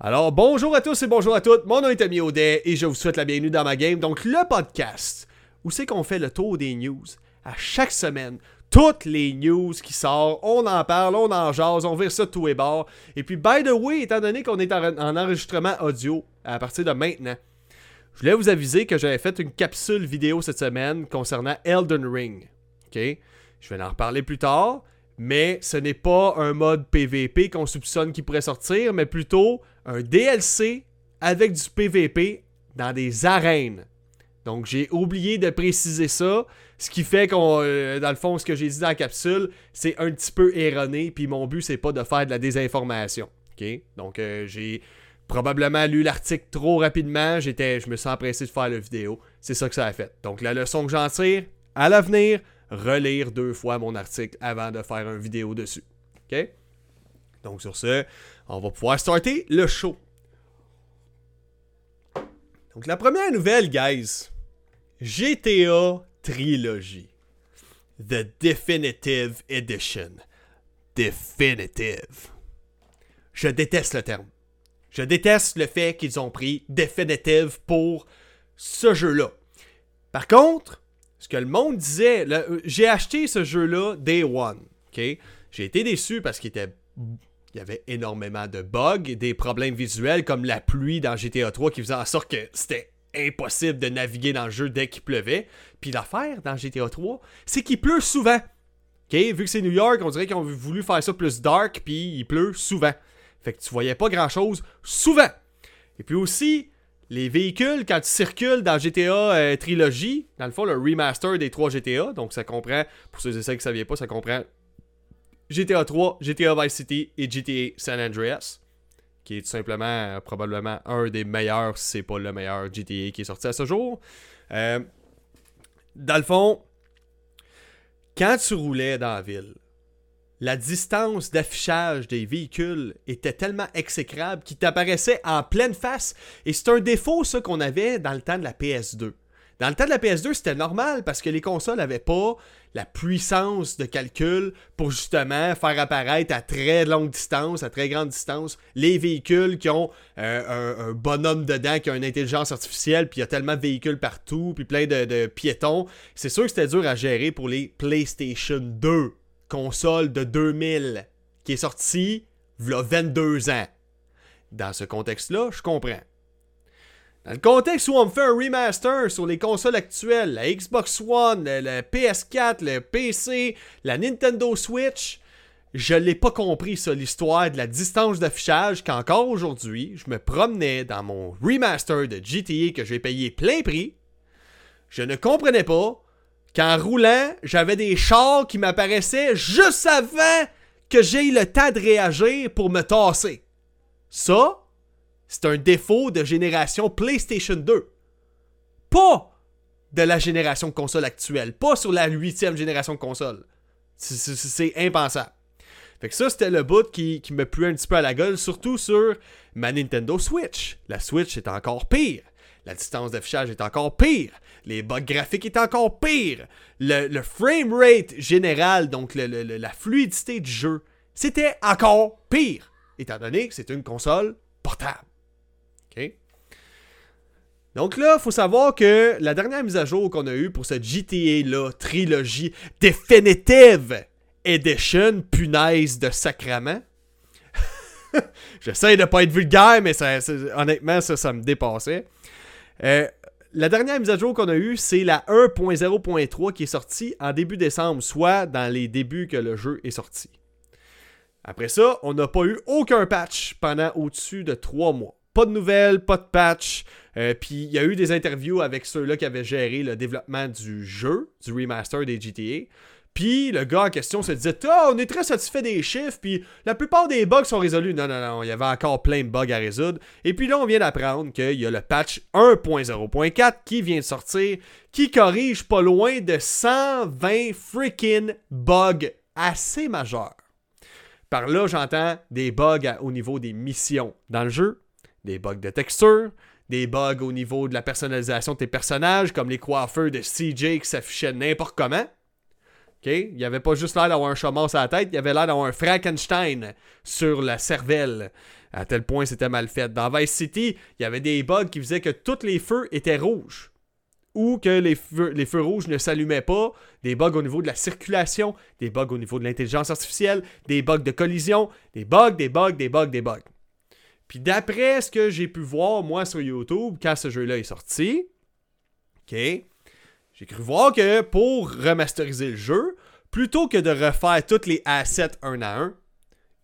Alors, bonjour à tous et bonjour à toutes. Mon nom est Ami Audet et je vous souhaite la bienvenue dans ma game. Donc, le podcast où c'est qu'on fait le tour des news à chaque semaine. Toutes les news qui sortent, on en parle, on en jase, on vire ça de tous les. Et puis, by the way, étant donné qu'on est en, en enregistrement audio à partir de maintenant, je voulais vous aviser que j'avais fait une capsule vidéo cette semaine concernant Elden Ring. OK? Je vais en reparler plus tard, mais ce n'est pas un mode PVP qu'on soupçonne qui pourrait sortir, mais plutôt un DLC avec du PVP dans des arènes. Donc j'ai oublié de préciser ça, ce qui fait qu'on, euh, dans le fond, ce que j'ai dit dans la capsule, c'est un petit peu erroné, puis mon but c'est pas de faire de la désinformation. Ok, donc euh, j'ai probablement lu l'article trop rapidement, j'étais, je me sens pressé de faire la vidéo, c'est ça que ça a fait. Donc la leçon que j'en tire, à l'avenir, relire deux fois mon article avant de faire une vidéo dessus. Ok, donc sur ce, on va pouvoir starter le show. Donc la première nouvelle, guys, GTA Trilogy. The Definitive Edition. Definitive. Je déteste le terme. Je déteste le fait qu'ils ont pris Definitive pour ce jeu-là. Par contre, ce que le monde disait, le- j'ai acheté ce jeu-là Day One. J'ai été déçu parce qu'il y avait énormément de bugs, des problèmes visuels comme la pluie dans GTA 3 qui faisait en sorte que c'était impossible de naviguer dans le jeu dès qu'il pleuvait. Puis l'affaire dans GTA 3, c'est qu'il pleut souvent. Vu que c'est New York, on dirait qu'ils ont voulu faire ça plus dark, puis il pleut souvent. Fait que tu voyais pas grand-chose souvent. Et puis aussi, les véhicules, quand tu circules dans GTA euh, Trilogy, dans le fond, le remaster des trois GTA, donc ça comprend, pour ceux et celles qui ne savaient pas, ça comprend GTA 3, GTA Vice City et GTA San Andreas, qui est tout simplement euh, probablement un des meilleurs, si c'est pas le meilleur GTA qui est sorti à ce jour. Euh, dans le fond, quand tu roulais dans la ville, la distance d'affichage des véhicules était tellement exécrable qu'il t'apparaissait en pleine face. Et c'est un défaut, ça, qu'on avait dans le temps de la PS2. Dans le temps de la PS2, c'était normal parce que les consoles n'avaient pas la puissance de calcul pour justement faire apparaître à très longue distance, à très grande distance, les véhicules qui ont euh, un, bonhomme dedans, qui a une intelligence artificielle, puis il y a tellement de véhicules partout, puis plein de piétons. C'est sûr que c'était dur à gérer pour les PlayStation 2, console de 2000, qui est sortie il y a 22 ans. Dans ce contexte-là, je comprends. Dans le contexte où on me fait un remaster sur les consoles actuelles, la Xbox One, le PS4, le PC, la Nintendo Switch, je l'ai pas compris ça, l'histoire de la distance d'affichage qu'encore aujourd'hui, je me promenais dans mon remaster de GTA que j'ai payé plein prix. Je ne comprenais pas qu'en roulant, j'avais des chars qui m'apparaissaient juste avant que j'aie le temps de réagir pour me tasser. Ça, c'est un défaut de génération PlayStation 2. Pas de la génération console actuelle. Pas sur la huitième génération de console. C'est- impensable. Fait que ça, c'était le bout qui, qui me pue un petit peu à la gueule, surtout sur ma Nintendo Switch. La Switch est encore pire. La distance d'affichage est encore pire. Les bugs graphiques est encore pire. Le, le frame rate général, donc la fluidité du jeu, c'était encore pire. Étant donné que c'est une console portable. OK? Donc là, faut savoir que la dernière mise à jour qu'on a eue pour cette GTA-là, trilogie Definitive Edition, punaise de sacrament. J'essaie de pas être vulgaire, mais honnêtement, ça, ça me dépassait. Euh, la dernière mise à jour qu'on a eue, c'est la 1.0.3 qui est sortie en début décembre, soit dans les débuts que le jeu est sorti. Après ça, on n'a pas eu aucun patch pendant au-dessus de 3 mois. Pas de nouvelles, pas de patch. Euh, Puis il y a eu des interviews avec ceux-là qui avaient géré le développement du jeu, du remaster des GTA. Puis le gars en question se disait Ah, on est très satisfait des chiffres, puis la plupart des bugs sont résolus. Non, non, non, il y avait encore plein de bugs à résoudre. Et puis là, on vient d'apprendre qu'il y a le patch 1.0.4 qui vient de sortir, qui corrige pas loin de 120 freaking bugs assez majeurs. Par là, j'entends des bugs au niveau des missions dans le jeu, des bugs de texture, des bugs au niveau de la personnalisation de tes personnages, comme les coiffeurs de CJ qui s'affichaient n'importe comment. Il avait pas juste l'air d'avoir un chômage à la tête, il avait l'air d'avoir un Frankenstein sur la cervelle. À tel point c'était mal fait. Dans Vice City, il y avait des bugs qui faisaient que tous les feux étaient rouges. Ou que les feux rouges ne s'allumaient pas. Des bugs au niveau de la circulation, des bugs au niveau de l'intelligence artificielle, des bugs de collision, des bugs, des bugs, des bugs, des bugs. Puis d'après ce que j'ai pu voir, moi, sur YouTube, quand ce jeu-là est sorti, OK, j'ai cru voir que pour remasteriser le jeu, plutôt que de refaire tous les assets un à un,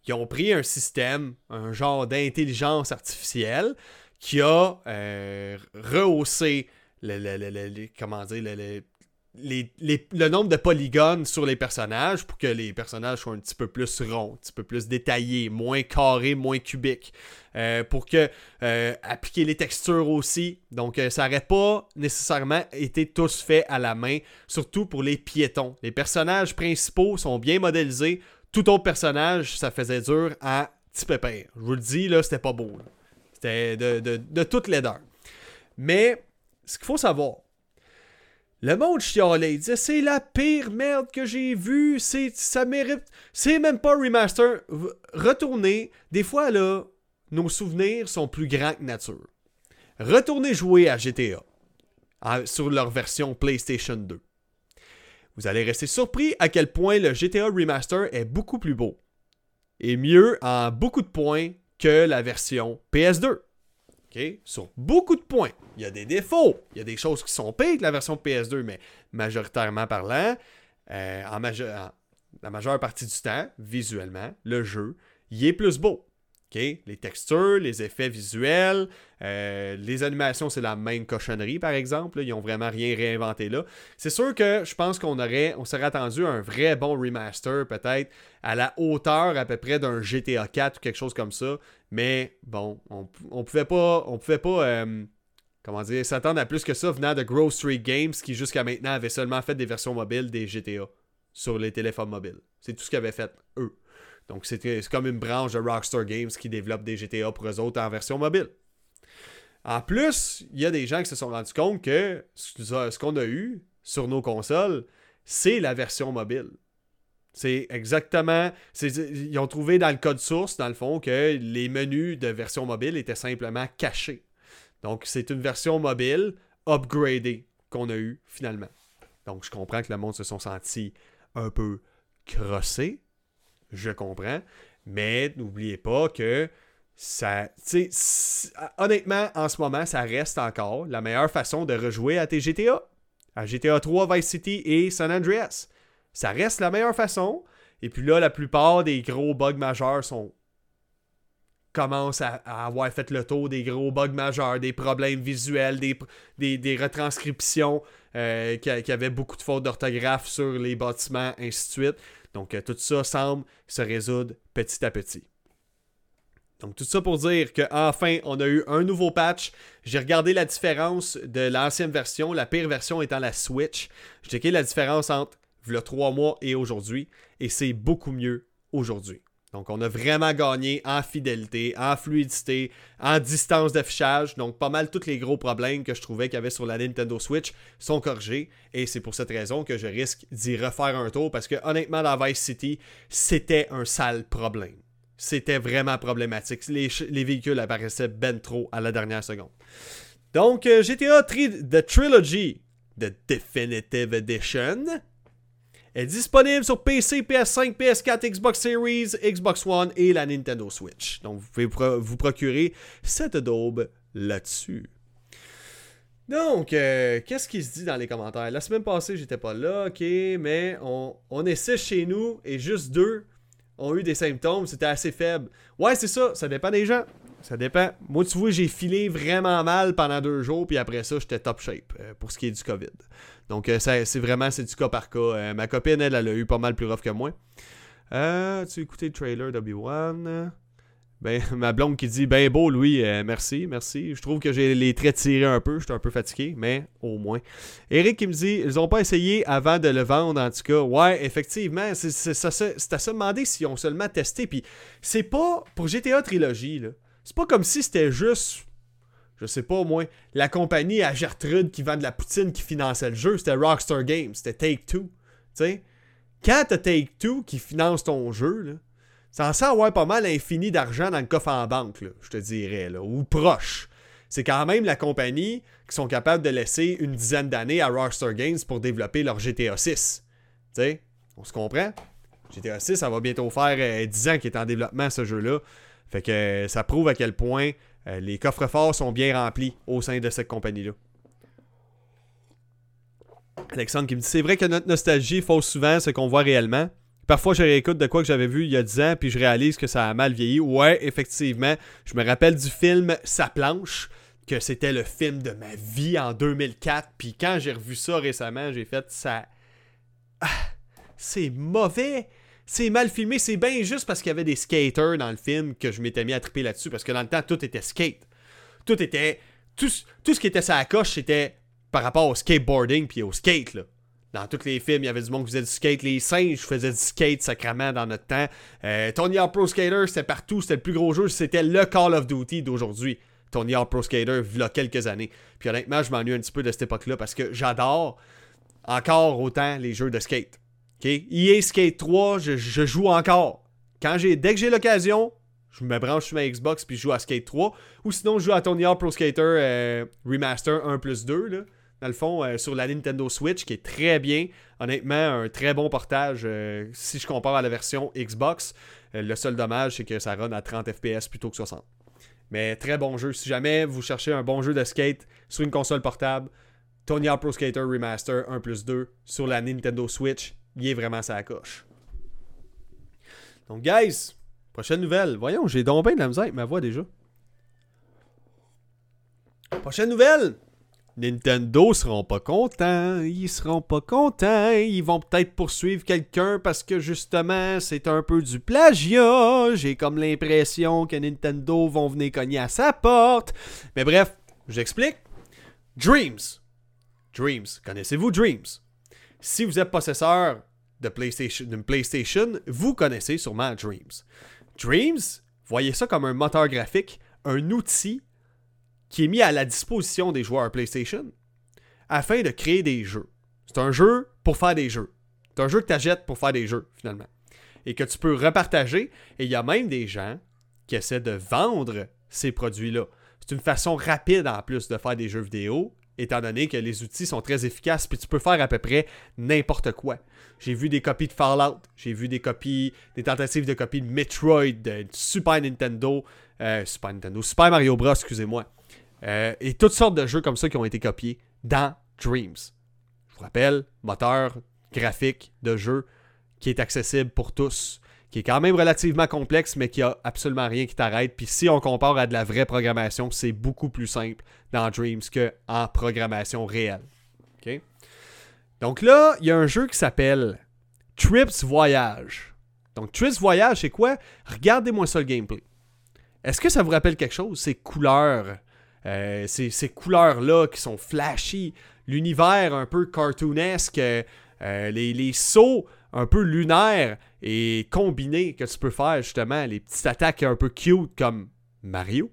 ils ont pris un système, un genre d'intelligence artificielle qui a euh, rehaussé le, comment dire, le nombre de polygones sur les personnages pour que les personnages soient un petit peu plus ronds, un petit peu plus détaillés, moins carrés, moins cubiques. Euh, pour que euh, appliquer les textures aussi. Donc euh, ça n'aurait pas nécessairement été tous fait à la main, surtout pour les piétons. Les personnages principaux sont bien modélisés. Tout autre personnage, ça faisait dur à petit pépère. Je vous le dis, là, c'était pas beau. C'était de, de, de toute laideur. Mais ce qu'il faut savoir, le monde chialait, il disait c'est la pire merde que j'ai vue, c'est ça mérite, c'est même pas remaster. Retournez, des fois là, nos souvenirs sont plus grands que nature. Retournez jouer à GTA sur leur version PlayStation 2. Vous allez rester surpris à quel point le GTA Remaster est beaucoup plus beau et mieux en beaucoup de points que la version PS2. Sur beaucoup de points. Il y a des défauts, il y a des choses qui sont pires que la version PS2, mais majoritairement parlant, euh, en, la majeure partie du temps, visuellement, le jeu, il est plus beau. Les textures, les effets visuels, euh, les animations, c'est la même cochonnerie, par exemple. Ils n'ont vraiment rien réinventé là. C'est sûr que je pense qu'on aurait, on serait attendu un vrai bon remaster, peut-être, à la hauteur à peu près d'un GTA 4 ou quelque chose comme ça. Mais bon, on, on pouvait pas, on pouvait pas euh, comment dire, s'attendre à plus que ça venant de Grove Street Games qui jusqu'à maintenant avait seulement fait des versions mobiles des GTA sur les téléphones mobiles. C'est tout ce qu'ils fait, eux. Donc, c'est comme une branche de Rockstar Games qui développe des GTA pour eux autres en version mobile. En plus, il y a des gens qui se sont rendus compte que ce qu'on a eu sur nos consoles, c'est la version mobile. C'est exactement. Ils ont trouvé dans le code source, dans le fond, que les menus de version mobile étaient simplement cachés. Donc, c'est une version mobile upgradée qu'on a eue finalement. Donc, je comprends que le monde se sont sentis un peu crossés je comprends. Mais n'oubliez pas que ça. Honnêtement, en ce moment, ça reste encore la meilleure façon de rejouer à tes GTA. À GTA 3, Vice City et San Andreas. Ça reste la meilleure façon. Et puis là, la plupart des gros bugs majeurs sont commencent à, avoir fait le tour des gros bugs majeurs, des problèmes visuels, des, des, retranscriptions euh, qui, qui, avaient beaucoup de fautes d'orthographe sur les bâtiments, ainsi de suite. Donc, euh, tout ça semble se résoudre petit à petit. Donc, tout ça pour dire qu'enfin, on a eu un nouveau patch. J'ai regardé la différence de l'ancienne version, la pire version étant la Switch. J'ai checké la différence entre le 3 mois et aujourd'hui, et c'est beaucoup mieux aujourd'hui. Donc, on a vraiment gagné en fidélité, en fluidité, en distance d'affichage. Donc, pas mal tous les gros problèmes que je trouvais qu'il y avait sur la Nintendo Switch sont corrigés. Et c'est pour cette raison que je risque d'y refaire un tour parce que, honnêtement, dans Vice City, c'était un sale problème. C'était vraiment problématique. Les, véhicules apparaissaient ben trop à la dernière seconde. Donc, euh, GTA 3 The Trilogy, The Definitive Edition, est disponible sur PC, PS5, PS4, Xbox Series, Xbox One et la Nintendo Switch. Donc vous pouvez vous procurer cette daube là-dessus. Donc, euh, qu'est-ce qui se dit dans les commentaires? La semaine passée, j'étais pas là, ok, mais on, on est six chez nous et juste deux ont eu des symptômes, c'était assez faible. Ouais, c'est ça, ça dépend des gens. Ça dépend. Moi, tu vois, j'ai filé vraiment mal pendant deux jours, puis après ça, j'étais top shape euh, pour ce qui est du COVID. Donc, euh, c'est vraiment c'est du cas par cas. Euh, ma copine, elle, elle a eu pas mal plus rough que moi. Tu écouté le trailer W1 ben, ma blonde qui dit Ben beau, Louis, merci, merci. Je trouve que j'ai les traits tirés un peu. J'étais un peu fatigué, mais au moins. Eric qui me dit Ils ont pas essayé avant de le vendre, en tout cas. Ouais, effectivement, c'est à se demander s'ils ont seulement testé. Puis, c'est pas pour GTA Trilogy, là. C'est pas comme si c'était juste, je sais pas au moins, la compagnie à Gertrude qui vend de la poutine qui finançait le jeu. C'était Rockstar Games, c'était Take Two. Tu sais? quand t'as Take-Two qui finance ton jeu, là, censé avoir pas mal infini d'argent dans le coffre en banque, je te dirais, là, ou proche. C'est quand même la compagnie qui sont capables de laisser une dizaine d'années à Rockstar Games pour développer leur GTA 6. Tu sais, on se comprend? GTA 6, ça va bientôt faire 10 euh, ans qu'il est en développement, ce jeu-là. Fait que euh, ça prouve à quel point euh, les coffres forts sont bien remplis au sein de cette compagnie-là. Alexandre qui me dit C'est vrai que notre nostalgie fausse souvent ce qu'on voit réellement. Parfois, je réécoute de quoi que j'avais vu il y a 10 ans, puis je réalise que ça a mal vieilli. Ouais, effectivement. Je me rappelle du film Sa planche, que c'était le film de ma vie en 2004. Puis quand j'ai revu ça récemment, j'ai fait ça. Ah, c'est mauvais. C'est mal filmé. C'est bien juste parce qu'il y avait des skaters dans le film que je m'étais mis à triper là-dessus. Parce que dans le temps, tout était skate. Tout était. Tout, ce qui était sa coche, c'était par rapport au skateboarding puis au skate. Là. Dans tous les films, il y avait du monde qui faisait du skate. Les singes faisaient du skate sacrément dans notre temps. Euh, Tony Hawk Pro Skater, c'était partout. C'était le plus gros jeu. C'était le Call of Duty d'aujourd'hui. Tony Hawk Pro Skater, il y a quelques années. Puis honnêtement, je m'ennuie un petit peu de cette époque-là parce que j'adore encore autant les jeux de skate. Okay? EA Skate 3, je, joue encore. Quand j'ai, dès que j'ai l'occasion, je me branche sur ma Xbox puis je joue à Skate 3. Ou sinon, je joue à Tony Hawk Pro Skater euh, Remaster 1 plus 2. Là dans le fond, euh, sur la Nintendo Switch, qui est très bien. Honnêtement, un très bon portage euh, si je compare à la version Xbox. Le seul dommage, c'est que ça run à 30 FPS plutôt que 60. Mais très bon jeu. Si jamais vous cherchez un bon jeu de skate sur une console portable, Tony Hawk Pro Skater Remaster 1 plus 2 sur la Nintendo Switch, il est vraiment sa coche. Donc, guys, prochaine nouvelle. Voyons, j'ai donc bien de la misère ma voix déjà. Prochaine nouvelle. Nintendo seront pas contents, ils seront pas contents, ils vont peut-être poursuivre quelqu'un parce que justement c'est un peu du plagiat. J'ai comme l'impression que Nintendo vont venir cogner à sa porte. Mais bref, j'explique. Dreams. Dreams. Connaissez-vous Dreams? Si vous êtes possesseur d'une PlayStation, vous connaissez sûrement Dreams. Dreams, voyez ça comme un moteur graphique, un outil qui est mis à la disposition des joueurs PlayStation afin de créer des jeux. C'est un jeu pour faire des jeux. C'est un jeu que tu achètes pour faire des jeux, finalement. Et que tu peux repartager. Et il y a même des gens qui essaient de vendre ces produits-là. C'est une façon rapide en plus de faire des jeux vidéo, étant donné que les outils sont très efficaces, puis tu peux faire à peu près n'importe quoi. J'ai vu des copies de Fallout, j'ai vu des copies, des tentatives de copies de Metroid, de Super Nintendo, euh, Super Nintendo, Super Mario Bros, excusez-moi. Euh, et toutes sortes de jeux comme ça qui ont été copiés dans Dreams. Je vous rappelle, moteur graphique de jeu qui est accessible pour tous, qui est quand même relativement complexe, mais qui a absolument rien qui t'arrête. Puis si on compare à de la vraie programmation, c'est beaucoup plus simple dans Dreams qu'en programmation réelle. Donc là, il y a un jeu qui s'appelle Trips Voyage. Donc Trips Voyage, c'est quoi? Regardez-moi ça le gameplay. Est-ce que ça vous rappelle quelque chose, ces couleurs euh, ces, couleurs-là qui sont flashy, l'univers un peu cartoonesque, euh, les, sauts un peu lunaires et combinés que tu peux faire justement, les petites attaques un peu cute comme Mario.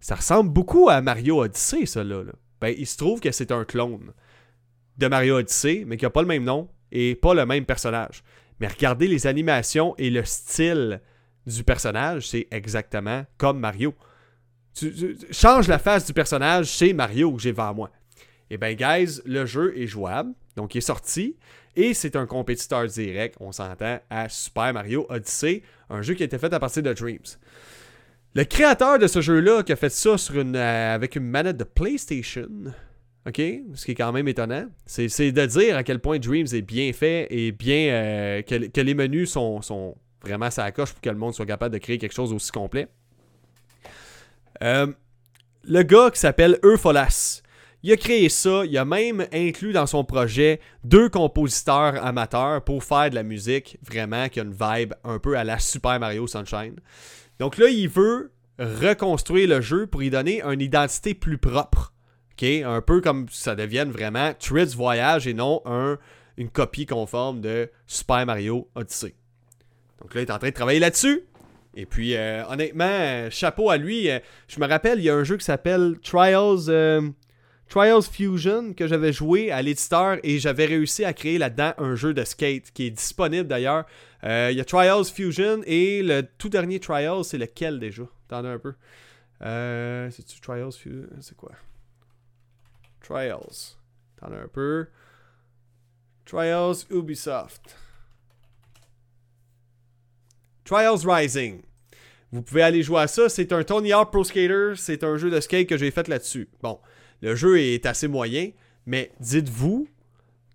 Ça ressemble beaucoup à Mario Odyssey, ça là. Ben, il se trouve que c'est un clone de Mario Odyssey, mais qui n'a pas le même nom et pas le même personnage. Mais regardez les animations et le style du personnage, c'est exactement comme Mario. Tu, changes la face du personnage, c'est Mario que j'ai devant moi. Eh bien, guys, le jeu est jouable. Donc, il est sorti. Et c'est un compétiteur direct, on s'entend, à Super Mario Odyssey, un jeu qui a été fait à partir de Dreams. Le créateur de ce jeu-là, qui a fait ça une, euh, avec une manette de PlayStation, OK? Ce qui est quand même étonnant. C'est de dire à quel point Dreams est bien fait et bien. Euh, que, les menus sont, sont vraiment sa coche pour que le monde soit capable de créer quelque chose aussi complet. Euh, le gars qui s'appelle Eupholas, il a créé ça, il a même inclus dans son projet deux compositeurs amateurs pour faire de la musique vraiment qui a une vibe un peu à la Super Mario Sunshine. Donc là, il veut reconstruire le jeu pour y donner une identité plus propre. Un peu comme ça devienne vraiment Trids Voyage et non un, une copie conforme de Super Mario Odyssey. Donc là, il est en train de travailler là-dessus. Et puis, euh, honnêtement, chapeau à lui. Euh, je me rappelle, il y a un jeu qui s'appelle Trials, euh, Trials Fusion que j'avais joué à l'éditeur et j'avais réussi à créer là-dedans un jeu de skate qui est disponible d'ailleurs. Euh, il y a Trials Fusion et le tout dernier Trials, c'est lequel déjà? T'en as un peu. Euh, C'est-tu Trials Fusion? C'est quoi? Trials. T'en as un peu. Trials Ubisoft. Trials Rising. Vous pouvez aller jouer à ça. C'est un Tony Hawk Pro Skater. C'est un jeu de skate que j'ai fait là-dessus. Bon, le jeu est assez moyen, mais dites-vous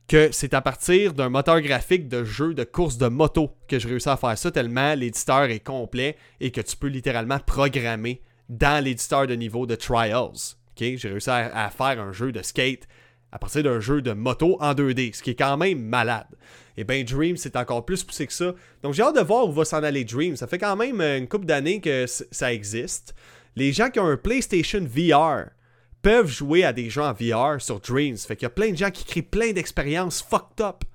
que c'est à partir d'un moteur graphique de jeu de course de moto que je réussis à faire ça tellement l'éditeur est complet et que tu peux littéralement programmer dans l'éditeur de niveau de Trials. J'ai réussi à, faire un jeu de skate à partir d'un jeu de moto en 2D, ce qui est quand même malade. Et bien, Dream, c'est encore plus poussé que ça. Donc, j'ai hâte de voir où va s'en aller Dream. Ça fait quand même une couple d'années que ça existe. Les gens qui ont un PlayStation VR peuvent jouer à des jeux en VR sur Dreams. Fait qu'il y a plein de gens qui créent plein d'expériences fucked up,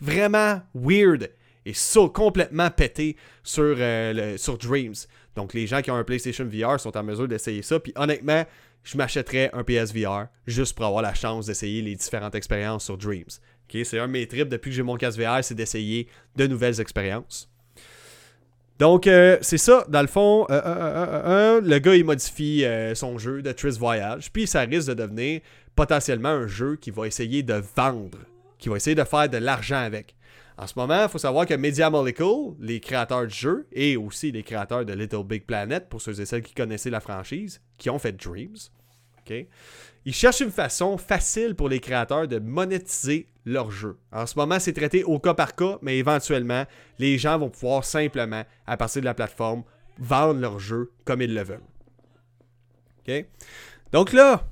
vraiment weird et ça complètement pété sur, euh, sur Dreams. Donc, les gens qui ont un PlayStation VR sont en mesure d'essayer ça. Puis, honnêtement, je m'achèterais un PSVR juste pour avoir la chance d'essayer les différentes expériences sur Dreams. c'est un de mes trips depuis que j'ai mon casque VR, c'est d'essayer de nouvelles expériences. Donc, euh, c'est ça, dans le fond, euh, euh, le gars, il modifie son jeu de Tris Voyage, puis ça risque de devenir potentiellement un jeu qui va essayer de vendre, qui va essayer de faire de l'argent avec. En ce moment, il faut savoir que Media Molecule, les créateurs du jeu, et aussi les créateurs de Little Big Planet, pour ceux et celles qui connaissaient la franchise, qui ont fait Dreams, ils cherchent une façon facile pour les créateurs de monétiser leur jeu. En ce moment, c'est traité au cas par cas, mais éventuellement, les gens vont pouvoir simplement, à partir de la plateforme, vendre leur jeu comme ils le veulent. Donc là,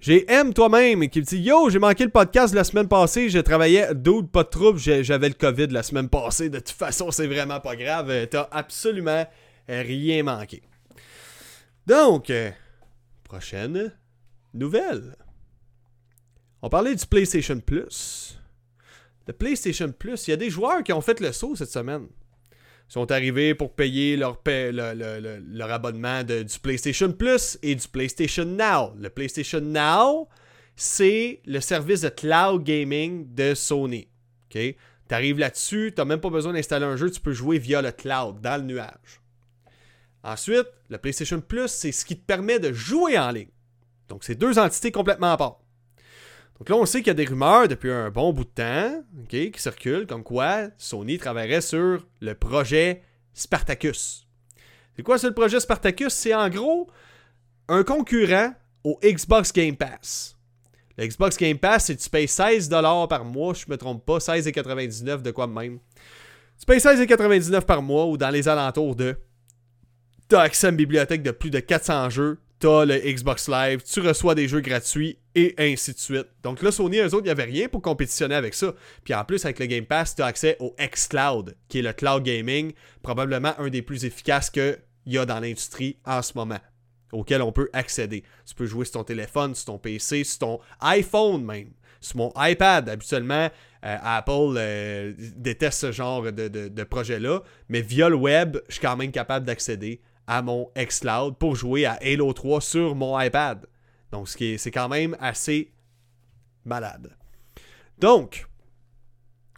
j'ai M toi-même qui me dit Yo, j'ai manqué le podcast la semaine passée, j'ai travaillé d'autres pas de trouble, j'avais le COVID la semaine passée. De toute façon, c'est vraiment pas grave. Euh, t'as absolument rien manqué. Donc, euh, prochaine nouvelle. On parlait du PlayStation Plus. Le PlayStation Plus, il y a des joueurs qui ont fait le saut cette semaine. Ils sont arrivés pour payer leur, abonnement du PlayStation Plus et du PlayStation Now. Le PlayStation Now, c'est le service de cloud gaming de Sony. Tu arrives là-dessus, tu n'as même pas besoin d'installer un jeu, tu peux jouer via le cloud, dans le nuage. Ensuite, le PlayStation Plus, c'est ce qui te permet de jouer en ligne. Donc, c'est deux entités complètement à part. Donc là, on sait qu'il y a des rumeurs depuis un bon bout de temps qui circulent comme quoi Sony travaillerait sur le projet Spartacus. C'est quoi ce le projet Spartacus? C'est en gros un concurrent au Xbox Game Pass. Le Xbox Game Pass, c'est tu payes 16$ par mois, je ne me trompe pas, 16,99$ de quoi même. Tu payes 16,99$ par mois ou dans les alentours de. Tu as accès à une bibliothèque de plus de 400 jeux t'as le Xbox Live, tu reçois des jeux gratuits et ainsi de suite. Donc là, Sony, eux autres, il n'y avait rien pour compétitionner avec ça. Puis en plus, avec le Game Pass, tu as accès au xCloud, qui est le cloud gaming, probablement un des plus efficaces qu'il y a dans l'industrie en ce moment, auquel on peut accéder. Tu peux jouer sur ton téléphone, sur ton PC, sur ton iPhone même. Sur mon iPad, habituellement, euh, Apple euh, déteste ce genre de, de projet-là, mais via le web, je suis quand même capable d'accéder à mon xCloud pour jouer à Halo 3 sur mon iPad. Donc, c'est quand même assez malade. Donc,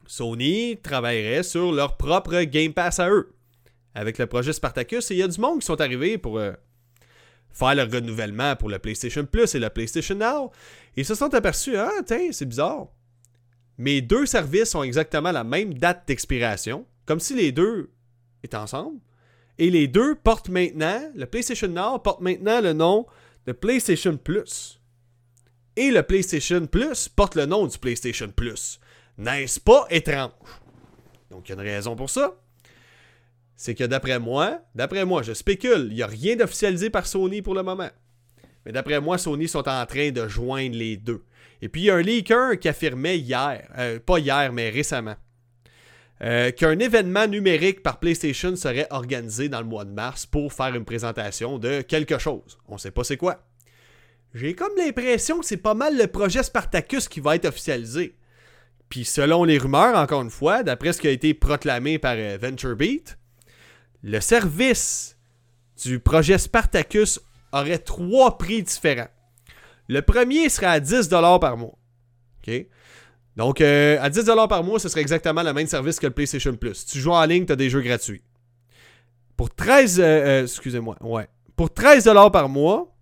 Sony travaillerait sur leur propre Game Pass à eux, avec le projet Spartacus. Il y a du monde qui sont arrivés pour euh, faire le renouvellement pour le PlayStation Plus et le PlayStation Now. Et se sont aperçus, ah, tiens, c'est bizarre. Mes deux services ont exactement la même date d'expiration, comme si les deux étaient ensemble. Et les deux portent maintenant, le PlayStation Now porte maintenant le nom de PlayStation Plus. Et le PlayStation Plus porte le nom du PlayStation Plus. N'est-ce pas étrange? Donc, il y a une raison pour ça. C'est que d'après moi, d'après moi, je spécule, il n'y a rien d'officialisé par Sony pour le moment. Mais d'après moi, Sony sont en train de joindre les deux. Et puis, il y a un leaker qui affirmait hier, euh, pas hier, mais récemment, euh, qu'un événement numérique par PlayStation serait organisé dans le mois de mars pour faire une présentation de quelque chose. On sait pas c'est quoi. J'ai comme l'impression que c'est pas mal le projet Spartacus qui va être officialisé. Puis selon les rumeurs, encore une fois, d'après ce qui a été proclamé par euh, VentureBeat, le service du projet Spartacus aurait trois prix différents. Le premier serait à 10$ par mois. OK? Donc, euh, à 10$ par mois, ce serait exactement le même service que le PlayStation Plus. Tu joues en ligne, tu as des jeux gratuits. Pour 13... euh, euh, excusez-moi, ouais. Pour 13$ par mois,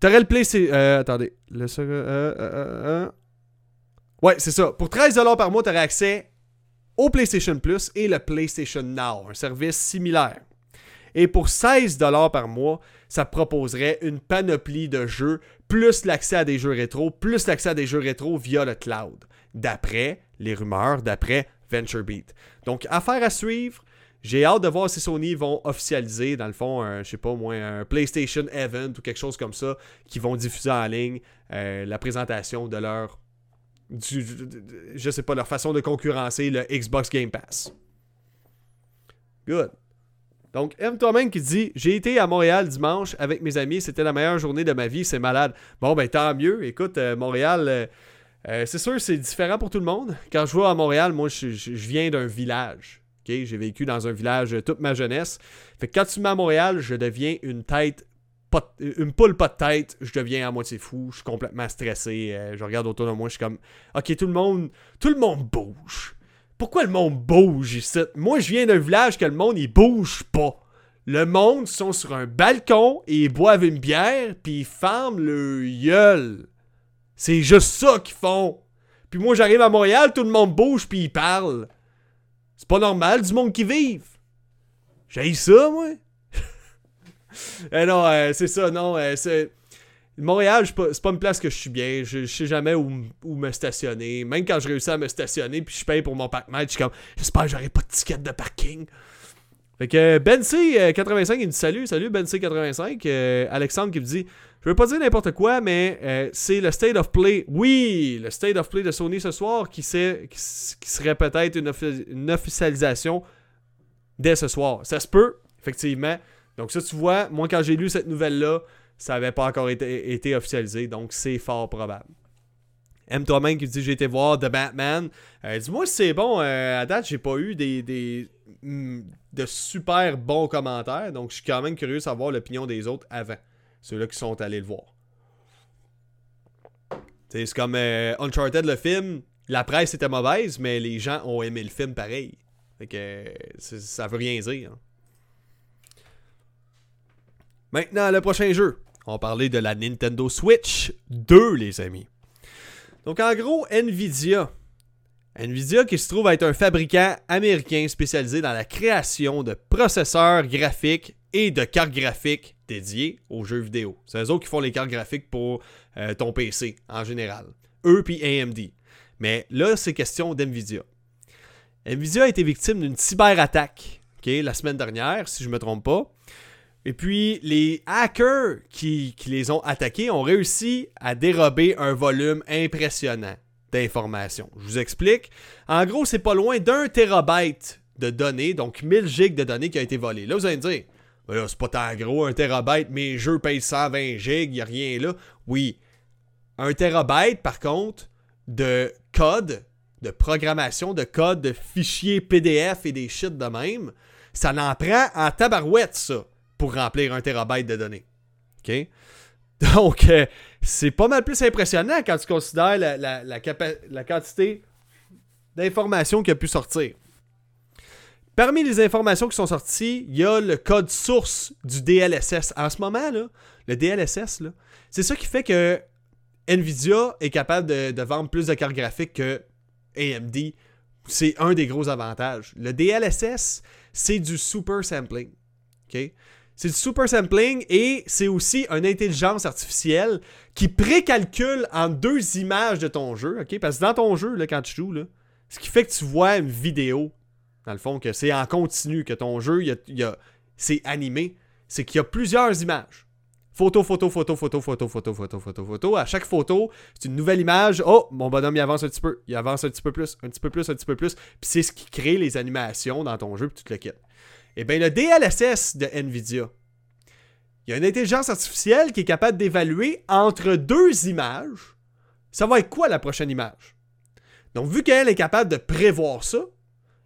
tu aurais le PlayStation... Euh, attendez. Le... Ouais, c'est ça. Pour 13$ par mois, tu aurais accès au PlayStation Plus et le PlayStation Now, un service similaire. Et pour 16$ par mois, ça proposerait une panoplie de jeux, plus l'accès à des jeux rétro, plus l'accès à des jeux rétro via le cloud, d'après les rumeurs, d'après VentureBeat. Donc, affaire à suivre. J'ai hâte de voir si Sony vont officialiser, dans le fond, un, je sais pas moi, un PlayStation Event ou quelque chose comme ça, qui vont diffuser en ligne euh, la présentation de leur je sais pas, leur façon de concurrencer le Xbox Game Pass. Good. Donc, M. toi-même qui dit J'ai été à Montréal dimanche avec mes amis, c'était la meilleure journée de ma vie, c'est malade. Bon, ben tant mieux. Écoute, euh, Montréal, euh, euh, c'est sûr, c'est différent pour tout le monde. Quand je vais à Montréal, moi, je, viens d'un village. J'ai vécu dans un village toute ma jeunesse. Fait que quand tu me mets à Montréal, je deviens une tête. Pas une poule pas de tête, je deviens à moitié fou, je suis complètement stressé, je regarde autour de moi, je suis comme OK, tout le monde tout le monde bouge. Pourquoi le monde bouge ici? Moi, je viens d'un village que le monde, il bouge pas. Le monde sont sur un balcon et ils boivent une bière puis ils ferment le gueule. C'est juste ça qu'ils font. Puis moi, j'arrive à Montréal, tout le monde bouge puis ils parlent. C'est pas normal du monde qui vive. J'ai ça, moi. eh non, euh, c'est ça, non. euh, c'est... Montréal, c'est pas une place que je suis bien. Je, sais jamais où, me stationner. Même quand je réussis à me stationner puis je paye pour mon parc-mètre, je suis comme j'espère que j'aurai pas de ticket de parking. Fait que BenC85 il me dit salut, salut BenC85. Euh, Alexandre qui me dit je veux pas dire n'importe quoi, mais euh, c'est le State of Play. Oui, le State of Play de Sony ce soir qui, sait, qui, qui serait peut-être une, une officialisation dès ce soir. Ça se peut, effectivement. Donc ça, tu vois, moi quand j'ai lu cette nouvelle-là, ça avait pas encore été, officialisé, donc c'est fort probable. Aime toi-même qui dit j'ai été voir The Batman. Euh, Dis-moi si c'est bon. euh, à date, j'ai pas eu des, mm, de super bons commentaires, donc je suis quand même curieux de savoir l'opinion des autres avant. Ceux-là qui sont allés le voir. C'est comme euh, Uncharted le film. La presse était mauvaise, mais les gens ont aimé le film pareil. Fait que ça veut rien dire. hein. Maintenant, le prochain jeu. On parler de la Nintendo Switch 2, les amis. Donc, en gros, Nvidia. Nvidia qui se trouve être un fabricant américain spécialisé dans la création de processeurs graphiques et de cartes graphiques dédiées aux jeux vidéo. C'est eux autres qui font les cartes graphiques pour euh, ton PC en général. Eux puis AMD. Mais là, c'est question d'Nvidia. Nvidia a été victime d'une cyberattaque la semaine dernière, si je ne me trompe pas. Et puis, les hackers qui, les ont attaqués ont réussi à dérober un volume impressionnant d'informations. Je vous explique. En gros, c'est pas loin d'un terabyte de données, donc 1000 gigs de données qui a été volé. Là, vous allez me dire, Ben c'est pas tant gros, un terabyte, mes jeux payent 120 gigs, y a rien là. Oui. Un terabyte, par contre, de code, de programmation, de code, de fichiers PDF et des shit de même, ça n'en prend en tabarouette, ça, pour remplir un terabyte de données. OK? Donc, euh, c'est pas mal plus impressionnant quand tu considères la, la- la la quantité d'informations qui a pu sortir. Parmi les informations qui sont sorties, il y a le code source du DLSS. En ce moment, là, le DLSS, c'est ça qui fait que Nvidia est capable de, vendre plus de cartes graphiques que AMD. C'est un des gros avantages. Le DLSS, c'est du super sampling. C'est du super sampling et c'est aussi une intelligence artificielle qui précalcule en deux images de ton jeu. OK? Parce que dans ton jeu, quand tu joues, ce qui fait que tu vois une vidéo, dans le fond, que c'est en continu, que ton jeu, c'est animé, c'est qu'il y a plusieurs images. Photo, photo, photo, photo, photo, photo, photo, photo, photo. À chaque photo, c'est une nouvelle image. Oh, mon bonhomme, il avance un petit peu. Il avance un petit peu plus, un petit peu plus, un petit peu plus. Puis c'est ce qui crée les animations dans ton jeu, puis tu te le quittes. Eh bien, le DLSS de NVIDIA, il y a une intelligence artificielle qui est capable d'évaluer entre deux images, ça va être quoi la prochaine image? Donc, vu qu'elle est capable de prévoir ça,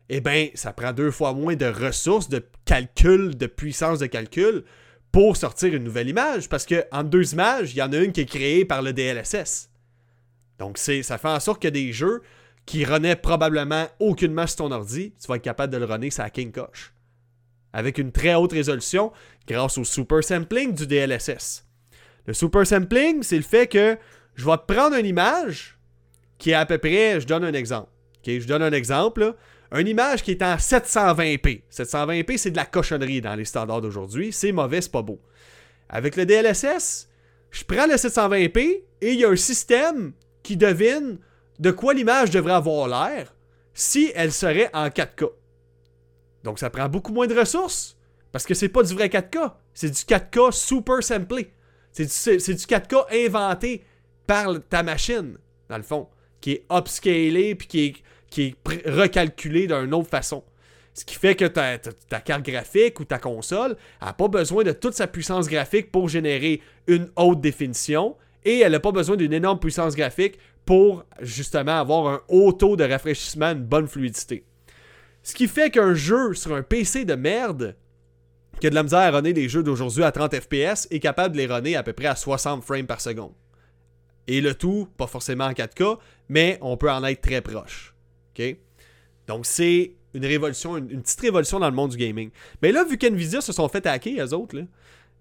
eh bien, ça prend deux fois moins de ressources, de calcul, de puissance de calcul pour sortir une nouvelle image. Parce que entre deux images, il y en a une qui est créée par le DLSS. Donc ça fait en sorte que des jeux qui renaient probablement aucunement sur ton ordi, tu vas être capable de le runner sur King Koch. Avec une très haute résolution grâce au super sampling du DLSS. Le super sampling, c'est le fait que je vais prendre une image qui est à peu près, je donne un exemple. je donne un exemple. Une image qui est en 720p. 720p, c'est de la cochonnerie dans les standards d'aujourd'hui. C'est mauvais, c'est pas beau. Avec le DLSS, je prends le 720p et il y a un système qui devine de quoi l'image devrait avoir l'air si elle serait en 4K. Donc ça prend beaucoup moins de ressources parce que c'est pas du vrai 4K, c'est du 4K super samplé. C'est du, 4K inventé par ta machine, dans le fond, qui est upscalé puis qui est, qui est recalculé d'une autre façon. Ce qui fait que ta, ta, carte graphique ou ta console n'a pas besoin de toute sa puissance graphique pour générer une haute définition et elle n'a pas besoin d'une énorme puissance graphique pour justement avoir un haut taux de rafraîchissement, une bonne fluidité. Ce qui fait qu'un jeu sur un PC de merde qui a de la misère à runner des jeux d'aujourd'hui à 30 FPS est capable de les runner à peu près à 60 frames par seconde. Et le tout, pas forcément en 4K, mais on peut en être très proche. Donc c'est une révolution, une, petite révolution dans le monde du gaming. Mais là, vu qu'NVIDIA se sont fait hacker, eux autres,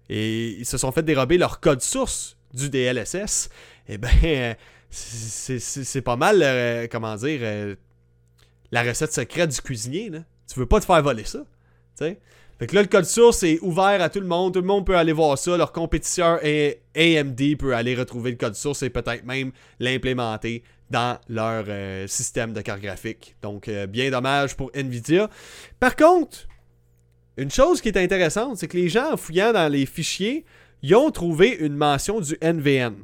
et ils se sont fait dérober leur code source du DLSS, eh ben, c'est pas mal, euh, comment dire, euh, la recette secrète du cuisinier. Là. Tu veux pas te faire voler ça. sais. Fait que là, le code source est ouvert à tout le monde. Tout le monde peut aller voir ça. Leur compétiteur AMD peut aller retrouver le code source et peut-être même l'implémenter dans leur euh, système de carte graphique. Donc, euh, bien dommage pour Nvidia. Par contre, une chose qui est intéressante, c'est que les gens, en fouillant dans les fichiers, ils ont trouvé une mention du NVN.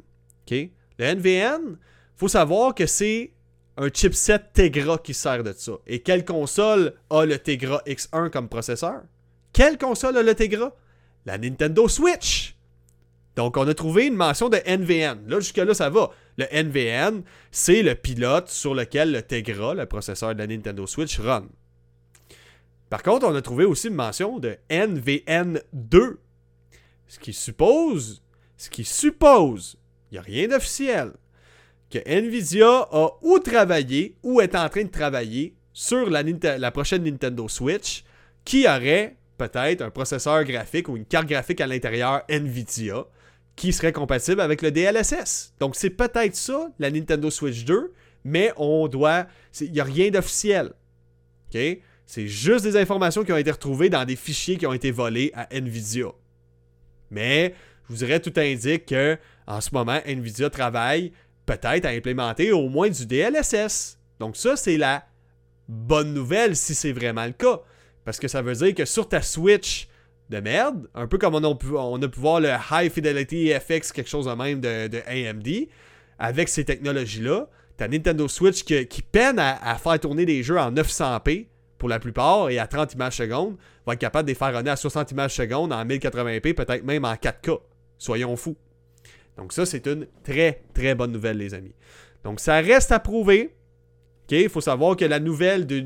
Le NVN, faut savoir que c'est un chipset Tegra qui sert de ça. Et quelle console a le Tegra X1 comme processeur? Quelle console a le Tegra? La Nintendo Switch. Donc, on a trouvé une mention de NVN. Là, jusque-là, ça va. Le NVN, c'est le pilote sur lequel le Tegra, le processeur de la Nintendo Switch, run. Par contre, on a trouvé aussi une mention de NVN2. Ce qui suppose, ce qui suppose, il n'y a rien d'officiel, que Nvidia a ou travaillé ou est en train de travailler sur la, prochaine Nintendo Switch qui aurait peut-être un processeur graphique ou une carte graphique à l'intérieur NVIDIA qui serait compatible avec le DLSS. Donc c'est peut-être ça, la Nintendo Switch 2, mais on doit... Il n'y a rien d'officiel. OK? C'est juste des informations qui ont été retrouvées dans des fichiers qui ont été volés à Nvidia. Mais je vous dirais, tout indique que en ce moment, Nvidia travaille peut-être à implémenter au moins du DLSS. Donc ça, c'est la bonne nouvelle si c'est vraiment le cas. Parce que ça veut dire que sur ta Switch de merde, un peu comme on a pu, voir le High Fidelity FX, quelque chose de même de, AMD, avec ces technologies-là, ta Nintendo Switch qui, peine à, faire tourner des jeux en 900p pour la plupart et à 30 images secondes, va être capable de les faire runner à 60 images secondes en 1080p, peut-être même en 4K. Soyons fous. Donc ça, c'est une très, très bonne nouvelle, les amis. Donc ça reste à prouver. Il faut savoir que la nouvelle de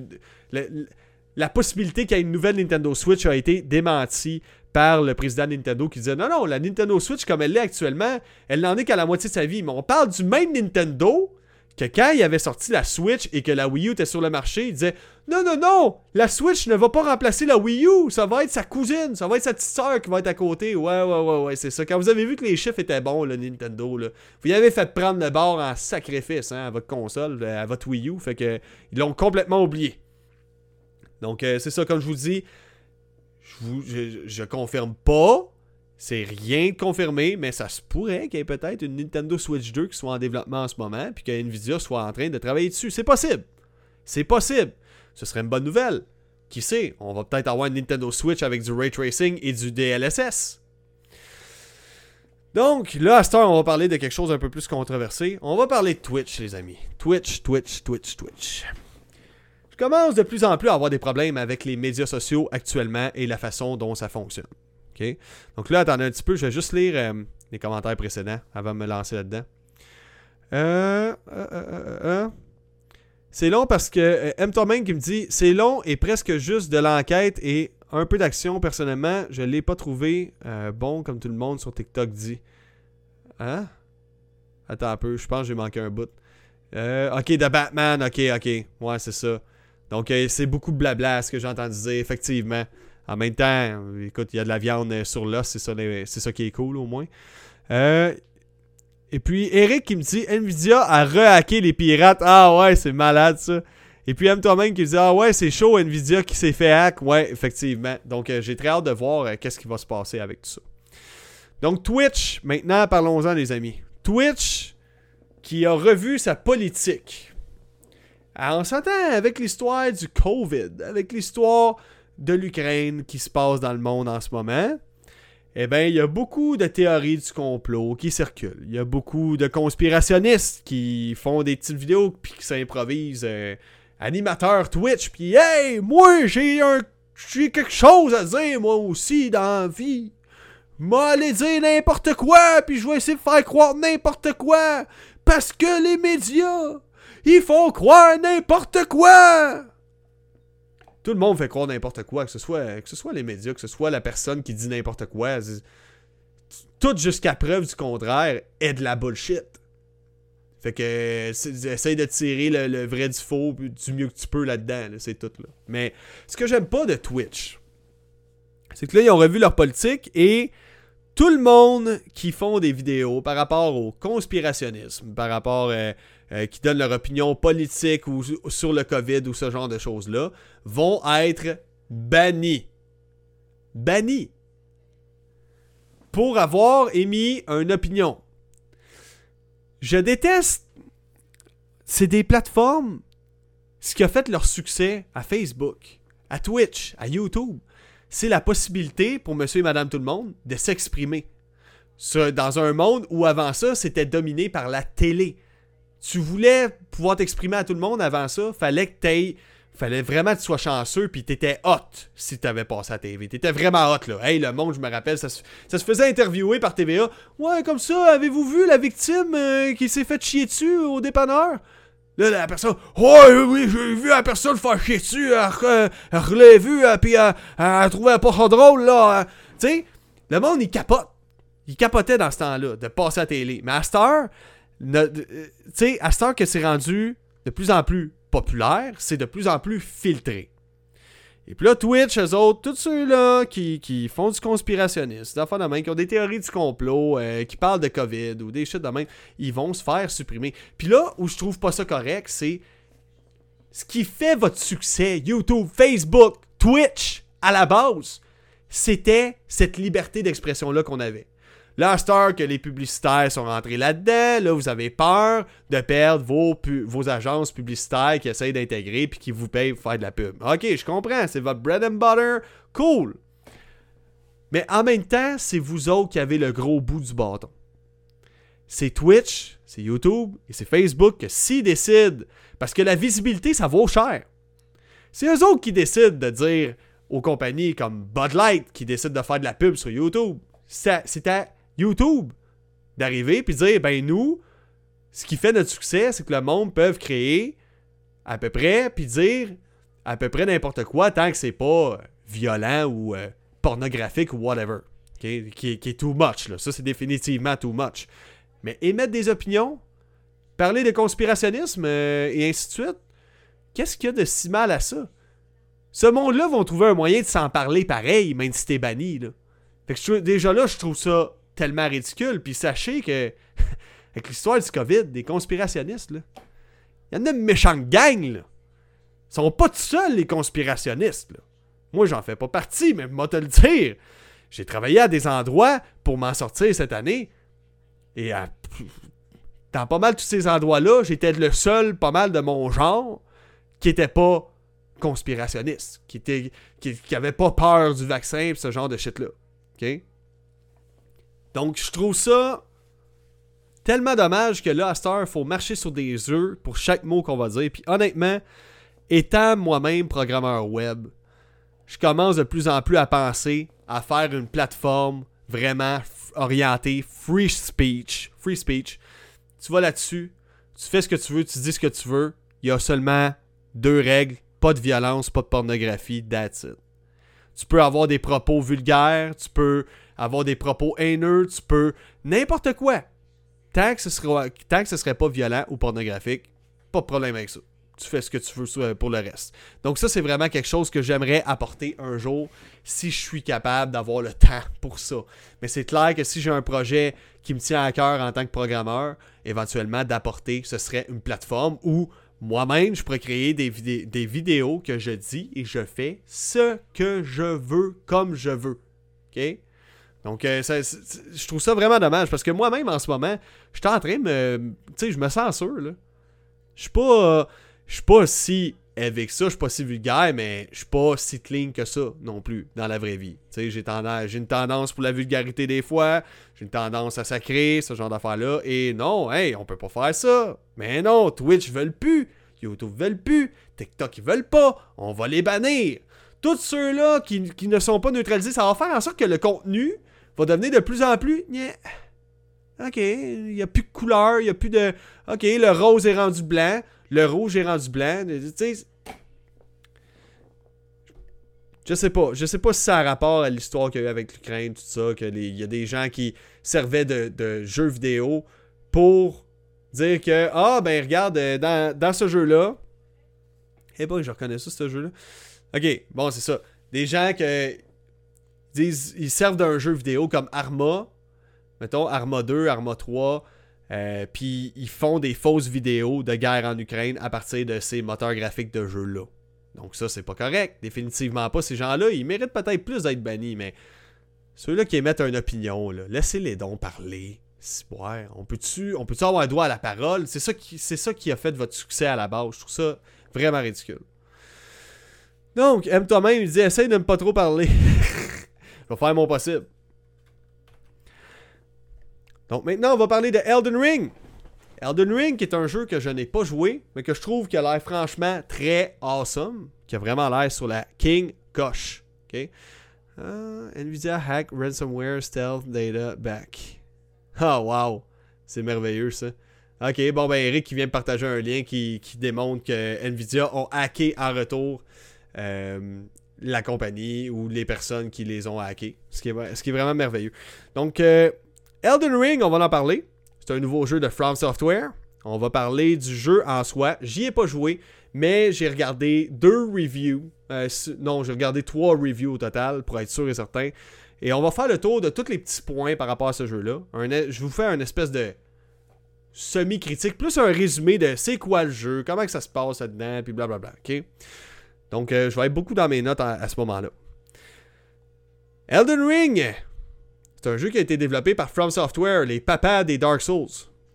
la possibilité qu'il y ait une nouvelle Nintendo Switch a été démentie par le président de Nintendo qui disait non, non, la Nintendo Switch comme elle l'est actuellement, elle n'en est qu'à la moitié de sa vie. Mais on parle du même Nintendo que quand il avait sorti la Switch et que la Wii U était sur le marché, il disait non, non, non, la Switch ne va pas remplacer la Wii U, ça va être sa cousine, ça va être sa petite soeur qui va être à côté. Ouais, ouais, ouais, ouais, c'est ça. Quand vous avez vu que les chiffres étaient bons, le Nintendo, vous y avez fait prendre le bord en sacrifice hein, à votre console, à votre Wii U, fait que ils l'ont complètement oublié. Donc, euh, c'est ça, comme je vous dis, je, je, confirme pas. C'est rien de confirmé, mais ça se pourrait qu'il y ait peut-être une Nintendo Switch 2 qui soit en développement en ce moment, puis que Nvidia soit en train de travailler dessus. C'est possible. C'est possible. Ce serait une bonne nouvelle. Qui sait, on va peut-être avoir une Nintendo Switch avec du ray tracing et du DLSS. Donc, là, à cette heure, on va parler de quelque chose un peu plus controversé. On va parler de Twitch, les amis. Twitch, Twitch, Twitch, Twitch. Je commence de plus en plus à avoir des problèmes avec les médias sociaux actuellement et la façon dont ça fonctionne. Donc là, attendez un petit peu, je vais juste lire euh, les commentaires précédents avant de me lancer là-dedans. Euh, euh, c'est long parce que M. Qui me dit c'est long et presque juste de l'enquête et un peu d'action, personnellement, je l'ai pas trouvé bon comme tout le monde sur TikTok dit. Hein? Attends un peu, je pense que j'ai manqué un bout. Ok, The Batman, ok, ok. Ouais, c'est ça. Donc, c'est beaucoup de blabla ce que j'ai entendu dire, effectivement. En même temps, écoute, il y a de la viande sur l'os, c'est ça, ça qui est cool au moins. Euh, et puis, Eric qui me dit Nvidia a rehacké les pirates. Ah ouais, c'est malade ça. Et puis, M. toi-même qui me dit Ah ouais, c'est chaud, Nvidia qui s'est fait hack. Ouais, effectivement. Donc, euh, j'ai très hâte de voir qu'est-ce qui va se passer avec tout ça. Donc, Twitch, maintenant, parlons-en, les amis. Twitch qui a revu sa politique. Alors, on s'entend avec l'histoire du COVID, avec l'histoire de l'Ukraine qui se passe dans le monde en ce moment. Eh bien, il y a beaucoup de théories du complot qui circulent. Il y a beaucoup de conspirationnistes qui font des petites vidéos puis qui s'improvisent euh, animateurs Twitch. Puis, hey, moi, j'ai un, j'ai quelque chose à dire, moi aussi, dans la vie. Moi, aller dire n'importe quoi, puis je vais essayer de faire croire n'importe quoi. Parce que les médias, ils font croire n'importe quoi! Tout le monde fait croire n'importe quoi, que ce, soit, que ce soit les médias, que ce soit la personne qui dit n'importe quoi. Tout jusqu'à preuve du contraire est de la bullshit. Fait que essaye de tirer le, vrai du faux du mieux que tu peux là-dedans, c'est tout là. Mais ce que j'aime pas de Twitch, c'est que là, ils ont revu leur politique et tout le monde qui font des vidéos par rapport au conspirationnisme, par rapport euh, euh, qui donnent leur opinion politique ou sur le COVID ou ce genre de choses-là, vont être bannis. Bannis. Pour avoir émis une opinion. Je déteste. C'est des plateformes. Ce qui a fait leur succès à Facebook, à Twitch, à YouTube c'est la possibilité pour monsieur et madame tout le monde de s'exprimer. Dans un monde où avant ça, c'était dominé par la télé. Tu voulais pouvoir t'exprimer à tout le monde avant ça, fallait que tu Fallait vraiment que tu sois chanceux, puis t'étais hot si t'avais passé à TV. T'étais vraiment hot, là. Hey, le monde, je me rappelle, ça se, faisait interviewer par TVA. Ouais, comme ça, avez-vous vu la victime euh, qui s'est fait chier dessus au dépanneur? Là, la personne, oh oui, j'ai vu la personne faire chier dessus, elle, l'a vu, puis elle, elle, trouvait pas ça drôle, là. Tu sais, le monde, il capote. Il capotait dans ce temps-là, de passer à la télé. Mais euh, tu sais, à cette heure que c'est rendu de plus en plus populaire, c'est de plus en plus filtré. Et puis là, Twitch, eux autres, tous ceux-là qui, qui, font du conspirationnisme, d'enfants de qui ont des théories du complot, euh, qui parlent de COVID ou des shit de même, ils vont se faire supprimer. Puis là, où je trouve pas ça correct, c'est ce qui fait votre succès, YouTube, Facebook, Twitch, à la base, c'était cette liberté d'expression-là qu'on avait. Là, que les publicitaires sont rentrés là-dedans, là, vous avez peur de perdre vos, vos agences publicitaires qui essayent d'intégrer puis qui vous payent pour faire de la pub. Ok, je comprends, c'est votre bread and butter, cool. Mais en même temps, c'est vous autres qui avez le gros bout du bâton. C'est Twitch, c'est YouTube et c'est Facebook que s'ils décident, parce que la visibilité, ça vaut cher. C'est eux autres qui décident de dire aux compagnies comme Bud Light qui décident de faire de la pub sur YouTube. C'est à YouTube d'arriver puis dire ben nous ce qui fait notre succès c'est que le monde peut créer à peu près puis dire à peu près n'importe quoi tant que c'est pas violent ou euh, pornographique ou whatever qui, est too much là. ça c'est définitivement too much mais émettre des opinions parler de conspirationnisme euh, et ainsi de suite qu'est-ce qu'il y a de si mal à ça? Ce monde-là vont trouver un moyen de s'en parler pareil, même si t'es banni. Là. Déjà là, je trouve ça tellement ridicule. Puis sachez que, avec l'histoire du COVID, des conspirationnistes, là, il y en a une méchante gang, là. Ils sont pas tout seuls, les conspirationnistes, là. Moi, j'en fais pas partie, mais moi te le dire. J'ai travaillé à des endroits pour m'en sortir cette année. Et dans pas mal tous ces endroits-là, j'étais le seul, pas mal de mon genre, qui était pas conspirationniste, qui, était, qui, avait pas peur du vaccin et ce genre de shit-là. Donc, je trouve ça tellement dommage que là, à cette heure, il faut marcher sur des œufs pour chaque mot qu'on va dire. Puis honnêtement, étant moi-même programmeur web, je commence de plus en plus à penser à faire une plateforme vraiment orientée free speech. Free speech. Tu vas là-dessus, tu fais ce que tu veux, tu dis ce que tu veux. Il y a seulement deux règles pas de violence, pas de pornographie, that's it. Tu peux avoir des propos vulgaires, tu peux avoir des propos haineux, tu peux n'importe quoi. Tant que, ce sera, tant que ce serait pas violent ou pornographique, pas de problème avec ça. Tu fais ce que tu veux pour le reste. Donc ça, c'est vraiment quelque chose que j'aimerais apporter un jour si je suis capable d'avoir le temps pour ça. Mais c'est clair que si j'ai un projet qui me tient à cœur en tant que programmeur, éventuellement d'apporter, ce serait une plateforme où moi-même, je pourrais créer des, des vidéos que je dis et je fais ce que je veux comme je veux. OK? Donc, euh, je trouve ça vraiment dommage parce que moi-même, en ce moment, je suis en train de me. Tu sais, je me sens sûr, là. Je suis pas. je suis pas si avec ça, je suis pas si vulgaire, mais je suis pas si clean que ça non plus dans la vraie vie. Tu sais, j'ai, j'ai une tendance pour la vulgarité des fois, j'ai une tendance à sacrer, ce genre d'affaires-là. Et non, hey, on peut pas faire ça. Mais non, Twitch veulent plus, YouTube veulent plus, TikTok ils veulent pas, on va les bannir. Tous ceux-là qui, qui ne sont pas neutralisés, ça va faire en sorte que le contenu va devenir de plus en plus. Ok, il n'y a plus de couleur, il n'y a plus de. Ok, le rose est rendu blanc, le rouge est rendu blanc. Tu. Je sais pas. Je sais pas si ça a rapport à l'histoire qu'il y a eu avec l'Ukraine, tout ça, qu'il y a des gens qui servaient de, jeux vidéo pour dire que, ah, ben regarde, euh, dans, dans ce jeu-là. Eh ben, je reconnais ça, ce jeu-là. Ok, bon, c'est ça. Des gens que ils servent d'un jeu vidéo comme Arma, mettons Arma 2, Arma 3, euh, puis ils font des fausses vidéos de guerre en Ukraine à partir de ces moteurs graphiques de jeux-là. Donc ça, c'est pas correct. Définitivement pas. Ces gens-là, ils méritent peut-être plus d'être bannis, mais ceux-là qui émettent une opinion, laissez-les donc parler. On peut-tu avoir un doigt à la parole? C'est ça, qui, ça qui a fait votre succès à la base. Je trouve ça vraiment ridicule. Donc, aime toi-même, il dit essaye de ne pas trop parler. Je vais faire mon possible. Donc maintenant, on va parler de Elden Ring. Elden Ring, qui est un jeu que je n'ai pas joué, mais que je trouve qui a l'air franchement très awesome, qui a vraiment l'air sur la King Kosh. OK? Uh, Nvidia hack ransomware stealth data back. Oh wow! C'est merveilleux ça. Ok, bon ben Eric qui vient partager un lien qui, qui démontre que Nvidia ont hacké en retour euh, la compagnie ou les personnes qui les ont hackés. Ce qui est, vraiment merveilleux. Donc, euh, Elden Ring, on va en parler. C'est un nouveau jeu de From Software. On va parler du jeu en soi. J'y ai pas joué, mais j'ai regardé deux reviews. Euh, non, j'ai regardé trois reviews au total pour être sûr et certain. Et on va faire le tour de tous les petits points par rapport à ce jeu-là. Je vous fais un espèce de semi-critique, plus un résumé de c'est quoi le jeu, comment ça se passe là-dedans, puis blablabla. Donc, euh, je vais être beaucoup dans mes notes à, ce moment-là. Elden Ring! C'est un jeu qui a été développé par From Software, les papas des Dark Souls.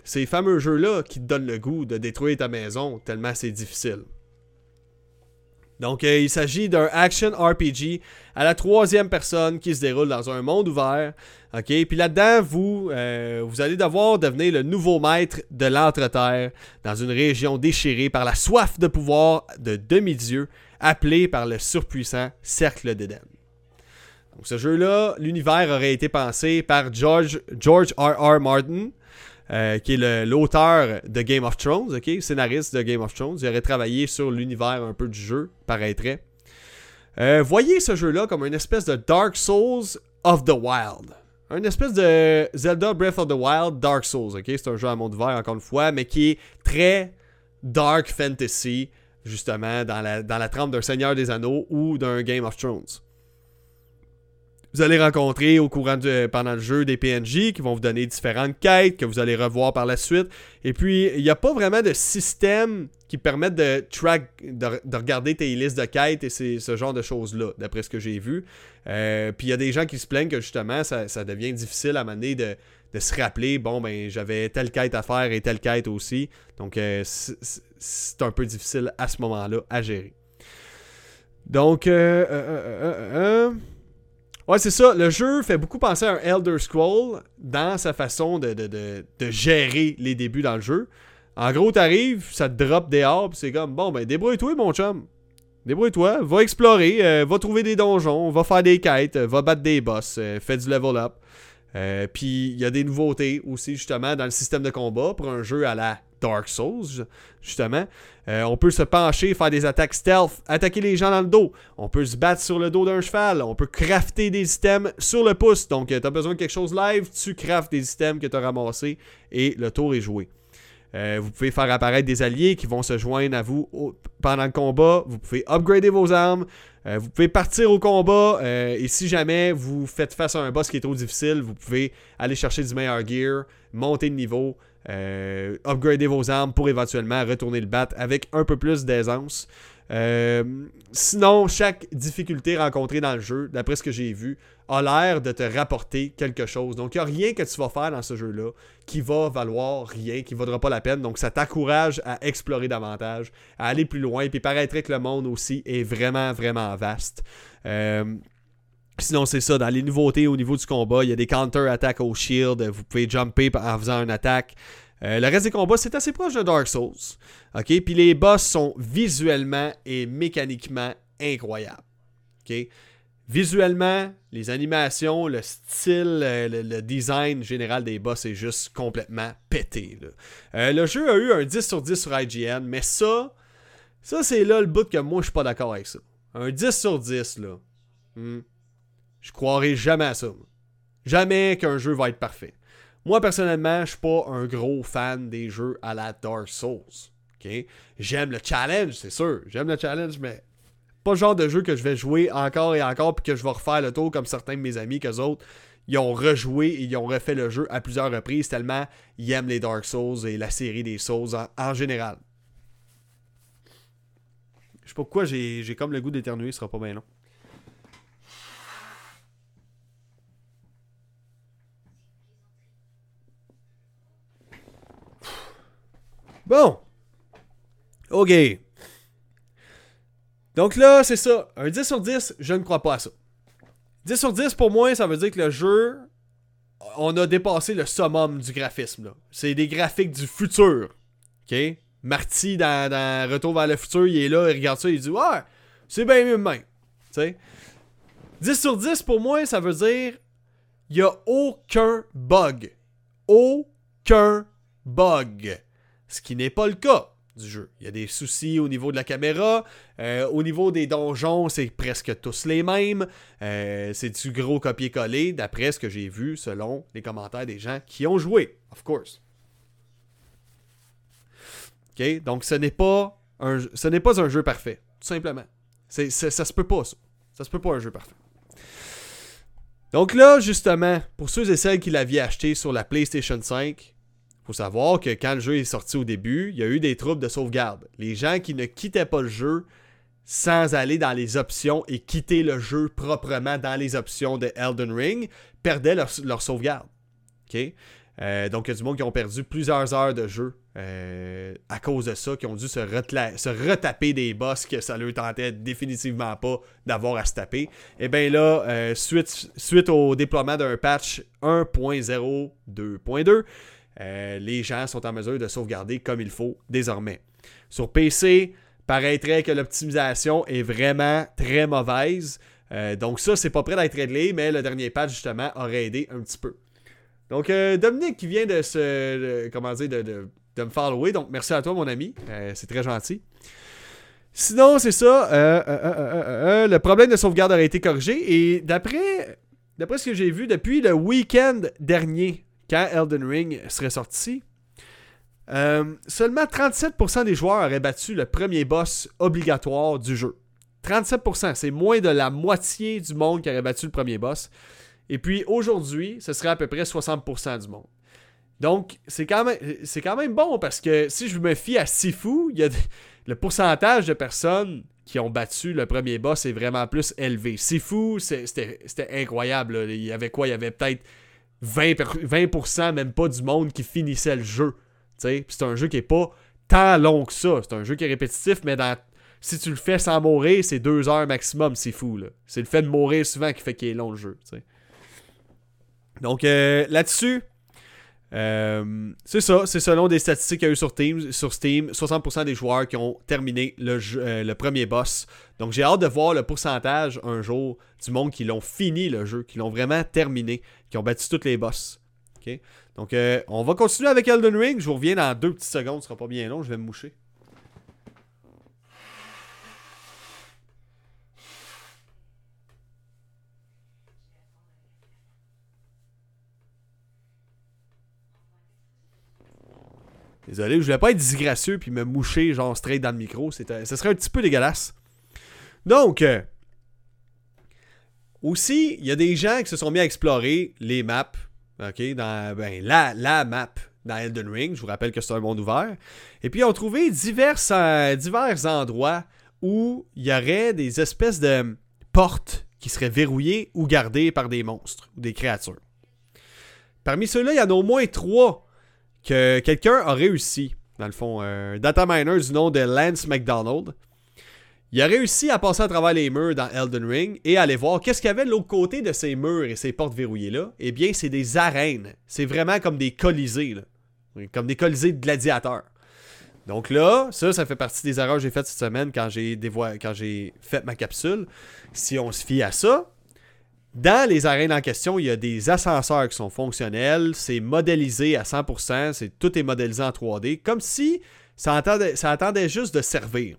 Ces fameux jeux-là qui te donnent le goût de détruire ta maison tellement c'est difficile. Donc, euh, il s'agit d'un action RPG à la troisième personne qui se déroule dans un monde ouvert. OK? Puis là-dedans, vous, euh, vous allez devoir devenir le nouveau maître de l'Entre-Terre dans une région déchirée par la soif de pouvoir de demi-dieu appelé par le surpuissant Cercle d'Éden. Donc ce jeu-là, l'univers aurait été pensé par George, George R. R. Martin, euh, qui est l'auteur de Game of Thrones, scénariste de Game of Thrones. Il aurait travaillé sur l'univers un peu du jeu, paraîtrait. Euh, voyez ce jeu-là comme une espèce de Dark Souls of the Wild. Une espèce de Zelda Breath of the Wild Dark Souls, ok? C'est un jeu à monde ouvert, encore une fois, mais qui est très dark fantasy, justement, dans la, dans la trame d'un Seigneur des Anneaux ou d'un Game of Thrones. Vous allez rencontrer au courant de, pendant le jeu des PNJ qui vont vous donner différentes quêtes que vous allez revoir par la suite. Et puis, il n'y a pas vraiment de système qui permette de track, de, regarder tes listes de quêtes et ce genre de choses-là, d'après ce que j'ai vu. Euh, puis il y a des gens qui se plaignent que justement, ça, devient difficile à de, de se rappeler, bon, ben, j'avais telle quête à faire et telle quête aussi. Donc, euh, c'est un peu difficile à ce moment-là à gérer. Donc, euh, euh, ouais, c'est ça. Le jeu fait beaucoup penser à un Elder Scroll dans sa façon de, de, gérer les débuts dans le jeu. En gros, t'arrives, ça te drop des arbres, c'est comme, bon, ben, débrouille-toi, mon chum. Débrouille-toi, va explorer, va trouver des donjons, va faire des quêtes, va battre des boss, fais du level up. Euh, puis il y a des nouveautés aussi justement dans le système de combat pour un jeu à la Dark Souls, justement. Euh, on peut se pencher, faire des attaques stealth, attaquer les gens dans le dos. On peut se battre sur le dos d'un cheval. On peut crafter des items sur le pouce. Donc, tu as besoin de quelque chose live, tu craftes des items que tu as ramassés et le tour est joué. Euh, vous pouvez faire apparaître des alliés qui vont se joindre à vous pendant le combat. Vous pouvez upgrader vos armes. Euh, vous pouvez partir au combat. Euh, et si jamais vous faites face à un boss qui est trop difficile, vous pouvez aller chercher du meilleur gear, monter de niveau, upgrader vos armes pour éventuellement retourner le battre avec un peu plus d'aisance. sinon, chaque difficulté rencontrée dans le jeu, d'après ce que j'ai vu, a l'air de te rapporter quelque chose. Donc, il n'y a rien que tu vas faire dans ce jeu-là qui va valoir rien, qui ne vaudra pas la peine. Donc, ça t'encourage à explorer davantage, à aller plus loin. Puis, paraîtrait que le monde aussi est vraiment, vraiment vaste. Euh, sinon, c'est ça. Dans les nouveautés au niveau du combat, il y a des counter-attaques au shield. Vous pouvez jumper en faisant une attaque. Euh, le reste des combats, c'est assez proche de Dark Souls. OK? Puis les boss sont visuellement et mécaniquement incroyables. OK? Visuellement, les animations, le style, euh, le, design général des boss est juste complètement pété. Euh, le jeu a eu un 10 sur 10 sur IGN, mais ça, ça c'est là le bout que moi je suis pas d'accord avec ça. Un 10 sur 10, là. Hmm, je croirais jamais à ça. Jamais qu'un jeu va être parfait. Moi, personnellement, je suis pas un gros fan des jeux à la Dark Souls. J'aime le challenge, c'est sûr. J'aime le challenge, mais pas le genre de jeu que je vais jouer encore et encore puis que je vais refaire le tour comme certains de mes amis qu'eux autres ils ont rejoué et ils ont refait le jeu à plusieurs reprises tellement ils aiment les Dark Souls et la série des Souls en, général. Je sais pas pourquoi j'ai comme le goût d'éternuer, ce sera pas bien long. Bon. Ok. Donc là, c'est ça. Un 10 sur 10, je ne crois pas à ça. 10 sur 10, pour moi, ça veut dire que le jeu, on a dépassé le summum du graphisme. C'est des graphiques du futur. OK? Marty, dans, Retour vers le futur, il est là, il regarde ça, il dit Ouais, c'est bien mieux même. sais 10 sur 10, pour moi, ça veut dire il n'y a aucun bug. Aucun bug. Ce qui n'est pas le cas du jeu. Il y a des soucis au niveau de la caméra. Euh, au niveau des donjons, c'est presque tous les mêmes. Euh, c'est du gros copier-coller, d'après ce que j'ai vu, selon les commentaires des gens qui ont joué, of course. OK? Donc, ce n'est pas un, ce n'est pas un jeu parfait, tout simplement. C'est, ça se peut pas, ça. Ça se peut pas un jeu parfait. Donc là, justement, pour ceux et celles qui l'avaient acheté sur la PlayStation 5, faut savoir que quand le jeu est sorti au début, il y a eu des troubles de sauvegarde. Les gens qui ne quittaient pas le jeu sans aller dans les options et quitter le jeu proprement dans les options de Elden Ring perdaient leur, sauvegarde. Euh, donc, il y a du monde qui ont perdu plusieurs heures de jeu euh, à cause de ça, qui ont dû se, retaper des boss que ça leur tentait définitivement pas d'avoir à se taper. Et eh bien là, euh, suite au déploiement d'un patch 1.0.2.2, euh, les gens sont en mesure de sauvegarder comme il faut désormais. Sur PC, paraîtrait que l'optimisation est vraiment très mauvaise. Euh, donc ça, c'est pas prêt d'être réglé, mais le dernier patch, justement, aurait aidé un petit peu. Donc, euh, Dominique qui vient de se. comment dire, de, me follower. Donc, merci à toi, mon ami. c'est très gentil. Sinon, c'est ça. le problème de sauvegarde aurait été corrigé. Et d'après, d'après ce que j'ai vu depuis le week-end dernier, quand Elden Ring serait sorti, euh, seulement 37% des joueurs auraient battu le premier boss obligatoire du jeu. 37%, c'est moins de la moitié du monde qui aurait battu le premier boss. Et puis aujourd'hui, ce serait à peu près 60% du monde. Donc, c'est quand, même, quand même bon parce que si je me fie à Sifu, le pourcentage de personnes qui ont battu le premier boss est vraiment plus élevé. Sifu, c'était incroyable. Il y avait quoi? Il y avait peut-être 20%, même pas du monde qui finissait le jeu. C'est un jeu qui est pas tant long que ça. C'est un jeu qui est répétitif, mais si tu le fais sans mourir, c'est deux heures maximum, c'est fou. C'est le fait de mourir souvent qui fait qu'il est long le jeu. Donc euh, là-dessus, Euh, c'est ça, c'est selon des statistiques qu'il y a eu sur, Team, sur Steam, 60% des joueurs qui ont terminé euh, le premier boss. Donc j'ai hâte de voir le pourcentage un jour du monde qui l'ont fini le jeu, qui l'ont vraiment terminé, qui ont battu tous les boss. Donc euh, on va continuer avec Elden Ring. Je vous reviens dans deux petites secondes, ce sera pas bien long, je vais me moucher. Désolé, je voulais pas être disgracieux puis me moucher genre straight dans le micro. Ce serait un petit peu dégueulasse. Donc, euh, aussi, il y a des gens qui se sont mis à explorer les maps. OK, ben, la, map dans Elden Ring. Je vous rappelle que c'est un monde ouvert. Et puis, ils ont trouvé divers, euh, divers endroits où il y aurait des espèces de portes qui seraient verrouillées ou gardées par des monstres ou des créatures. Parmi ceux-là, il y en a au moins trois que quelqu'un a réussi, dans le fond, un data miner du nom de Lance McDonald. Il a réussi à passer à travers les murs dans Elden Ring et aller voir qu'est-ce qu'il y avait de l'autre côté de ces murs et ces portes verrouillées-là. Eh bien, c'est des arènes. C'est vraiment comme des colisées, comme des colisées de gladiateurs. Donc là, ça, ça fait partie des erreurs que j'ai faites cette semaine quand j'ai, fait ma capsule. Si on se fie à ça, dans les arènes en question, il y a des ascenseurs qui sont fonctionnels, c'est modélisé à 100%, c'est, tout est modélisé en 3D, comme si ça attendait juste de servir.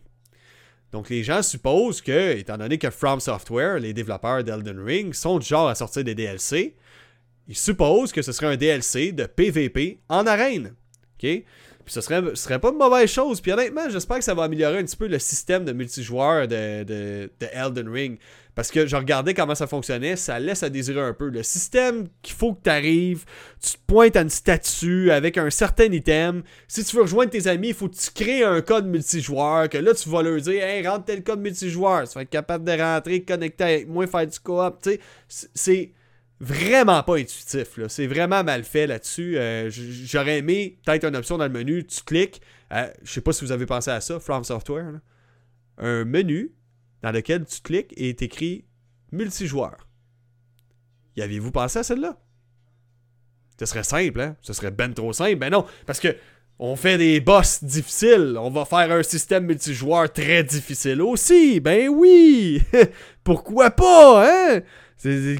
Donc les gens supposent que, étant donné que From Software, les développeurs d'Elden Ring, sont du genre à sortir des DLC, ils supposent que ce serait un DLC de PvP en arène. OK? Puis ce serait, ce serait pas une mauvaise chose. Puis honnêtement, j'espère que ça va améliorer un petit peu le système de multijoueur de, de, de Elden Ring. Parce que je regardais comment ça fonctionnait, ça laisse à désirer un peu. Le système qu'il faut que tu arrives, tu te pointes à une statue avec un certain item. Si tu veux rejoindre tes amis, il faut que tu crées un code multijoueur. Que là, tu vas leur dire Hey, rentre tel code multijoueur. Tu vas être capable de rentrer, connecter avec moi, faire du coop. C'est vraiment pas intuitif. C'est vraiment mal fait là-dessus. Euh, j'aurais aimé peut-être une option dans le menu. Tu cliques. Euh, je sais pas si vous avez pensé à ça, From Software. Un menu dans lequel tu cliques et est écrit multijoueur. Y aviez-vous pensé à celle-là? Ce serait simple, hein? Ce serait ben trop simple. Ben non, parce que on fait des boss difficiles. On va faire un système multijoueur très difficile aussi. Ben oui! Pourquoi pas, hein?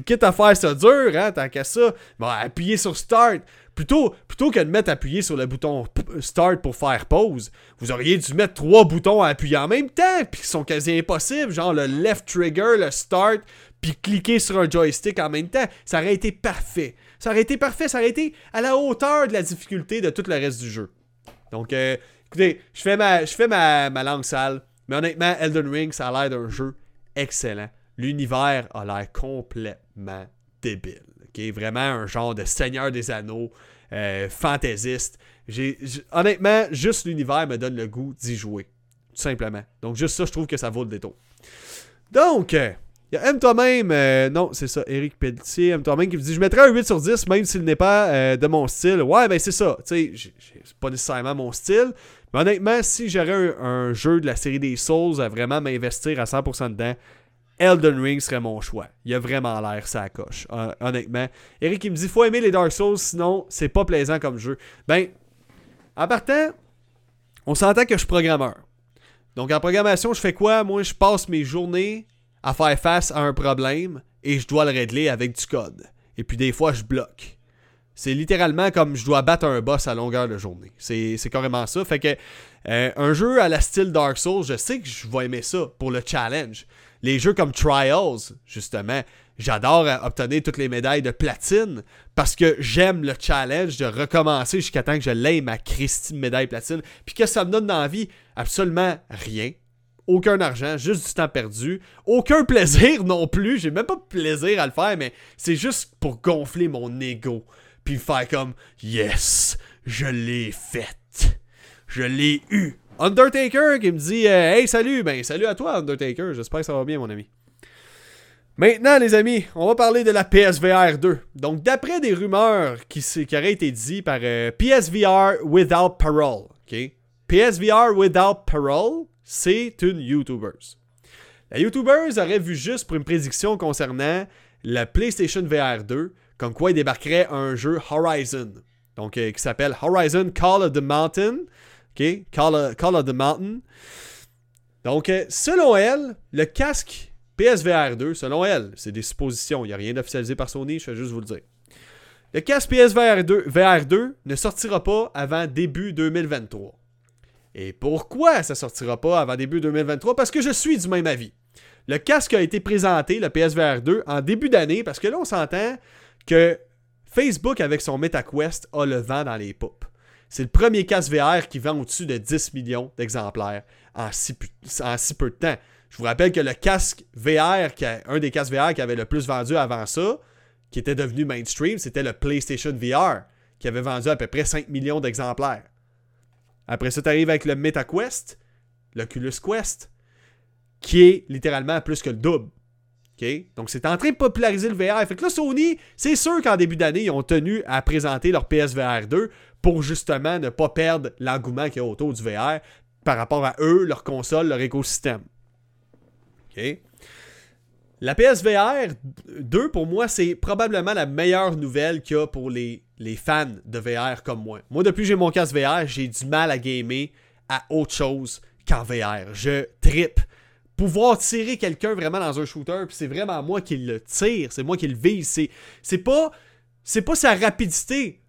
Quitte à faire ça dur, hein, tant qu'à ça. Bon, appuyer sur Start. Plutôt, plutôt que de mettre appuyer sur le bouton Start pour faire pause, vous auriez dû mettre trois boutons à appuyer en même temps, puis qui sont quasi impossibles, genre le left trigger, le Start, puis cliquer sur un joystick en même temps. Ça aurait été parfait. Ça aurait été parfait, ça aurait été à la hauteur de la difficulté de tout le reste du jeu. Donc, euh, écoutez, je fais, ma, ma, ma langue sale, mais honnêtement, Elden Ring, ça a l'air d'un jeu excellent. L'univers a l'air complètement débile qui est vraiment un genre de Seigneur des Anneaux, euh, fantaisiste. honnêtement, juste l'univers me donne le goût d'y jouer. Tout simplement. Donc, juste ça, je trouve que ça vaut le détour. Donc, il euh, y a M toi-même, euh, non, c'est ça, Eric Pelletier, M toi-même qui me dit Je mettrais un 8 sur 10, même s'il n'est pas de mon style. Ouais, ben c'est ça. Tu sais, c'est pas nécessairement mon style. Mais honnêtement, si j'aurais un, jeu de la série des Souls à vraiment m'investir à 100% dedans, Elden Ring serait mon choix. Il a vraiment l'air ça coche, honnêtement. Eric il me dit faut aimer les Dark Souls, sinon c'est pas plaisant comme jeu. Ben, en partant, on s'entend que je suis programmeur. Donc en programmation, je fais quoi? Moi, je passe mes journées à faire face à un problème et je dois le régler avec du code. Et puis des fois, je bloque. C'est littéralement comme je dois battre un boss à longueur de journée. C'est carrément ça. Fait que euh, un jeu à la style Dark Souls, je sais que je vais aimer ça pour le challenge les jeux comme Trials, justement, j'adore obtenir toutes les médailles de platine parce que j'aime le challenge de recommencer jusqu'à temps que je l'aie ma Christine médaille platine. Puis que ça me donne dans vie absolument rien. Aucun argent, juste du temps perdu. Aucun plaisir non plus. J'ai même pas de plaisir à le faire, mais c'est juste pour gonfler mon ego. Puis faire comme Yes, je l'ai faite. Je l'ai eu. Undertaker qui me dit euh, Hey, salut Ben, salut à toi, Undertaker. J'espère que ça va bien, mon ami. Maintenant, les amis, on va parler de la PSVR 2. Donc, d'après des rumeurs qui, auraient été dites par euh, PSVR Without Parole, ok? PSVR Without Parole, c'est une YouTuber. La YouTuber aurait vu juste pour une prédiction concernant la PlayStation VR 2, comme quoi il débarquerait un jeu Horizon. donc qui s'appelle Horizon Call of the Mountain. OK? Call of, the Mountain. Donc, selon elle, le casque PSVR 2, selon elle, c'est des suppositions, il n'y a rien d'officialisé par Sony, je vais juste vous le dire. Le casque PSVR 2, VR 2 ne sortira pas avant début 2023. Et pourquoi ça sortira pas avant début 2023 Parce que je suis du même avis. Le casque a été présenté, le PSVR 2, en début d'année, parce que là, on s'entend que Facebook, avec son MetaQuest, a le vent dans les poupes. C'est le premier casque VR qui vend au-dessus de 10 millions d'exemplaires en si, peu de temps. Je vous rappelle que le casque VR, un des casques VR qui avait le plus vendu avant ça, qui était devenu mainstream, c'était le PlayStation VR, qui avait vendu à peu près 5 millions d'exemplaires. Après ça, tu arrives avec le MetaQuest, l'Oculus Quest, qui est littéralement plus que le double. Donc, c'est en train de populariser le VR. Fait que là, Sony, c'est sûr qu'en début d'année, ils ont tenu à présenter leur PSVR 2 pour justement ne pas perdre l'engouement qu'il y a autour du VR par rapport à eux, leur console, leur écosystème. La PSVR 2, pour moi, c'est probablement la meilleure nouvelle qu'il y a pour les, les fans de VR comme moi. Moi, depuis que j'ai mon casque VR, j'ai du mal à gamer à autre chose qu'en VR. Je trippe. Pouvoir tirer quelqu'un vraiment dans un shooter, puis c'est vraiment moi qui le tire, c'est moi qui le vise. C'est, c'est pas. C'est pas sa rapidité.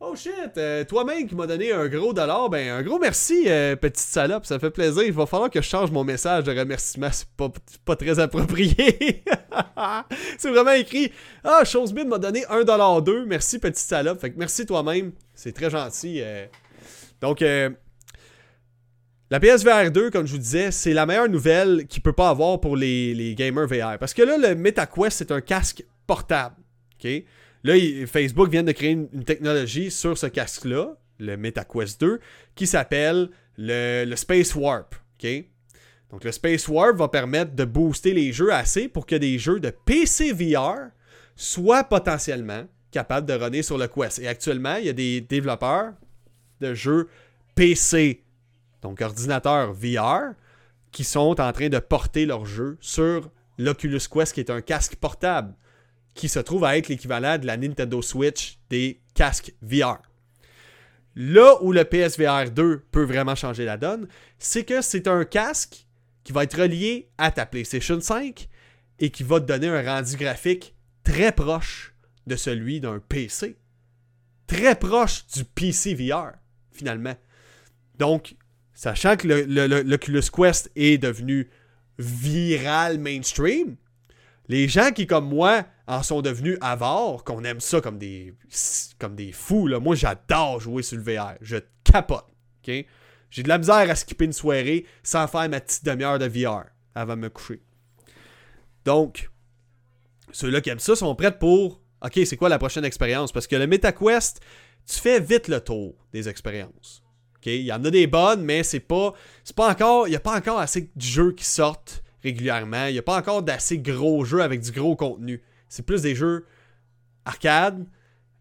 Oh shit, euh, toi-même qui m'as donné un gros dollar, ben un gros merci, euh, petite salope, ça fait plaisir. Il va falloir que je change mon message de remerciement, c'est pas, pas très approprié. c'est vraiment écrit Ah, Chosebid m'a donné un dollar deux, merci petite salope. Fait que merci toi-même, c'est très gentil. Euh. Donc, la PSVR 2, comme je vous disais, c'est la meilleure nouvelle qu'il peut pas avoir pour les, les gamers VR. Parce que là, le MetaQuest, c'est un casque portable. Là, Facebook vient de créer une, technologie sur ce casque-là, le MetaQuest 2, qui s'appelle le, Space Warp. Donc, le Space Warp va permettre de booster les jeux assez pour que des jeux de PC VR soient potentiellement capables de runner sur le Quest. Et actuellement, il y a des développeurs de jeux PC, donc ordinateur VR, qui sont en train de porter leurs jeux sur l'Oculus Quest, qui est un casque portable qui se trouve à être l'équivalent de la Nintendo Switch des casques VR. Là où le PSVR 2 peut vraiment changer la donne, c'est que c'est un casque qui va être relié à ta PlayStation 5 et qui va te donner un rendu graphique très proche de celui d'un PC. Très proche du PC VR, finalement. Donc, sachant que l'Oculus Quest est devenu viral mainstream, les gens qui, comme moi, en sont devenus avares, qu'on aime ça comme des, fous, là. moi j'adore jouer sur le VR. Je capote. ok? J'ai de la misère à skipper une soirée sans faire ma petite demi-heure de VR avant de me coucher. Donc, ceux-là qui aiment ça sont prêts pour OK, c'est quoi la prochaine expérience? Parce que le MetaQuest, tu fais vite le tour des expériences. Il y en a des bonnes, mais c'est pas. C'est pas encore. Il n'y a pas encore assez de jeux qui sortent régulièrement. Il n'y a pas encore d'assez gros jeux avec du gros contenu. C'est plus des jeux arcade,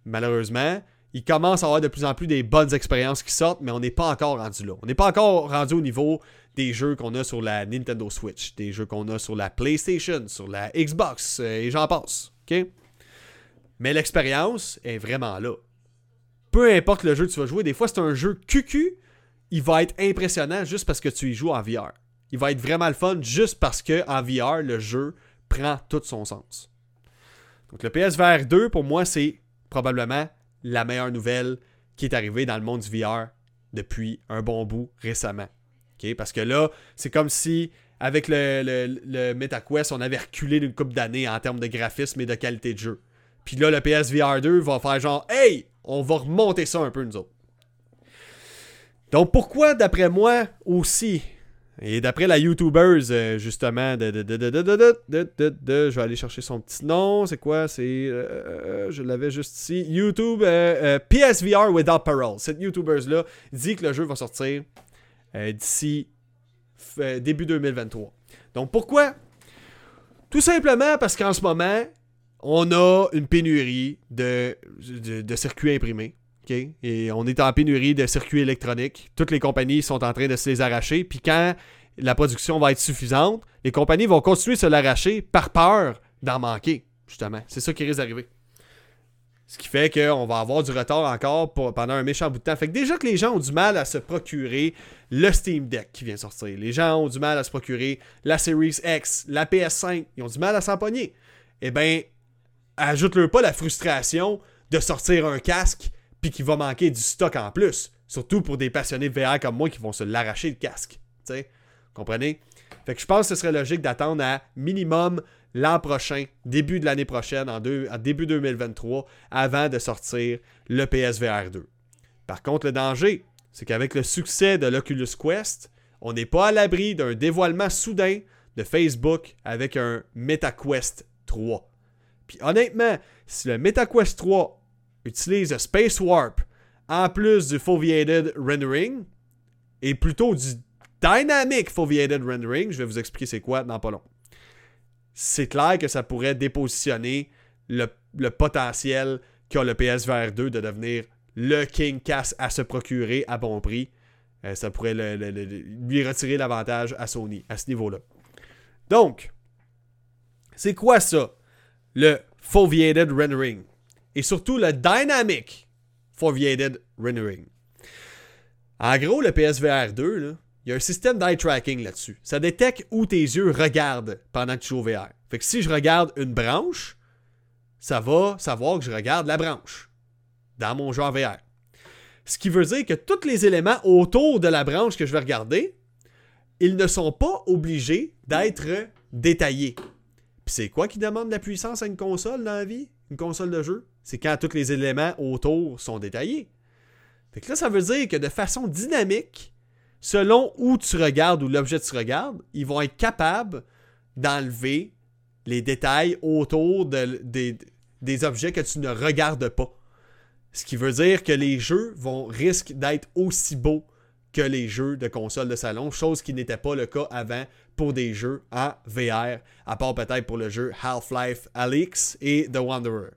malheureusement. Il commence à avoir de plus en plus des bonnes expériences qui sortent, mais on n'est pas encore rendu là. On n'est pas encore rendu au niveau des jeux qu'on a sur la Nintendo Switch, des jeux qu'on a sur la PlayStation, sur la Xbox, euh, et j'en passe. Mais l'expérience est vraiment là. Peu importe le jeu que tu vas jouer, des fois c'est un jeu QQ, il va être impressionnant juste parce que tu y joues en VR il va être vraiment le fun juste parce que en VR, le jeu prend tout son sens. Donc le PSVR 2, pour moi, c'est probablement la meilleure nouvelle qui est arrivée dans le monde du VR depuis un bon bout récemment. Parce que là, c'est comme si, avec le, le, MetaQuest, on avait reculé d'une coupe d'années en termes de graphisme et de qualité de jeu. Puis là, le PSVR 2 va faire genre, hey, on va remonter ça un peu, nous autres. Donc pourquoi, d'après moi, aussi, et d'après la YouTubers, euh, justement, de, je vais aller chercher son petit nom. C'est quoi C'est. Euh, je l'avais juste ici. YouTube euh, PSVR Without Parole. Cette YouTubers-là dit que le jeu va sortir d'ici début 2023. Donc pourquoi Tout simplement parce qu'en ce moment, on a une pénurie de, circuits imprimés. Et on est en pénurie de circuits électroniques. Toutes les compagnies sont en train de se les arracher. Puis quand la production va être suffisante, les compagnies vont continuer de se l'arracher par peur d'en manquer, justement. C'est ça qui risque d'arriver. Ce qui fait qu'on va avoir du retard encore pendant un méchant bout de temps. Fait que déjà que les gens ont du mal à se procurer le Steam Deck qui vient sortir. Les gens ont du mal à se procurer la Series X, la PS5. Ils ont du mal à s'en pogner. Eh bien, ajoute-leur pas la frustration de sortir un casque puis qu'il va manquer du stock en plus. Surtout pour des passionnés de VR comme moi qui vont se l'arracher le casque. sais, Comprenez? Fait que je pense que ce serait logique d'attendre à minimum l'an prochain, début de l'année prochaine, en, début 2023, avant de sortir le PSVR 2. Par contre, le danger, c'est qu'avec le succès de l'Oculus Quest, on n'est pas à l'abri d'un dévoilement soudain de Facebook avec un MetaQuest 3. Puis honnêtement, si le MetaQuest 3 utilise le Space Warp en plus du Foveated Rendering, et plutôt du Dynamic Foveated Rendering, je vais vous expliquer c'est quoi dans pas long c'est clair que ça pourrait dépositionner le, potentiel qu'a le PSVR 2 de devenir le King Cass à se procurer à bon prix. Euh, ça pourrait lui retirer l'avantage à Sony à ce niveau-là. Donc, c'est quoi ça? Le Foveated Rendering. Et surtout le Dynamic Foveated Rendering. En gros, le PSVR 2, là, il y a un système d'eye tracking là-dessus. Ça détecte où tes yeux regardent pendant que tu joues au VR. Fait que si je regarde une branche, ça va savoir que je regarde la branche dans mon jeu en VR. Ce qui veut dire que tous les éléments autour de la branche que je vais regarder, ils ne sont pas obligés d'être détaillés. Puis c'est quoi qui demande de la puissance à une console dans la vie? Une console de jeu? C'est quand tous les éléments autour sont détaillés. Fait que là, ça veut dire que de façon dynamique, selon où tu regardes ou l'objet que tu regardes, ils vont être capables d'enlever les détails autour des, objets que tu ne regardes pas. Ce qui veut dire que les jeux vont risquer d'être aussi beaux que les jeux de console de salon, chose qui n'était pas le cas avant pour des jeux en VR, à part peut-être pour le jeu Half-Life Alyx et The Wanderer.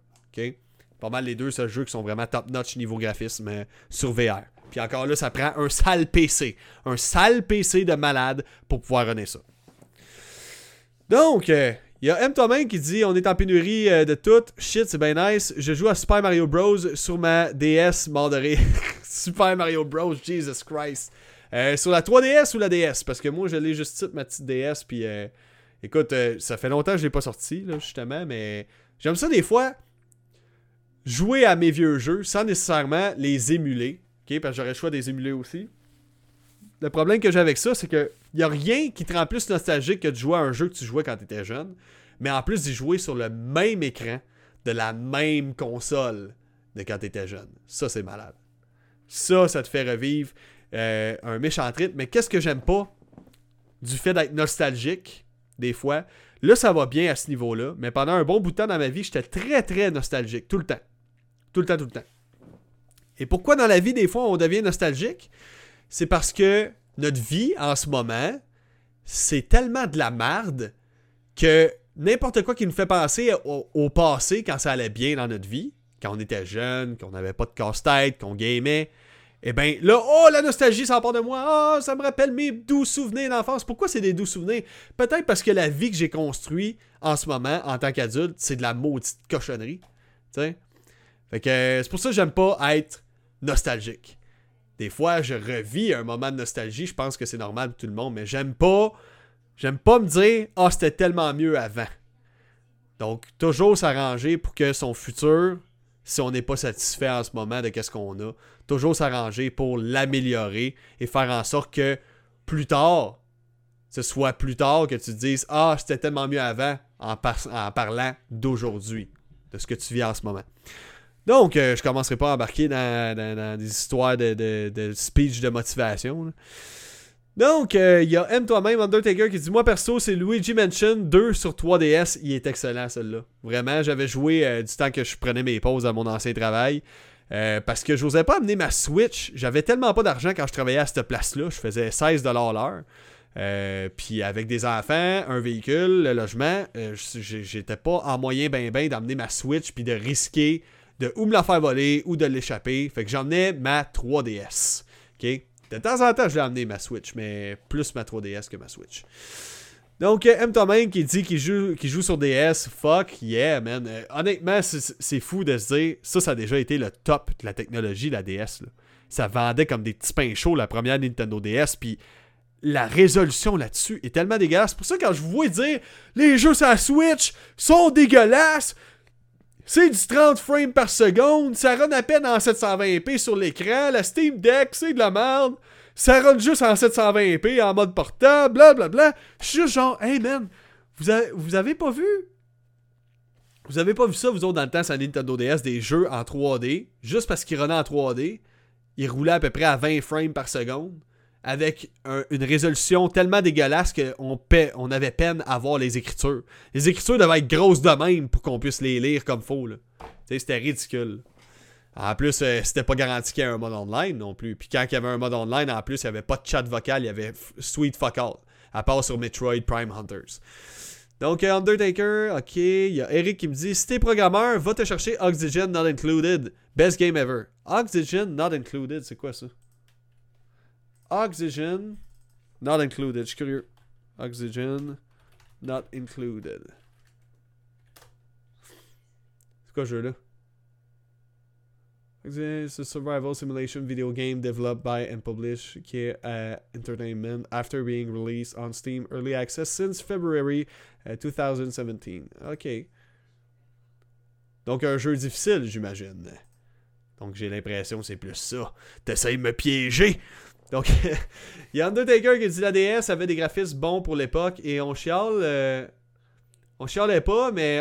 Pas mal les deux seuls jeux qui sont vraiment top-notch niveau graphisme euh, sur VR. Puis encore là, ça prend un sale PC. Un sale PC de malade pour pouvoir runner ça. Donc, il euh, y a M. Thomas qui dit On est en pénurie euh, de tout. Shit, c'est bien nice. Je joue à Super Mario Bros. sur ma DS mort Super Mario Bros. Jesus Christ. Euh, sur la 3DS ou la DS? Parce que moi, je l'ai juste ma petite DS. Puis, écoute, ça fait longtemps que je l'ai pas sorti, là, justement. Mais j'aime ça des fois jouer à mes vieux jeux sans nécessairement les émuler parce que j'aurais le choix des émuler aussi. Le problème que j'ai avec ça, c'est que y a rien qui te rend plus nostalgique que de jouer à un jeu que tu jouais quand tu étais jeune, mais en plus d'y jouer sur le même écran de la même console de quand tu étais jeune. Ça, c'est malade. Ça, ça te fait revivre euh, un méchant trip. Mais qu'est-ce que j'aime pas du fait d'être nostalgique, des fois? Là, ça va bien à ce niveau-là, mais pendant un bon bout de temps dans ma vie, j'étais très, très nostalgique, tout le temps. Tout le temps, tout le temps. Et pourquoi dans la vie, des fois, on devient nostalgique? C'est parce que notre vie, en ce moment, c'est tellement de la merde que n'importe quoi qui nous fait penser au, passé quand ça allait bien dans notre vie, quand on était jeune, qu'on n'avait pas de casse-tête, qu'on gamait, eh bien là, oh, la nostalgie, part de moi. Oh, ça me rappelle mes doux souvenirs d'enfance. Pourquoi c'est des doux souvenirs? Peut-être parce que la vie que j'ai construite en ce moment, en tant qu'adulte, c'est de la maudite cochonnerie. Fait que c'est pour ça que j'aime pas être nostalgique. Des fois, je revis un moment de nostalgie, je pense que c'est normal pour tout le monde, mais j'aime pas j'aime pas me dire "Ah, oh, c'était tellement mieux avant." Donc, toujours s'arranger pour que son futur, si on n'est pas satisfait en ce moment de ce qu'on a, toujours s'arranger pour l'améliorer et faire en sorte que plus tard, ce soit plus tard que tu te dises Ah, c'était tellement mieux avant en, parlant d'aujourd'hui, de ce que tu vis en ce moment. Donc, je euh, je commencerai pas à embarquer dans, des histoires de, speech de motivation. Donc, euh, il y a M toi-même, Undertaker, qui dit Moi perso, c'est Luigi Mansion 2 sur 3DS. Il est excellent, celui-là. Vraiment, j'avais joué euh, du temps que je prenais mes pauses à mon ancien travail. parce que je n'osais pas amener ma Switch. J'avais tellement pas d'argent quand je travaillais à cette place-là. Je faisais 16$ l'heure. puis avec des enfants, un véhicule, le logement, j'étais pas en moyen ben ben d'amener ma Switch puis de risquer de ou me la faire voler ou de l'échapper. Fait que j'emmenais ma 3DS. OK? De temps en temps, je vais amener ma Switch, mais plus ma 3DS que ma Switch. Donc, euh, M. Thomain qui dit qu'il joue, joue sur DS, fuck yeah, man. Euh, honnêtement, c'est- fou de se dire, ça, ça a déjà été le top de la technologie, la DS. Ça vendait comme des petits pains chauds, la première Nintendo DS, puis la résolution là-dessus est tellement dégueulasse. C'est pour ça, quand je vous vois dire, les jeux sur la Switch sont dégueulasses, c'est du 30 frames par seconde, ça run à peine en 720p sur l'écran, la Steam Deck, c'est de la merde. Ça run juste en 720p en mode portable, blablabla. Je suis juste genre, hey man, vous avez, vous avez pas vu? Vous avez pas vu ça, vous autres, dans le temps, sur Nintendo DS, des jeux en 3D, juste parce qu'ils runaient en 3D, ils roulaient à peu près à 20 frames par seconde, avec un- une résolution tellement dégueulasse qu'on on avait peine à voir les écritures. Les écritures devaient être grosses de même pour qu'on puisse les lire comme faut, c'était ridicule. En plus, euh, c'était pas garanti qu'il y ait un mode online non plus. Puis quand il y avait un mode online, en plus, il n'y avait pas de chat vocal, il y avait Sweet Fuck All. À part sur Metroid Prime Hunters. Donc, euh, Undertaker, ok. Il y a Eric qui me dit si t'es programmeur, va te chercher Oxygen Not Included. Best game ever. Oxygen Not Included, c'est quoi ça? Oxygen Not Included. Je suis curieux. Oxygen Not Included. C'est quoi ce jeu-là? It's a survival simulation video game developed by and published by Entertainment after being released on Steam Early Access since February uh, 2017. Ok. Donc un jeu difficile, j'imagine. Donc j'ai l'impression c'est plus ça. T'essayes de me piéger. Donc il y a Undertaker qui dit la DS avait des graphismes bons pour l'époque et on chiale. euh, on chialait pas, mais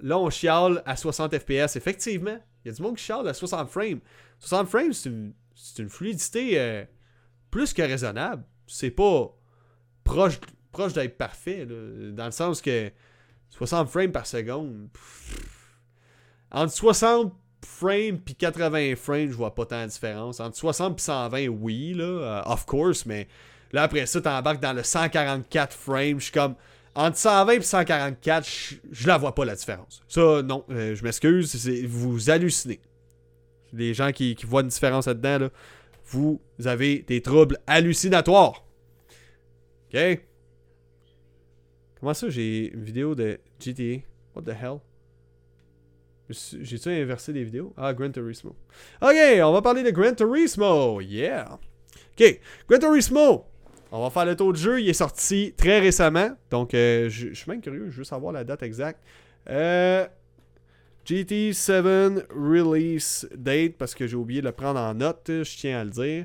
là on chiale à 60 FPS. Effectivement, il y a du monde qui chiale à 60 frames. 60 frames, c'est une, une fluidité euh, plus que raisonnable. C'est pas proche, proche d'être parfait, là, dans le sens que 60 frames par seconde. pff, entre 60 frames puis 80 frames, je vois pas tant de différence. Entre 60 puis 120, oui, là, euh, of course, mais là après ça, t'embarques dans le 144 frames. Je suis comme. Entre 120 et 144, je, la vois pas la différence. Ça, non, euh, je m'excuse, vous hallucinez. Les gens qui, qui voient une différence là-dedans, là, vous avez des troubles hallucinatoires. OK? Comment ça, j'ai une vidéo de GTA? What the hell? J'ai-tu inversé des vidéos? Ah, Gran Turismo. OK, on va parler de Gran Turismo. Yeah. OK, Gran Turismo. On va faire le tour de jeu. Il est sorti très récemment. Donc, euh, je je suis même curieux. Je veux savoir la date exacte. Euh, GT7 release date, parce que j'ai oublié de le prendre en note. Je tiens à le dire.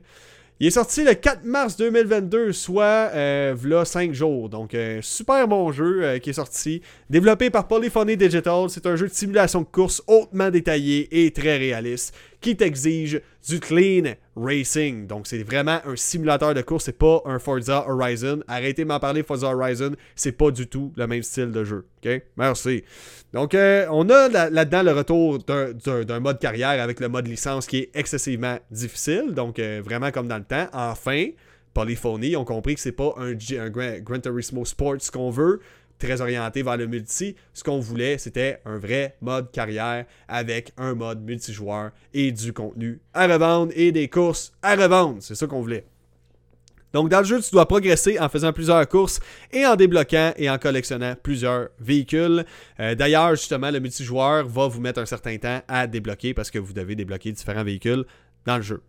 Il est sorti le 4 mars 2022, soit euh, v'là 5 jours. Donc, euh, super bon jeu euh, qui est sorti. Développé par Polyphony Digital, c'est un jeu de simulation de course hautement détaillé et très réaliste qui t'exige du clean racing. Donc, c'est vraiment un simulateur de course, c'est pas un Forza Horizon. Arrêtez de m'en parler, Forza Horizon, c'est pas du tout le même style de jeu. OK? Merci. Donc, euh, on a là- là-dedans le retour d'un- mode carrière avec le mode licence qui est excessivement difficile. Donc, euh, vraiment comme dans le temps. Enfin, Polyphony ont compris que c'est pas un, un Gran, Gran Turismo Sport ce qu'on veut, très orienté vers le multi. Ce qu'on voulait, c'était un vrai mode carrière avec un mode multijoueur et du contenu à revendre et des courses à revendre. C'est ça qu'on voulait. Donc, dans le jeu, tu dois progresser en faisant plusieurs courses et en débloquant et en collectionnant plusieurs véhicules. Euh, D'ailleurs, justement, le multijoueur va vous mettre un certain temps à débloquer parce que vous devez débloquer différents véhicules dans le jeu.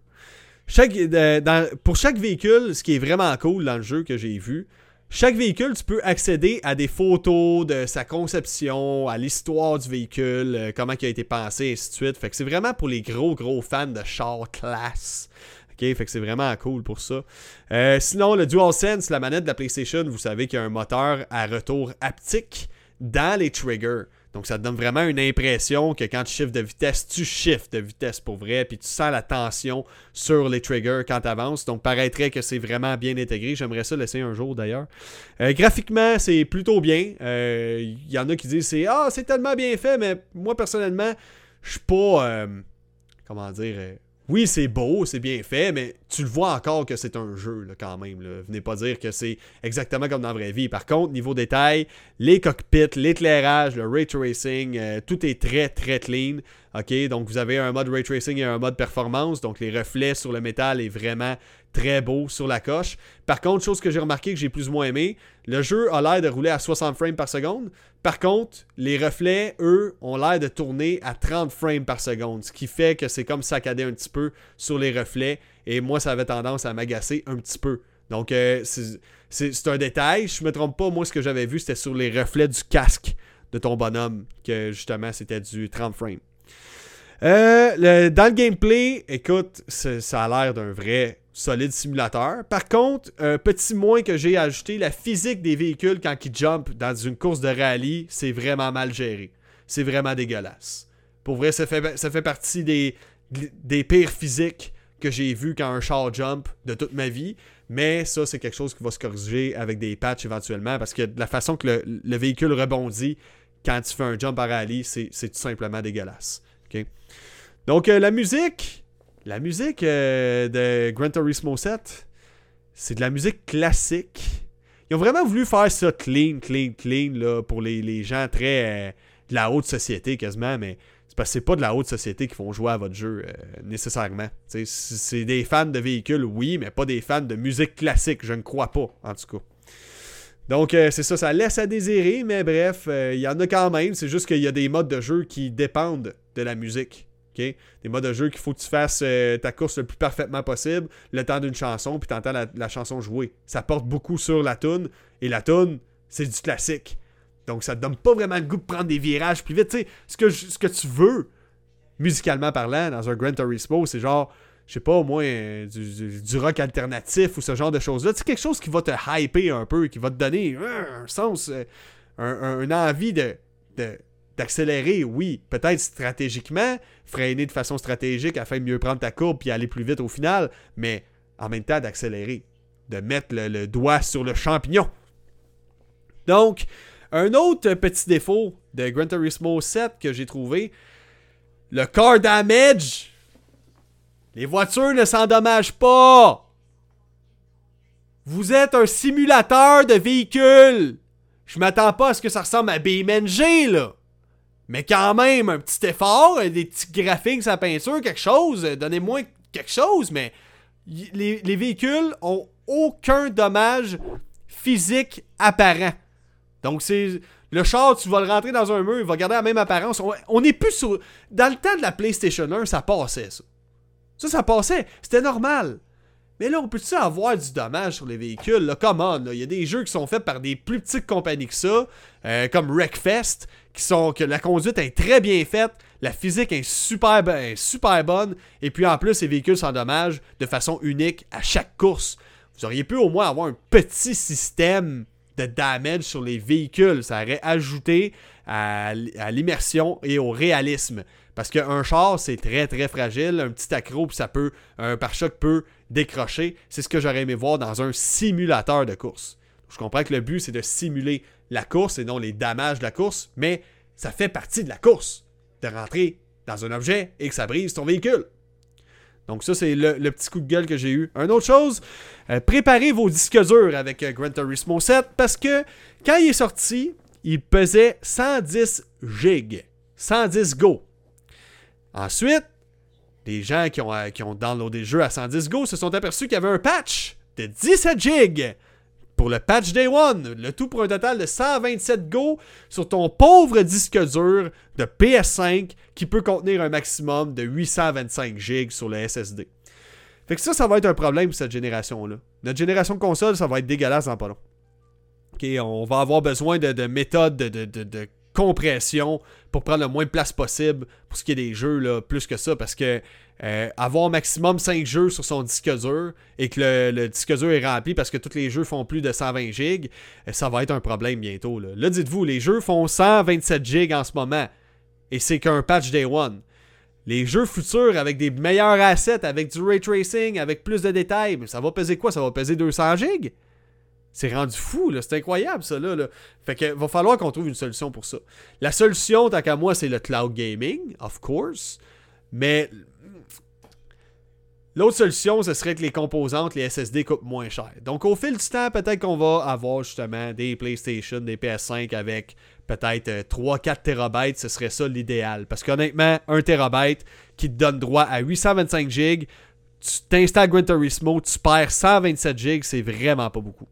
Euh, pour chaque véhicule, ce qui est vraiment cool dans le jeu que j'ai vu, chaque véhicule, tu peux accéder à des photos de sa conception, à l'histoire du véhicule, euh, comment il a été pensé, et ainsi de suite. Fait que c'est vraiment pour les gros, gros fans de char classe. Ok, fait que c'est vraiment cool pour ça. Euh, sinon, le DualSense, la manette de la PlayStation, vous savez qu'il y a un moteur à retour haptique dans les triggers. Donc, ça te donne vraiment une impression que quand tu shifts de vitesse, tu shifts de vitesse pour vrai, puis tu sens la tension sur les triggers quand tu avances. Donc, paraîtrait que c'est vraiment bien intégré. J'aimerais ça l'essayer un jour d'ailleurs. Euh, graphiquement, c'est plutôt bien. Euh, Il y en a qui disent c'est Ah, c'est tellement bien fait, mais moi personnellement, je suis pas. euh, comment dire. Oui, c'est beau, c'est bien fait, mais tu le vois encore que c'est un jeu là, quand même. Venez pas dire que c'est exactement comme dans la vraie vie. Par contre, niveau détail, les cockpits, l'éclairage, le ray tracing, euh, tout est très très clean. OK, donc vous avez un mode ray tracing et un mode performance. Donc les reflets sur le métal est vraiment très beau sur la coche. Par contre, chose que j'ai remarqué que j'ai plus ou moins aimé, le jeu a l'air de rouler à 60 frames par seconde. Par contre, les reflets, eux, ont l'air de tourner à 30 frames par seconde. Ce qui fait que c'est comme saccadé un petit peu sur les reflets. Et moi, ça avait tendance à m'agacer un petit peu. Donc, euh, c'est un détail. Je me trompe pas, moi, ce que j'avais vu, c'était sur les reflets du casque de ton bonhomme, que justement, c'était du 30 frames. Euh, dans le gameplay, écoute, ça a l'air d'un vrai solide simulateur. Par contre, un petit moins que j'ai ajouté, la physique des véhicules quand ils jumpent dans une course de rallye, c'est vraiment mal géré. C'est vraiment dégueulasse. Pour vrai, ça fait, partie des, des pires physiques que j'ai vu quand un char jump de toute ma vie. Mais ça, c'est quelque chose qui va se corriger avec des patchs éventuellement parce que la façon que le, véhicule rebondit quand tu fais un jump à rallye, c'est tout simplement dégueulasse. Donc, euh, la musique, la musique euh, de Gran Turismo 7, c'est de la musique classique. Ils ont vraiment voulu faire ça clean, clean, clean là, pour les, gens très euh, de la haute société quasiment, mais parce que c'est pas de la haute société qui font jouer à votre jeu nécessairement. C'est des fans de véhicules, oui, mais pas des fans de musique classique, je ne crois pas, en tout cas. Donc c'est ça, ça laisse à désirer, mais bref, il y en a quand même. C'est juste qu'il y a des modes de jeu qui dépendent de la musique. Des modes de jeu qu'il faut que tu fasses ta course le plus parfaitement possible, le temps d'une chanson, puis tu entends la, la, chanson jouer. Ça porte beaucoup sur la tune, et la tune, c'est du classique. Donc, ça te donne pas vraiment le goût de prendre des virages plus vite. Ce que, ce que tu veux, musicalement parlant, dans un Gran Turismo, c'est genre, je sais pas, au moins euh, du, rock alternatif ou ce genre de choses-là. C'est quelque chose qui va te hyper un peu, qui va te donner euh, un sens, euh, un, envie de, d'accélérer, oui, peut-être stratégiquement, freiner de façon stratégique afin de mieux prendre ta courbe puis aller plus vite au final, mais en même temps d'accélérer, de mettre le doigt sur le champignon. Donc, un autre petit défaut de Gran Turismo 7 que j'ai trouvé, le car damage. Les voitures ne s'endommagent pas. Vous êtes un simulateur de véhicule. Je m'attends pas à ce que ça ressemble à BMNG, là. Mais quand même, un petit effort, des petits graphiques sa peinture, quelque chose. Donnez-moi quelque chose, mais les, les véhicules ont aucun dommage physique apparent. Donc, c'est. Le char, tu vas le rentrer dans un mur, il va garder la même apparence. On n'est plus sur. Dans le temps de la PlayStation 1, ça passait, ça. Ça, ça passait. C'était normal. Mais là, on peut-tu avoir du dommage sur les véhicules? Là, come on, il y a des jeux qui sont faits par des plus petites compagnies que ça, euh, comme Wreckfest, qui sont que la conduite est très bien faite, la physique est super, super bonne, et puis en plus, ces véhicules s'endommagent de façon unique à chaque course. Vous auriez pu au moins avoir un petit système de damage sur les véhicules. Ça aurait ajouté à, l'immersion et au réalisme. Parce qu'un char, c'est très très fragile. Un petit accro, ça peut, un pare-choc peut décrocher. C'est ce que j'aurais aimé voir dans un simulateur de course. Je comprends que le but, c'est de simuler la course et non les damages de la course, mais ça fait partie de la course de rentrer dans un objet et que ça brise ton véhicule. Donc ça, c'est le, petit coup de gueule que j'ai eu. Une autre chose, euh, préparez vos disques durs avec euh, Gran Turismo 7 parce que quand il est sorti, il pesait 110 gigs. 110 Go. Ensuite, les gens qui ont, euh, qui ont downloadé le jeu à 110 Go se sont aperçus qu'il y avait un patch de 17 gigs pour le patch Day One. Le tout pour un total de 127 Go sur ton pauvre disque dur de PS5 qui peut contenir un maximum de 825 GB sur le SSD. Fait que ça, ça va être un problème pour cette génération-là. Notre génération de console, ça va être dégueulasse dans pas long. On va avoir besoin de, méthodes de, de, compression pour prendre le moins de place possible pour ce qui est des jeux, là, plus que ça, parce que euh, avoir maximum 5 jeux sur son disque dur et que le, disque dur est rempli parce que tous les jeux font plus de 120 gigs, euh, ça va être un problème bientôt. Là, dites-vous, les jeux font 127 gigs en ce moment et c'est qu'un patch day one. Les jeux futurs avec des meilleurs assets, avec du ray tracing, avec plus de détails, ça va peser quoi? Ça va peser 200 gigs? C'est rendu fou, là. C'est incroyable, ça, là, Fait que va falloir qu'on trouve une solution pour ça. La solution, tant qu'à moi, c'est le cloud gaming, of course. Mais L'autre solution, ce serait que les composantes, les SSD coûtent moins cher. Donc au fil du temps, peut-être qu'on va avoir justement des PlayStation, des PS5 avec peut-être 3-4 TB, ce serait ça l'idéal. Parce qu'honnêtement, 1 TB qui te donne droit à 825 GB, tu t'installes Gran Turismo, tu perds 127 GB, c'est vraiment pas beaucoup.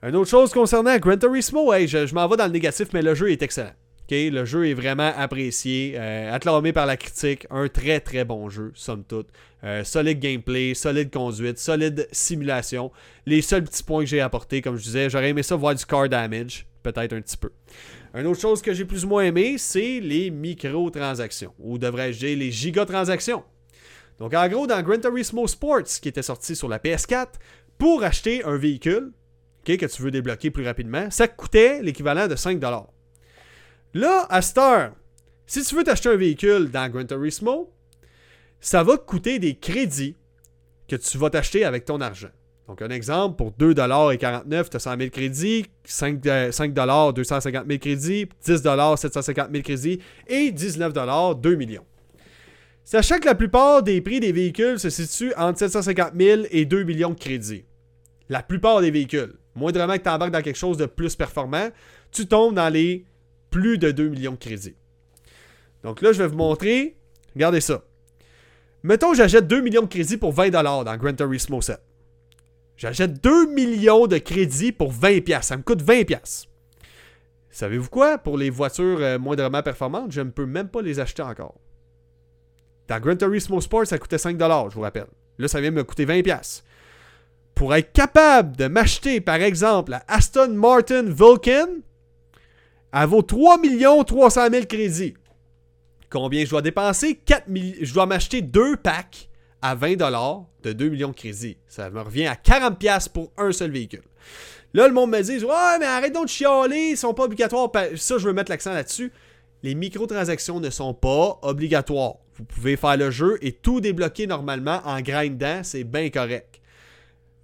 Une autre chose concernant Gran Turismo, je, m'en vais dans le négatif, mais le jeu est excellent. le jeu est vraiment apprécié, euh, acclamé par la critique, un très très bon jeu, somme toute. Euh, solide gameplay, solide conduite, solide simulation. Les seuls petits points que j'ai apportés, comme je disais, j'aurais aimé ça voir du car damage, peut-être un petit peu. Une autre chose que j'ai plus ou moins aimé, c'est les microtransactions, ou devrais-je dire les gigatransactions. Donc en gros, dans Gran Turismo Sports, qui était sorti sur la PS4, pour acheter un véhicule que tu veux débloquer plus rapidement, ça coûtait l'équivalent de 5$. Là, à Star, si tu veux t'acheter un véhicule dans Gran Turismo, ça va te coûter des crédits que tu vas t'acheter avec ton argent. Donc, un exemple, pour 2,49$, tu as 100 000 crédits, 5, 5 250 000 crédits, 10 750 000 crédits et 19 2 millions. Sachant que la plupart des prix des véhicules se situent entre 750 000 et 2 millions de crédits. La plupart des véhicules. Moindrement que tu embarques dans quelque chose de plus performant, tu tombes dans les plus de 2 millions de crédits. Donc là, je vais vous montrer. Regardez ça. Mettons, j'achète 2 millions de crédits pour 20$ dans Gran Turismo 7. J'achète 2 millions de crédits pour 20$. Ça me coûte 20$. Savez-vous quoi? Pour les voitures euh, moindrement performantes, je ne peux même pas les acheter encore. Dans Gran Turismo Sport, ça coûtait 5$, je vous rappelle. Là, ça vient me coûter 20$ pour être capable de m'acheter, par exemple, la Aston Martin Vulcan, elle vaut 3 300 000 crédits. Combien je dois dépenser? 4 Je dois m'acheter deux packs à 20 de 2 millions de crédits. Ça me revient à 40 pour un seul véhicule. Là, le monde me dit Ouais, mais arrête donc de chialer, ils sont pas obligatoires. Ça, je veux mettre l'accent là-dessus. Les microtransactions ne sont pas obligatoires. Vous pouvez faire le jeu et tout débloquer normalement en grindant, c'est bien correct.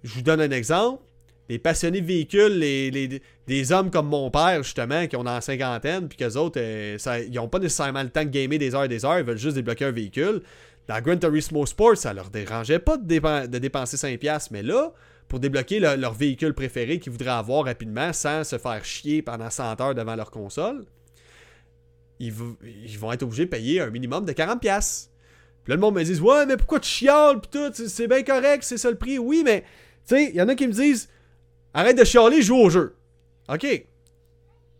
Je vous donne un exemple. Les passionnés de véhicules, les, des hommes comme mon père, justement, qui ont dans la cinquantaine, puis qu'eux autres, euh, ils n'ont pas nécessairement le temps de gamer des heures et des heures, ils veulent juste débloquer un véhicule. Dans Gran Turismo Sport, ça leur dérangeait pas de, dépenser 5$, mais là, pour débloquer leur véhicule préféré qu'ils voudraient avoir rapidement sans se faire chier pendant 100 heures devant leur console, ils, vont être obligés de payer un minimum de 40$. Puis là, le monde me dit Ouais, mais pourquoi tu chiales, pis tout, c'est bien correct, c'est ça le prix. Oui, mais tu sais, il y en a qui me disent Arrête de chialer, joue au jeu. Ok.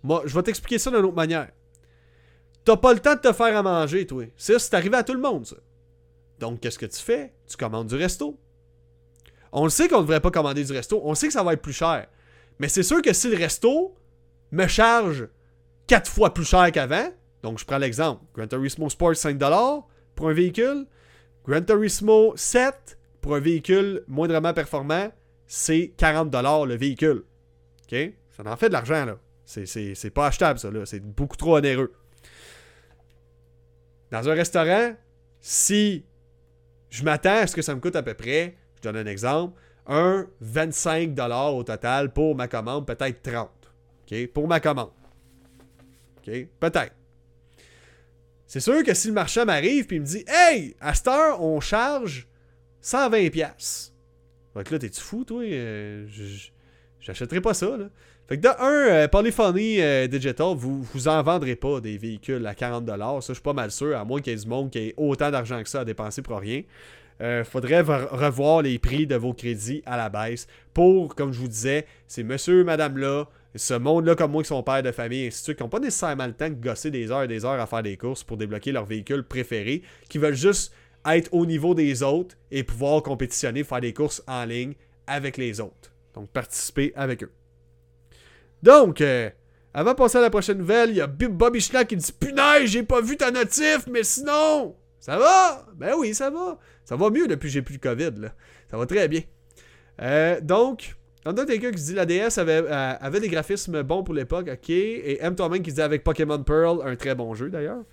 Moi, je vais t'expliquer ça d'une autre manière. T'as pas le temps de te faire à manger, toi. Ça, c'est arrivé à tout le monde, ça. Donc, qu'est-ce que tu fais? Tu commandes du resto. On le sait qu'on ne devrait pas commander du resto. On sait que ça va être plus cher. Mais c'est sûr que si le resto me charge 4 fois plus cher qu'avant, donc je prends l'exemple Gran Turismo Sport 5$ pour un véhicule, Gran Turismo 7 pour un véhicule moindrement performant, c'est 40$ le véhicule. OK? Ça en fait de l'argent, là. C'est pas achetable, ça, là. C'est beaucoup trop onéreux. Dans un restaurant, si je m'attends à ce que ça me coûte à peu près, je donne un exemple, un 25$ au total pour ma commande, peut-être 30$. OK? Pour ma commande. OK? Peut-être. C'est sûr que si le marchand m'arrive et me dit Hey, à cette heure, on charge 120 pièces. Donc là, t'es-tu fou, toi? Euh, j'achèterai pas ça, là. Fait que de un, euh, Polyphony euh, Digital, vous, vous en vendrez pas des véhicules à 40$. Ça, je suis pas mal sûr, à moins qu'il y ait du monde qui ait autant d'argent que ça à dépenser pour rien. faudrait revoir les prix de vos crédits à la baisse pour, comme je vous disais, c'est monsieur, madame là, ce monde-là comme moi qui sont pères de famille, ainsi de suite, qui n'ont pas nécessairement le temps de gosser des heures et des heures à faire des courses pour débloquer leur véhicule préféré, qui veulent juste être au niveau des autres et pouvoir compétitionner, faire des courses en ligne avec les autres. Donc, participer avec eux. Donc, euh, avant de passer à la prochaine nouvelle, il y a Bobby Schnack qui dit Punaise, j'ai pas vu ta notif, mais sinon, ça va? Ben oui, ça va. Ça va mieux depuis que j'ai plus le COVID. Ça va très bien. Euh, donc, on a quelqu'un qui dit la DS avait, euh, avait des graphismes bons pour l'époque, ok. Et M. Qui dit avec Pokémon Pearl, un très bon jeu d'ailleurs.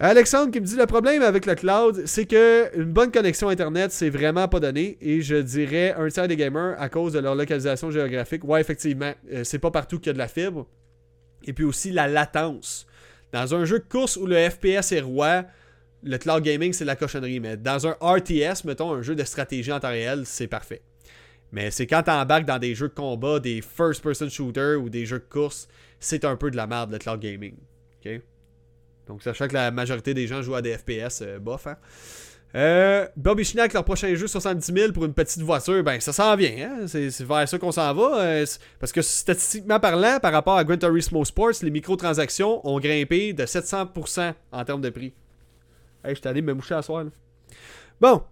Alexandre qui me dit le problème avec le cloud, c'est que une bonne connexion internet, c'est vraiment pas donné. Et je dirais un tiers des gamers à cause de leur localisation géographique. Ouais, effectivement, euh, c'est pas partout qu'il y a de la fibre. Et puis aussi la latence. Dans un jeu de course où le FPS est roi, le cloud gaming, c'est la cochonnerie. Mais dans un RTS, mettons, un jeu de stratégie en temps réel, c'est parfait. Mais c'est quand t'embarques dans des jeux de combat, des first-person shooters ou des jeux de course, c'est un peu de la merde, le cloud gaming. Donc, sachant que la majorité des gens jouent à des FPS, euh, bof, hein? Euh, Bobby Schnack, leur prochain jeu 70 000 pour une petite voiture, ben ça s'en vient. Hein? C'est, vers ça qu'on s'en va. Euh, parce que statistiquement parlant, par rapport à Gran Turismo Sports, les microtransactions ont grimpé de 700% en termes de prix. Je suis allé me moucher à soir. Bon.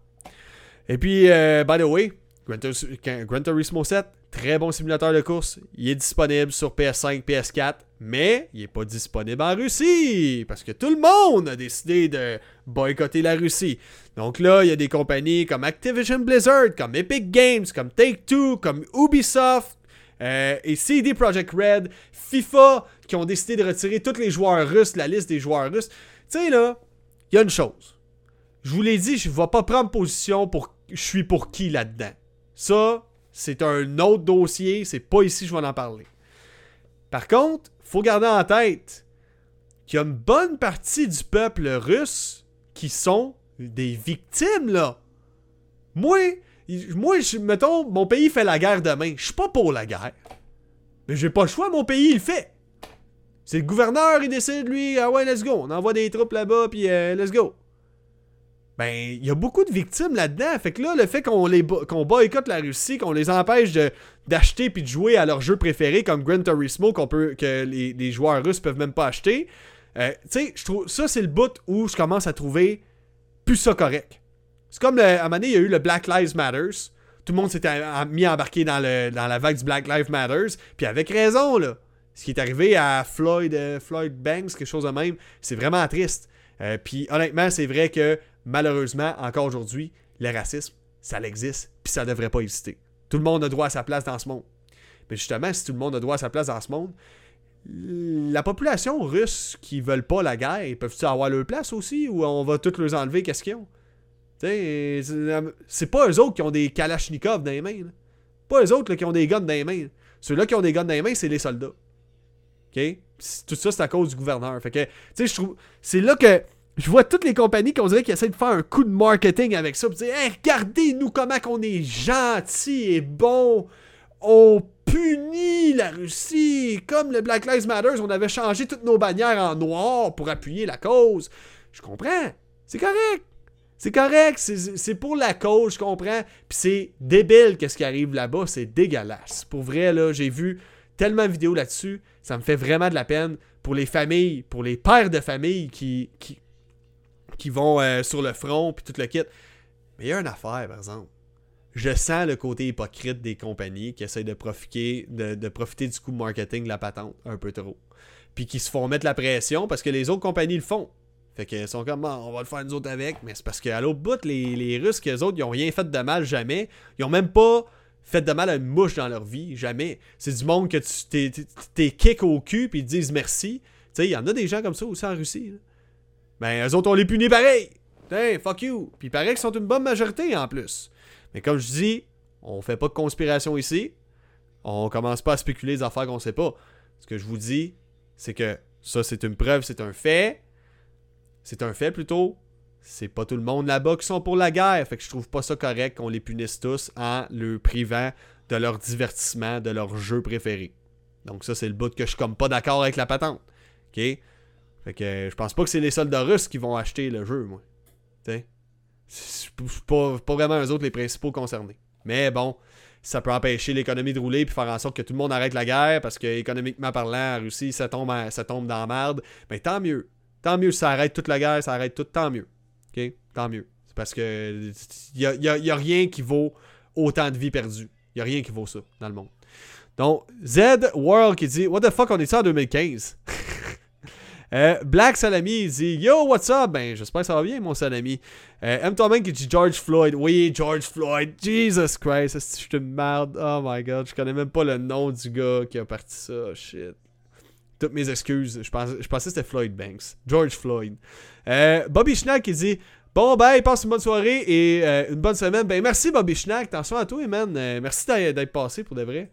Et puis, euh, by the way, Gran, Turismo 7, très bon simulateur de course. Il est disponible sur PS5, PS4, mais il n'est pas disponible en Russie. Parce que tout le monde a décidé de boycotter la Russie. Donc là, il y a des compagnies comme Activision Blizzard, comme Epic Games, comme Take-Two, comme Ubisoft, euh, et CD Projekt Red, FIFA, qui ont décidé de retirer tous les joueurs russes, la liste des joueurs russes. Tu sais, là, il y a une chose. Je vous l'ai dit, je ne vais pas prendre position pour je suis pour qui là-dedans. Ça, c'est un autre dossier, c'est pas ici que je vais en parler. Par contre, faut garder en tête qu'il y a une bonne partie du peuple russe qui sont des victimes, là. Moi, moi, je, mettons, mon pays fait la guerre demain. Je suis pas pour la guerre. Mais j'ai pas le choix, mon pays, il fait. C'est le gouverneur, il décide, lui, ah ouais, let's go. On envoie des troupes là-bas, puis euh, let's go. Ben, il y a beaucoup de victimes là-dedans. Fait que là, le fait qu'on les qu'on boycotte la Russie, qu'on les empêche d'acheter puis de jouer à leur jeu préféré comme Gran Turismo qu'on peut que les, joueurs russes peuvent même pas acheter. Euh, tu sais, je trouve ça c'est le bout où je commence à trouver plus ça correct. C'est comme à un moment donné, il y a eu le Black Lives Matters. Tout le monde s'était mis à embarquer dans, le, dans la vague du Black Lives Matters. Puis avec raison, là. Ce qui est arrivé à Floyd, euh, Floyd Banks, quelque chose de même, c'est vraiment triste. Euh, puis honnêtement, c'est vrai que malheureusement, encore aujourd'hui, le racisme, ça existe, puis ça devrait pas exister. Tout le monde a droit à sa place dans ce monde. Mais justement, si tout le monde a droit à sa place dans ce monde, la population russe qui veulent pas la guerre, ils peuvent-ils avoir leur place aussi ou on va tous leur enlever qu'est-ce qu'ils ont? C'est pas eux autres qui ont des kalachnikovs dans les mains. Pas eux autres qui ont des guns dans les mains. Ceux-là qui ont des guns dans les mains, c'est les soldats. Tout ça, c'est à cause du gouverneur. Fait que, tu sais, je trouve. C'est là que je vois toutes les compagnies qu'on dirait qui essaient de faire un coup de marketing avec ça. dire, regardez-nous comment qu'on est gentil et bon. On punit la Russie. Comme le Black Lives Matter, on avait changé toutes nos bannières en noir pour appuyer la cause. Je comprends. C'est correct. C'est correct. C'est pour la cause, je comprends. Puis c'est débile qu'est-ce qui arrive là-bas. C'est dégueulasse. Pour vrai, là, j'ai vu tellement de vidéos là-dessus. Ça me fait vraiment de la peine pour les familles, pour les pères de famille qui, qui, qui vont euh, sur le front, puis tout le kit. Mais il y a une affaire, par exemple. Je sens le côté hypocrite des compagnies qui essayent de profiter, de, profiter du coup marketing de la patente un peu trop. Puis qui se font mettre la pression parce que les autres compagnies le font. Fait qu'ils sont comme, ah, on va le faire nous autres avec. Mais c'est parce qu'à l'autre bout, les, les Russes, qu'eux autres, ils ont rien fait de mal jamais. Ils ont même pas fait de mal à une mouche dans leur vie. Jamais. C'est du monde que tu t'es kick au cul puis ils te disent merci. Tu sais, il y en a des gens comme ça aussi en Russie ben eux autres, on les punit pareil. Hey, fuck you. Puis il paraît qu'ils sont une bonne majorité en plus. Mais comme je dis, on fait pas de conspiration ici. On commence pas à spéculer des affaires qu'on sait pas. Ce que je vous dis, c'est que ça, c'est une preuve, c'est un fait. C'est un fait plutôt. C'est pas tout le monde là-bas qui sont pour la guerre. Fait que je trouve pas ça correct qu'on les punisse tous en le privant de leur divertissement, de leur jeu préféré. Donc ça, c'est le bout que je suis pas d'accord avec la patente. OK? Fait que je pense pas que c'est les soldats russes qui vont acheter le jeu, moi. T'sais? Pas, pas vraiment eux autres les principaux concernés. Mais bon, ça peut empêcher l'économie de rouler puis faire en sorte que tout le monde arrête la guerre parce que économiquement parlant, la Russie, ça tombe, ça tombe dans la merde. Mais tant mieux. Tant mieux ça arrête toute la guerre, ça arrête tout, tant mieux. OK? Tant mieux. C'est parce que il y a, y a, rien qui vaut autant de vies perdues. Il y a rien qui vaut ça dans le monde. Donc, Z World qui dit What the fuck, on est ça en 2015 Euh, Black Salami il dit Yo, what's up? Ben, j'espère que ça va bien, mon Salami. Euh, M. Qui dit George Floyd. Oui, George Floyd. Jesus Christ, je suis une merde. Oh my god, je connais même pas le nom du gars qui a parti ça. Shit. Toutes mes excuses. Je pensais, je pensais que c'était Floyd Banks. George Floyd. Euh, Bobby Schnack qui dit Bon, ben, passe une bonne soirée et euh, une bonne semaine. Ben, merci, Bobby Schnack. Attention à toi, man. merci d'être passé pour de vrai.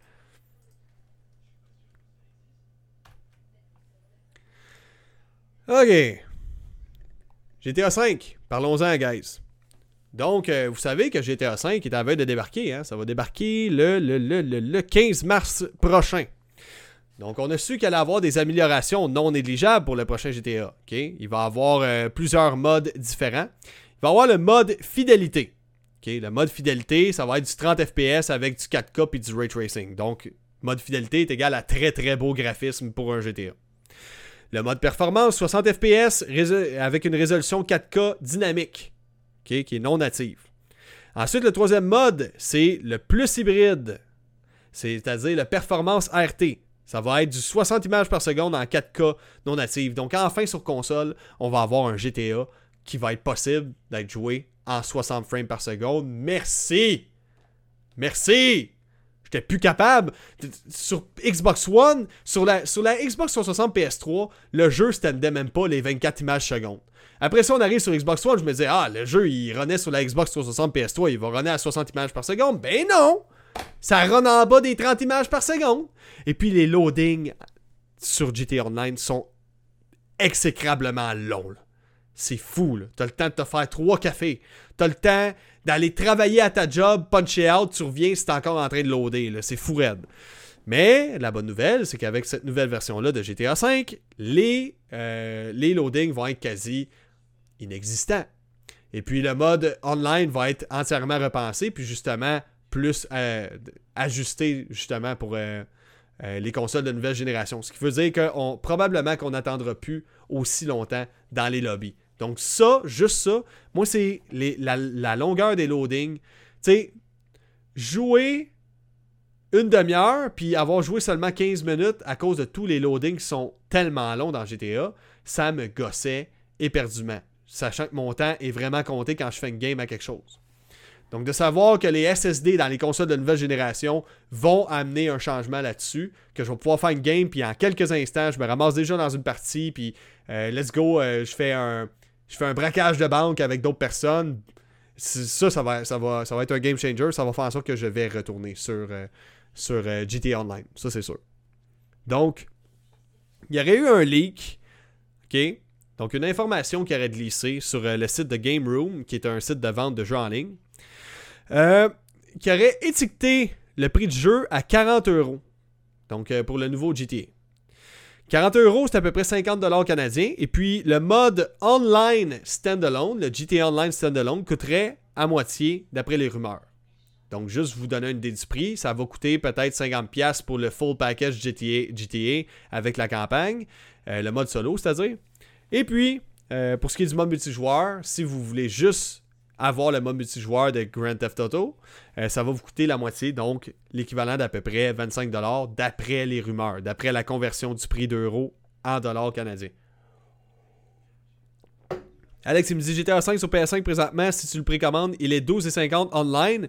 OK. GTA 5, parlons-en, guys. Donc, euh, vous savez que GTA 5 est à veille de débarquer. Hein? Ça va débarquer le, le, le, le, 15 mars prochain. Donc, on a su qu'il allait avoir des améliorations non négligeables pour le prochain GTA. Il va avoir euh, plusieurs modes différents. Il va avoir le mode fidélité. Le mode fidélité, ça va être du 30 FPS avec du 4K et du ray tracing. Donc, mode fidélité est égal à très très beau graphisme pour un GTA. Le mode performance, 60 FPS avec une résolution 4K dynamique, qui est non native. Ensuite, le troisième mode, c'est le plus hybride, c'est-à-dire le performance RT. Ça va être du 60 images par seconde en 4K non native. Donc enfin sur console, on va avoir un GTA qui va être possible d'être joué en 60 frames par seconde. Merci! Merci! J'étais plus capable. Sur Xbox One, sur la, sur la Xbox 360 PS3, le jeu standait même pas les 24 images secondes. Après ça, on arrive sur Xbox One, je me disais, ah, le jeu, il renaît sur la Xbox 360 PS3, il va runner à 60 images par seconde. Ben non! Ça run en bas des 30 images par seconde. Et puis les loadings sur GTA Online sont exécrablement longs. C'est fou. T'as le temps de te faire trois cafés. T'as le temps d'aller travailler à ta job, puncher out, tu reviens, c'est encore en train de loader. C'est fou. Mais la bonne nouvelle, c'est qu'avec cette nouvelle version-là de GTA V, les, euh, les loadings vont être quasi inexistants. Et puis le mode online va être entièrement repensé, puis justement plus euh, ajusté justement pour euh, les consoles de nouvelle génération. Ce qui veut dire que probablement qu'on n'attendra plus aussi longtemps dans les lobbies. Donc ça, juste ça, moi c'est la, longueur des loadings. Tu sais, jouer une demi-heure, puis avoir joué seulement 15 minutes à cause de tous les loadings qui sont tellement longs dans GTA, ça me gossait éperdument. Sachant que mon temps est vraiment compté quand je fais une game à quelque chose. Donc de savoir que les SSD dans les consoles de nouvelle génération vont amener un changement là-dessus, que je vais pouvoir faire une game, puis en quelques instants, je me ramasse déjà dans une partie, puis euh, let's go, euh, je fais un, je fais un braquage de banque avec d'autres personnes, ça, ça va, ça, va, ça va être un game changer. Ça va faire en sorte que je vais retourner sur, euh, sur euh, GTA Online. Ça, c'est sûr. Donc, il y aurait eu un leak. OK? Donc, une information qui aurait glissé sur euh, le site de Game Room, qui est un site de vente de jeux en ligne, qui aurait étiqueté le prix du jeu à 40 euros. Donc, pour le nouveau GTA. 40 euros, c'est à peu près 50 dollars canadiens. Et puis, le mode online standalone, le GTA Online standalone, coûterait à moitié d'après les rumeurs. Donc, juste vous donner une idée du prix, ça va coûter peut-être 50$ pour le full package GTA, avec la campagne, euh, le mode solo, c'est-à-dire. Et puis, euh, pour ce qui est du mode multijoueur, si vous voulez juste avoir le mode multijoueur de Grand Theft Auto, euh, ça va vous coûter la moitié, donc l'équivalent d'à peu près 25$ d'après les rumeurs, d'après la conversion du prix d'euros en dollars canadiens. Alex, il me dit GTA 5 sur PS5 présentement, si tu le précommandes, il est 12,50$ online.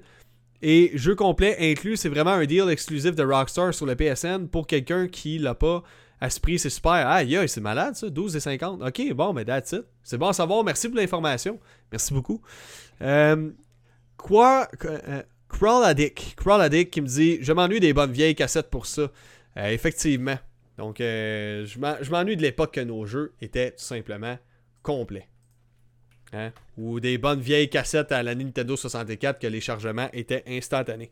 Et jeu complet inclus, c'est vraiment un deal exclusif de Rockstar sur le PSN pour quelqu'un qui l'a pas à ce prix, c'est super. Aïe, aïe, c'est malade ça, 12,50$. Ok, bon, mais that's it. C'est bon à savoir. Merci pour l'information. Merci beaucoup. Euh, quoi, euh, Crawl Addict. Crawl Addict qui me dit Je m'ennuie des bonnes vieilles cassettes pour ça. Euh, effectivement. Donc, euh, je m'ennuie de l'époque que nos jeux étaient tout simplement complets. Hein? Ou des bonnes vieilles cassettes à la Nintendo 64 que les chargements étaient instantanés.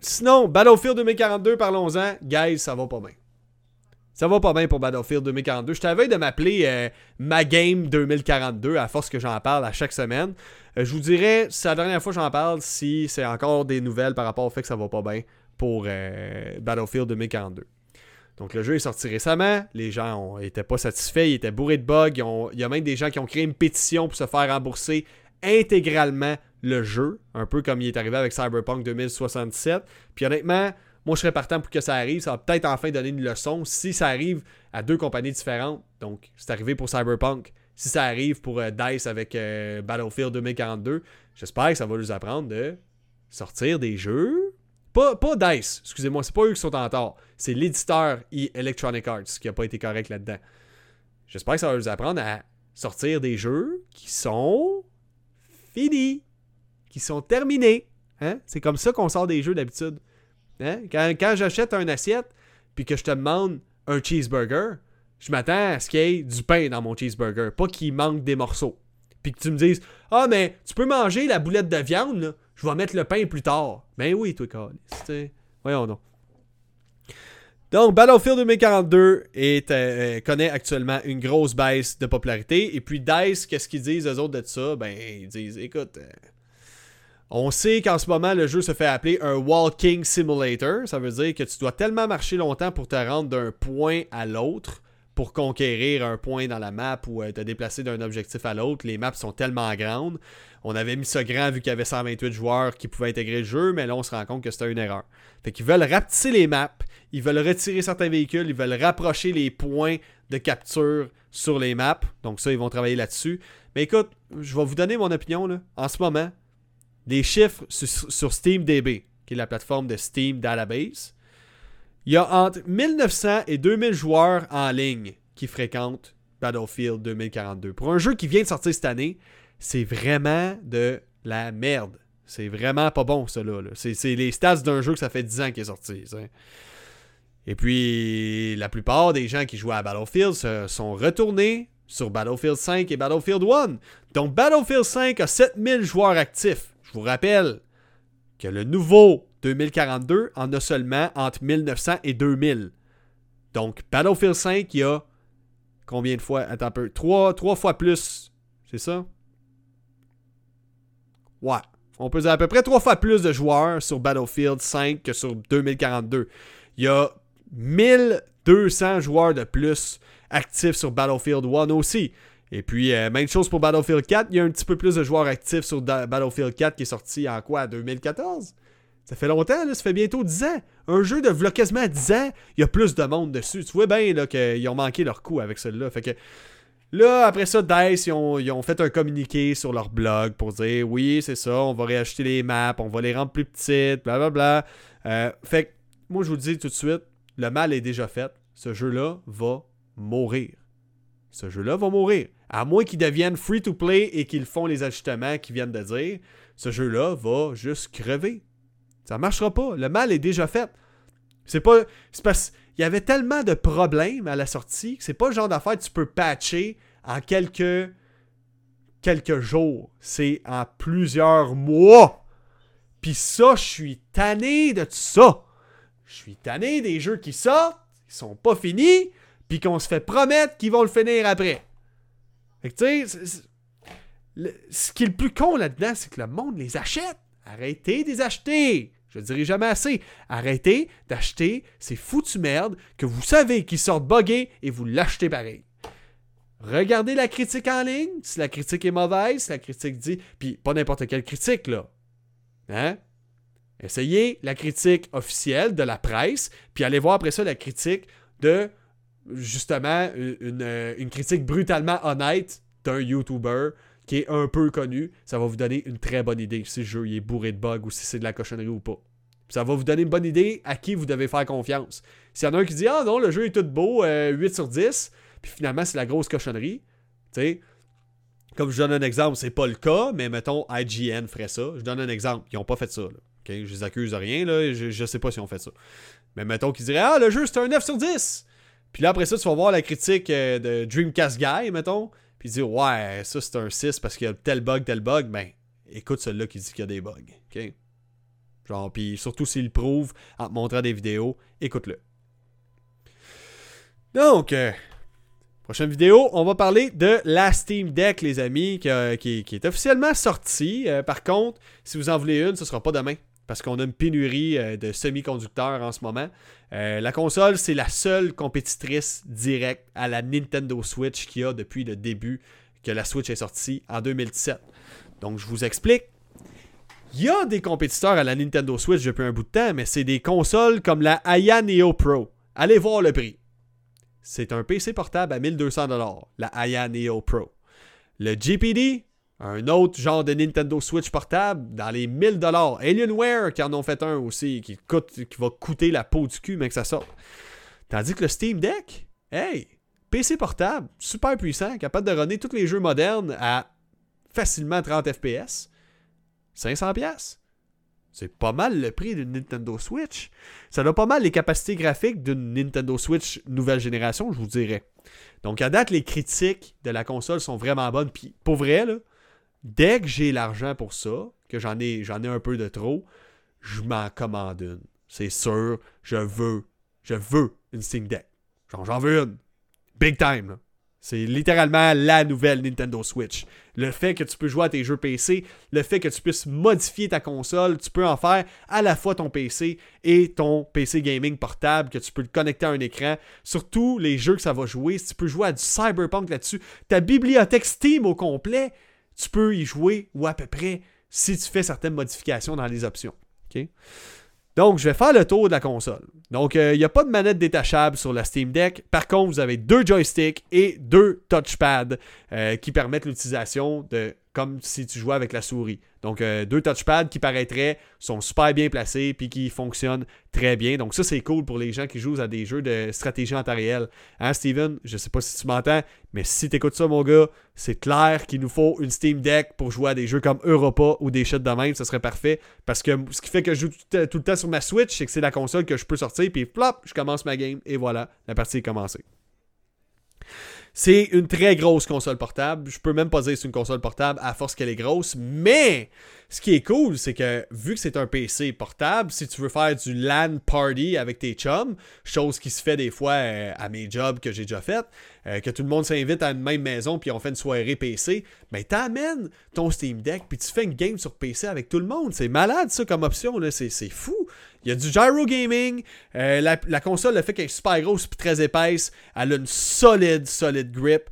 sinon, Battlefield 2042, parlons-en. Guys, ça va pas bien. Ça va pas bien pour Battlefield 2042. Je t'avais de m'appeler euh, ma game 2042 à force que j'en parle à chaque semaine. Euh, je vous dirais, c'est la dernière fois que j'en parle si c'est encore des nouvelles par rapport au fait que ça va pas bien pour euh, Battlefield 2042. Donc le jeu est sorti récemment, les gens n'étaient pas satisfaits, ils étaient bourrés de bugs, il y a même des gens qui ont créé une pétition pour se faire rembourser intégralement le jeu, un peu comme il est arrivé avec Cyberpunk 2067. Puis honnêtement, moi, je serais partant pour que ça arrive. Ça va peut-être enfin donner une leçon. Si ça arrive à deux compagnies différentes, donc c'est arrivé pour Cyberpunk, si ça arrive pour euh, DICE avec euh, Battlefield 2042, j'espère que ça va nous apprendre de sortir des jeux. Pas, pas DICE, excusez-moi, c'est pas eux qui sont en tort. C'est l'éditeur Electronic Arts qui a pas été correct là-dedans. J'espère que ça va nous apprendre à sortir des jeux qui sont finis, qui sont terminés. Hein? C'est comme ça qu'on sort des jeux d'habitude. Hein? Quand, j'achète un assiette puis que je te demande un cheeseburger, Je m'attends à ce qu'il y ait du pain dans mon cheeseburger, pas qu'il manque des morceaux. Puis que tu me dises Ah, mais tu peux manger la boulette de viande, là. je vais mettre le pain plus tard. Ben oui, toi, Carlis. Voyons donc. Donc, Battlefield 2042 est, euh, connaît actuellement une grosse baisse de popularité. Et puis, DICE, qu'est-ce qu'ils disent, eux autres, de ça? Ben, ils disent Écoute, euh, on sait qu'en ce moment, le jeu se fait appeler un Walking Simulator. Ça veut dire que tu dois tellement marcher longtemps pour te rendre d'un point à l'autre pour conquérir un point dans la map ou euh, te déplacer d'un objectif à l'autre. Les maps sont tellement grandes. On avait mis ça grand vu qu'il y avait 128 joueurs qui pouvaient intégrer le jeu, mais là on se rend compte que c'était une erreur. Fait qu'ils veulent rapetisser les maps, ils veulent retirer certains véhicules, ils veulent rapprocher les points de capture sur les maps. Donc ça, ils vont travailler là-dessus. Mais écoute, je vais vous donner mon opinion là. En ce moment, des chiffres sur, sur SteamDB, qui est la plateforme de Steam Database. Il y a entre 1900 et 2000 joueurs en ligne qui fréquentent Battlefield 2042. Pour un jeu qui vient de sortir cette année, c'est vraiment de la merde. C'est vraiment pas bon, ça, là. C'est les stats d'un jeu que ça fait 10 ans qu'il est sorti. Et puis, la plupart des gens qui jouent à Battlefield se sont retournés sur Battlefield 5 et Battlefield 1. Donc, Battlefield 5 a 7000 joueurs actifs. Je vous rappelle que le nouveau 2042 en a seulement entre 1900 et 2000. Donc, Battlefield 5, il y a combien de fois? Attends un peu. Trois, fois plus. C'est ça? Ouais. On peut dire à peu près trois fois plus de joueurs sur Battlefield 5 que sur 2042. Il y a 1200 joueurs de plus actifs sur Battlefield 1 aussi. Et puis, euh, même chose pour Battlefield 4. Il y a un petit peu plus de joueurs actifs sur Battlefield 4 qui est sorti en quoi 2014 ça fait longtemps, là, ça fait bientôt 10 ans. Un jeu de vlog quasiment 10 ans, il y a plus de monde dessus. Tu vois bien qu'ils ont manqué leur coup avec celui-là. Fait que là, après ça, DICE, ils ont, fait un communiqué sur leur blog pour dire oui, c'est ça, on va réacheter les maps, on va les rendre plus petites, blablabla. Bla, bla. Euh, fait que moi, je vous dis tout de suite, le mal est déjà fait. Ce jeu-là va mourir. Ce jeu-là va mourir. À moins qu'il devienne free to play et qu'ils font les ajustements qu'ils viennent de dire, ce jeu-là va juste crever. Ça marchera pas. Le mal est déjà fait. C'est pas. C'est parce qu'il y avait tellement de problèmes à la sortie que c'est pas le genre d'affaire que tu peux patcher en quelques. quelques jours. C'est en plusieurs mois. Puis ça, je suis tanné de tout ça. Je suis tanné des jeux qui sortent, qui sont pas finis, puis qu'on se fait promettre qu'ils vont le finir après. Fait que tu sais, ce qui est le plus con là-dedans, c'est que le monde les achète. Arrêtez de les acheter. Je ne dirai jamais assez. Arrêtez d'acheter ces foutues merdes que vous savez qu'ils sortent buggés et vous l'achetez pareil. Regardez la critique en ligne. Si la critique est mauvaise, si la critique dit. Puis pas n'importe quelle critique, là. Hein? Essayez la critique officielle de la presse, puis allez voir après ça la critique de, justement, une, une critique brutalement honnête d'un YouTuber qui est un peu connu, ça va vous donner une très bonne idée si le jeu est bourré de bugs ou si c'est de la cochonnerie ou pas. Ça va vous donner une bonne idée à qui vous devez faire confiance. S'il y en a un qui dit Ah non, le jeu est tout beau, 8 euh, sur 10, puis finalement c'est la grosse cochonnerie, tu sais. Comme je donne un exemple, c'est pas le cas, mais mettons IGN ferait ça. Je donne un exemple. Ils ont pas fait ça. Là. Je les accuse de rien, là. Je, je sais pas si on fait ça. Mais mettons qu'ils diraient Ah, le jeu c'est un 9 sur 10. Puis là après ça, tu vas voir la critique euh, de Dreamcast Guy, mettons puis dire ouais, ça c'est un 6 parce qu'il y a tel bug, tel bug, ben écoute celui-là qui dit qu'il y a des bugs. OK? Genre, puis surtout s'il prouve en te montrant des vidéos, écoute-le. Donc, euh, prochaine vidéo, on va parler de la Steam Deck, les amis, qui, qui, est officiellement sortie. Euh, par contre, si vous en voulez une, ce sera pas demain parce qu'on a une pénurie euh, de semi-conducteurs en ce moment. Euh, la console, c'est la seule compétitrice directe à la Nintendo Switch qu'il y a depuis le début que la Switch est sortie en 2017. Donc, je vous explique. Il y a des compétiteurs à la Nintendo Switch depuis un bout de temps, mais c'est des consoles comme la Aya Neo Pro. Allez voir le prix. C'est un PC portable à 1200$, la Aya Neo Pro. Le GPD, un autre genre de Nintendo Switch portable dans les 1000 dollars. Alienware qui en ont fait un aussi, qui, va coûter la peau du cul, mais que ça sort. Tandis que le Steam Deck, hey, PC portable, super puissant, capable de runner tous les jeux modernes à facilement 30 FPS. 500 pièces. C'est pas mal le prix d'une Nintendo Switch. Ça a pas mal les capacités graphiques d'une Nintendo Switch nouvelle génération, je vous dirais. Donc à date, les critiques de la console sont vraiment bonnes. Puis pour vrai, là, dès que j'ai l'argent pour ça, que j'en ai, j'en ai un peu de trop, je m'en commande une. C'est sûr, je veux, je veux une Steam Deck. Genre, j'en veux une. Big time. C'est littéralement la nouvelle Nintendo Switch. Le fait que tu peux jouer à tes jeux PC, le fait que tu puisses modifier ta console, tu peux en faire à la fois ton PC et ton PC gaming portable, que tu peux le connecter à un écran. Surtout les jeux que ça va jouer, si tu peux jouer à du Cyberpunk là-dessus, ta bibliothèque Steam au complet, tu peux y jouer ou à peu près si tu fais certaines modifications dans les options. Donc, je vais faire le tour de la console. Donc, euh, il n'y a pas de manette détachable sur la Steam Deck. Par contre, vous avez deux joysticks et deux touchpads euh, qui permettent l'utilisation de comme si tu jouais avec la souris. Donc, euh, deux touchpads qui paraîtraient sont super bien placés puis qui fonctionnent très bien. Donc, ça, c'est cool pour les gens qui jouent à des jeux de stratégie en temps réel. Hein, Steven? Je sais pas si tu m'entends, mais si tu écoutes ça, mon gars, c'est clair qu'il nous faut une Steam Deck pour jouer à des jeux comme Europa ou des shit de même. Ça serait parfait. Parce que ce qui fait que je joue tout, tout le temps sur ma Switch, c'est que c'est la console que je peux sortir puis plop, je commence ma game et voilà, la partie est commencée. C'est une très grosse console portable. Je peux même pas dire que c'est une console portable à force qu'elle est grosse. Mais ce qui est cool, c'est que vu que c'est un PC portable, si tu veux faire du LAN party avec tes chums, chose qui se fait des fois euh, à mes jobs que j'ai déjà fait, euh, que tout le monde s'invite à une même maison puis on fait une soirée PC, ben t'amènes ton Steam Deck puis tu fais une game sur PC avec tout le monde. C'est malade ça comme option, là. C'est, fou. Il y a du gyro gaming. Euh, la, console, le fait qu'elle est super grosse très épaisse, elle a une solide, solide grip.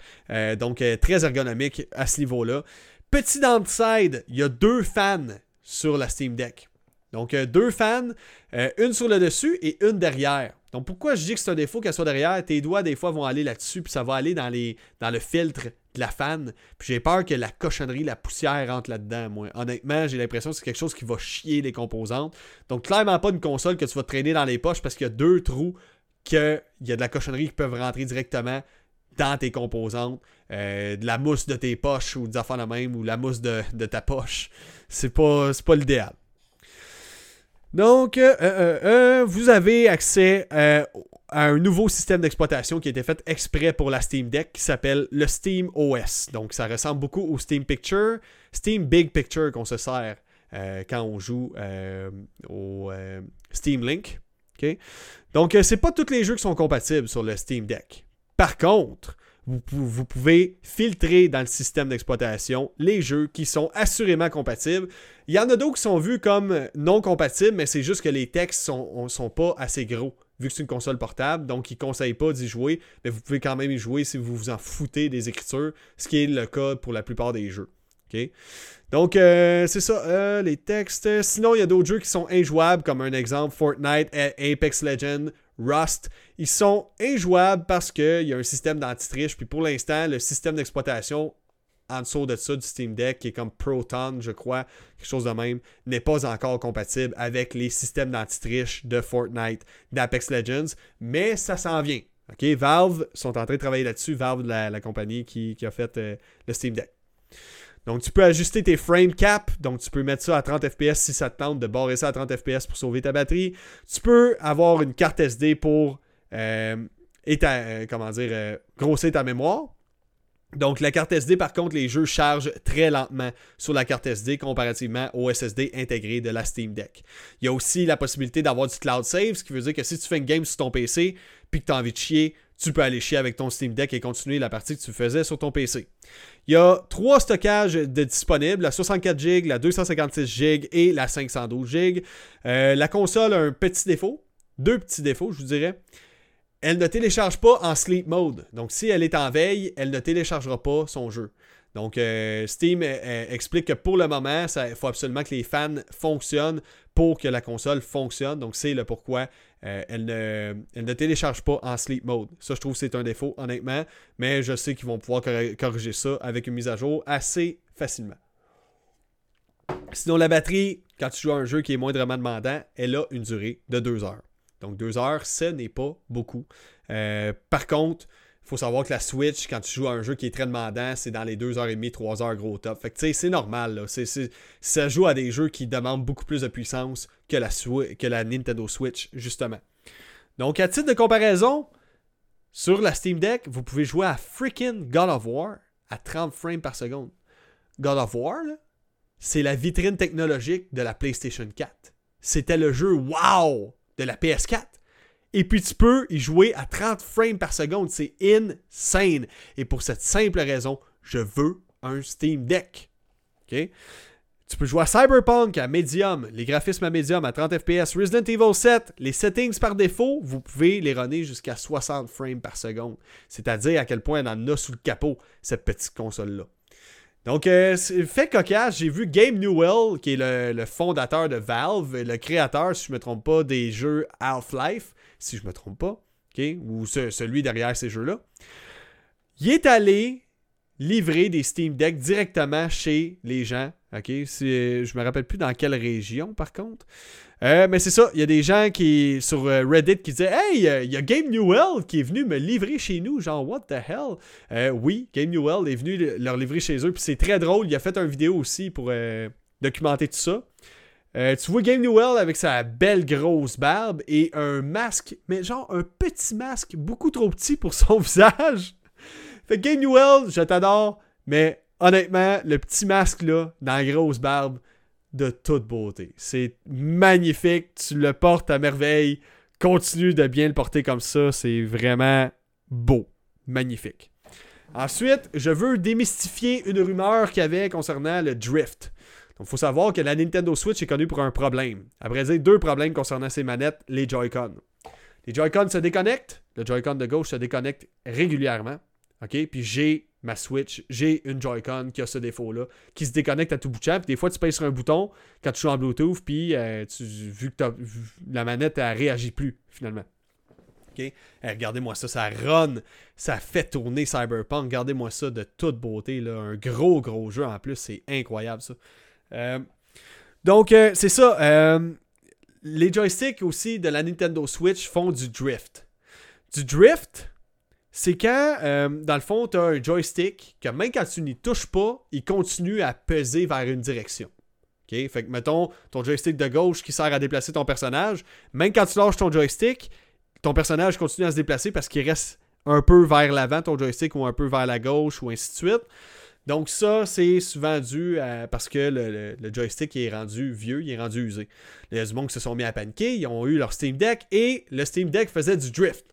Donc, très ergonomique à ce niveau-là. Petit downside, il y a deux fans sur la Steam Deck. Donc, deux fans, une sur le dessus et une derrière. Donc pourquoi je dis que c'est un défaut qu'elle soit derrière? Tes doigts, des fois, vont aller là-dessus, puis ça va aller dans, dans le filtre de la fan. Puis j'ai peur que la cochonnerie, la poussière rentre là-dedans, moi. Honnêtement, j'ai l'impression que c'est quelque chose qui va chier les composantes. Donc clairement pas une console que tu vas traîner dans les poches parce qu'il y a deux trous qu'il y a de la cochonnerie qui peuvent rentrer directement dans tes composantes. Euh, de la mousse de tes poches ou des affaires de même ou la mousse de, ta poche. C'est pas, pas l'idéal. Donc, euh, euh, vous avez accès à un nouveau système d'exploitation qui a été fait exprès pour la Steam Deck qui s'appelle le Steam OS. Donc, ça ressemble beaucoup au Steam Picture, Steam Big Picture qu'on se sert quand on joue au Steam Link. Donc, c'est pas tous les jeux qui sont compatibles sur le Steam Deck. Par contre, vous, pouvez filtrer dans le système d'exploitation les jeux qui sont assurément compatibles. Il y en a d'autres qui sont vus comme non compatibles, mais c'est juste que les textes sont, sont pas assez gros, vu que c'est une console portable, donc ils ne conseillent pas d'y jouer, mais vous pouvez quand même y jouer si vous vous en foutez des écritures, ce qui est le cas pour la plupart des jeux. Donc, euh, c'est ça, euh, les textes. Sinon, il y a d'autres jeux qui sont injouables, comme un exemple Fortnite, Apex Legends, Rust, ils sont injouables parce qu'il y a un système d'anti-triche. Puis pour l'instant, le système d'exploitation en dessous de ça du Steam Deck, qui est comme Proton, je crois, quelque chose de même, n'est pas encore compatible avec les systèmes d'anti-triche de Fortnite, d'Apex Legends, mais ça s'en vient. OK, Valve sont en train de travailler là-dessus, Valve, la, compagnie qui, a fait euh, le Steam Deck. Donc, tu peux ajuster tes frame cap. Donc, tu peux mettre ça à 30 FPS si ça te tente de barrer ça à 30 FPS pour sauver ta batterie. Tu peux avoir une carte SD pour euh, et euh, comment dire, euh, grossir ta mémoire. Donc, la carte SD, par contre, les jeux chargent très lentement sur la carte SD comparativement au SSD intégré de la Steam Deck. Il y a aussi la possibilité d'avoir du cloud save, ce qui veut dire que si tu fais une game sur ton PC puis que tu as envie de chier, tu peux aller chier avec ton Steam Deck et continuer la partie que tu faisais sur ton PC. Il y a trois stockages disponibles, la 64 GB, la 256 GB et la 512 GB. la console a un petit défaut, deux petits défauts, je vous dirais. Elle ne télécharge pas en sleep mode. Donc si elle est en veille, elle ne téléchargera pas son jeu. Donc euh, Steam euh, euh, explique que pour le moment, il faut absolument que les fans fonctionnent pour que la console fonctionne. Donc c'est le pourquoi elle, ne, elle, ne, télécharge pas en sleep mode. Ça, je trouve que c'est un défaut, honnêtement. Mais je sais qu'ils vont pouvoir corriger ça avec une mise à jour assez facilement. Sinon, la batterie, quand tu joues à un jeu qui est moindrement demandant, elle a une durée de 2 heures. Donc deux heures, ce n'est pas beaucoup. Euh, par contre, faut savoir que la Switch, quand tu joues à un jeu qui est très demandant, c'est dans les 2h30, 3h gros top. Fait que tu sais, c'est normal. Là. ça joue à des jeux qui demandent beaucoup plus de puissance que la, Nintendo Switch, justement. Donc, à titre de comparaison, sur la Steam Deck, vous pouvez jouer à freaking God of War à 30 frames par seconde. God of War, c'est la vitrine technologique de la PlayStation 4. C'était le jeu wow de la PS4. Et puis tu peux y jouer à 30 frames par seconde. C'est insane. Et pour cette simple raison, je veux un Steam Deck. OK? Tu peux jouer à Cyberpunk à Medium, les graphismes à Medium à 30 FPS, Resident Evil 7, les settings par défaut, vous pouvez les runner jusqu'à 60 frames par seconde. C'est-à-dire à quel point elle en a sous le capot, cette petite console-là. Donc, euh, fait cocasse, j'ai vu Game Newell, qui est le, fondateur de Valve, le créateur, si je ne me trompe pas, des jeux Half-Life, si je ne me trompe pas, ou celui derrière ces jeux-là. Il est allé livrer des Steam Deck directement chez les gens. OK? Je me rappelle plus dans quelle région, par contre. Euh, mais c'est ça, il y a des gens qui sur euh, Reddit qui disaient Hey, il y a Game Newell qui est venu me livrer chez nous. Genre, what the hell? Euh, oui, Game Newell est venu leur livrer chez eux. Puis c'est très drôle. Il a fait une vidéo aussi pour documenter tout ça. tu vois Game Newell avec sa belle grosse barbe et un masque, mais genre un petit masque beaucoup trop petit pour son visage. Fait que Game Newell, je t'adore, mais honnêtement, le petit masque là, dans la grosse barbe, de toute beauté. C'est magnifique, tu le portes à merveille. Continue de bien le porter comme ça, c'est vraiment beau, magnifique. Ensuite, je veux démystifier une rumeur qu'il y avait concernant le drift. Donc, il faut savoir que la Nintendo Switch est connue pour un problème. À vrai dire, deux problèmes concernant ses manettes, les Joy-Con. Les Joy-Con se déconnectent, le Joy-Con de gauche se déconnecte régulièrement. OK? Puis j'ai ma Switch, j'ai une Joy-Con qui a ce défaut-là, qui se déconnecte à tout bout de champ. Puis des fois, tu payes sur un bouton quand tu joues en Bluetooth, puis euh, vu que la manette, elle réagit plus, finalement. OK? Eh, regardez-moi ça, ça run, ça fait tourner Cyberpunk. Regardez-moi ça de toute beauté, là. Un gros, gros jeu en plus, c'est incroyable, ça. Euh, donc, euh, c'est ça. les joysticks aussi de la Nintendo Switch font du drift. Du drift, c'est quand, euh, dans le fond, tu as un joystick que même quand tu n'y touches pas, il continue à peser vers une direction. OK? Fait que, mettons, ton joystick de gauche qui sert à déplacer ton personnage, même quand tu lâches ton joystick, ton personnage continue à se déplacer parce qu'il reste un peu vers l'avant, ton joystick, ou un peu vers la gauche, ou ainsi de suite. Donc ça, c'est souvent dû à, parce que le, joystick est rendu vieux, il est rendu usé. Les qui se sont mis à paniquer, ils ont eu leur Steam Deck et le Steam Deck faisait du drift.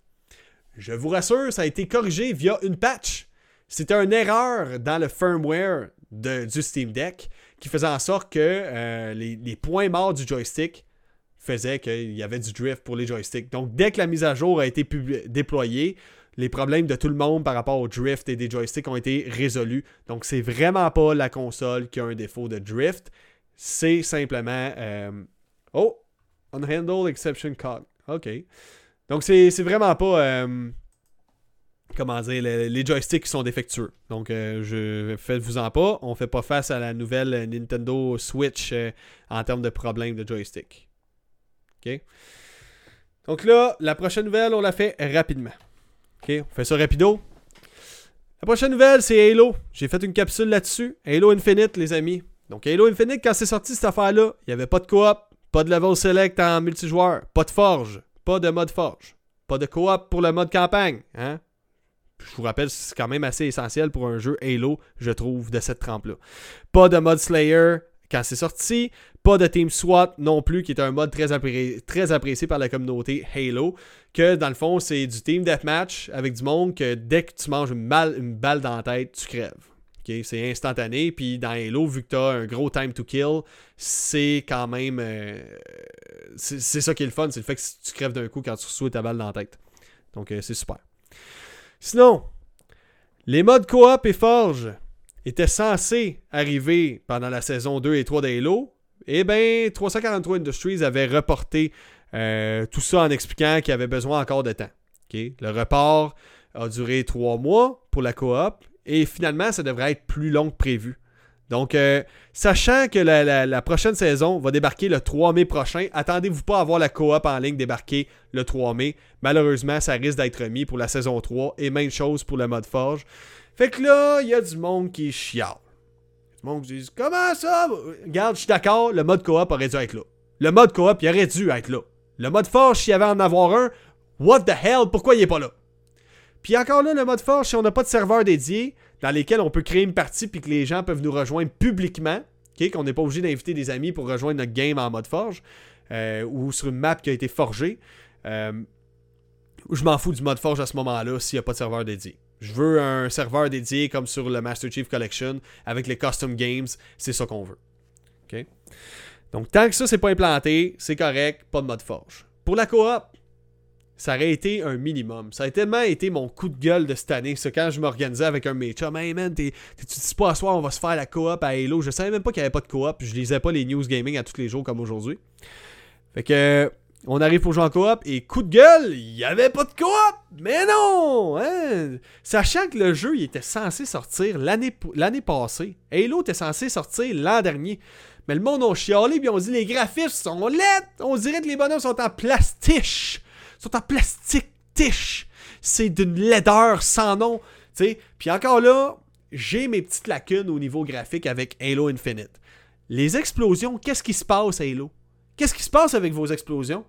Je vous rassure, ça a été corrigé via une patch. C'était une erreur dans le firmware du Steam Deck qui faisait en sorte que euh, les, points morts du joystick faisaient qu'il y avait du drift pour les joysticks. Donc, dès que la mise à jour a été déployée, les problèmes de tout le monde par rapport au drift et des joysticks ont été résolus. Donc, c'est vraiment pas la console qui a un défaut de drift. C'est simplement. Euh, oh, unhandled exception code. OK. Donc, c'est vraiment pas. Euh, comment dire, les, joysticks qui sont défectueux. Donc, euh, je faites-vous en pas. On fait pas face à la nouvelle Nintendo Switch euh, en termes de problèmes de joystick. OK? Donc là, la prochaine nouvelle, on la fait rapidement. OK? On fait ça rapido. La prochaine nouvelle, c'est Halo. J'ai fait une capsule là-dessus. Halo Infinite, les amis. Donc, Halo Infinite, quand c'est sorti cette affaire-là, il n'y avait pas de coop, pas de level select en multijoueur, pas de forge. Pas de mode forge. Pas de coop pour le mode campagne. Hein? Je vous rappelle, c'est quand même assez essentiel pour un jeu Halo, je trouve, de cette trempe-là. Pas de mode Slayer quand c'est sorti. Pas de Team SWAT non plus, qui est un mode très, apprécié par la communauté Halo. Que dans le fond, c'est du Team Deathmatch avec du monde que dès que tu manges une, une balle dans la tête, tu crèves c'est instantané. Puis dans Halo, vu que tu as un gros time to kill, c'est quand même. Euh, c'est ça qui est le fun, c'est le fait que tu crèves d'un coup quand tu reçois ta balle dans la tête. Donc euh, c'est super. Sinon, les modes coop et forge étaient censés arriver pendant la saison 2 et 3 d'Halo. Eh bien, 343 Industries avait reporté euh, tout ça en expliquant qu'il avait besoin encore de temps. Le report a duré 3 mois pour la coop et finalement, ça devrait être plus long que prévu. Donc, euh, sachant que la, prochaine saison va débarquer le 3 mai prochain, attendez-vous pas à voir la coop en ligne débarquer le 3 mai. Malheureusement, ça risque d'être mis pour la saison 3 et même chose pour le mode forge. Fait que là, il y a du monde qui chiale. Du monde qui dit Comment ça? Regarde, je suis d'accord, le mode coop aurait dû être là. Le mode coop, il aurait dû être là. Le mode forge, s'il y avait en avoir un, what the hell, pourquoi il est pas là? Puis encore là, le mode forge, si on n'a pas de serveur dédié, dans lesquels on peut créer une partie puis que les gens peuvent nous rejoindre publiquement, qu'on n'est pas obligé d'inviter des amis pour rejoindre notre game en mode forge, euh, ou sur une map qui a été forgée. Euh, je m'en fous du mode forge à ce moment-là s'il n'y a pas de serveur dédié. Je veux un serveur dédié comme sur le Master Chief Collection avec les custom games, c'est ça qu'on veut. Donc tant que ça c'est pas implanté, c'est correct, pas de mode forge. Pour la coop, ça aurait été un minimum. Ça a tellement été mon coup de gueule de cette année. Quand je m'organisais avec un mec. Hey man, tu dis pas à soir, on va se faire la coop à Halo. Je savais même pas qu'il n'y avait pas de coop. Je lisais pas les news gaming à tous les jours comme aujourd'hui. Fait que. On arrive pour jouer en coop et coup de gueule, il n'y avait pas de coop! Mais non! Hein? Sachant que le jeu il était censé sortir l'année passée. Halo était censé sortir l'an dernier. Mais le monde a chialé et on dit les graphismes sont laids! On dirait que les bonhommes sont en plastiche! Sont en plastique tiche. C'est d'une laideur sans nom. sais. Puis encore là, j'ai mes petites lacunes au niveau graphique avec Halo Infinite. Les explosions, qu'est-ce qui se passe à Halo? Qu'est-ce qui se passe avec vos explosions?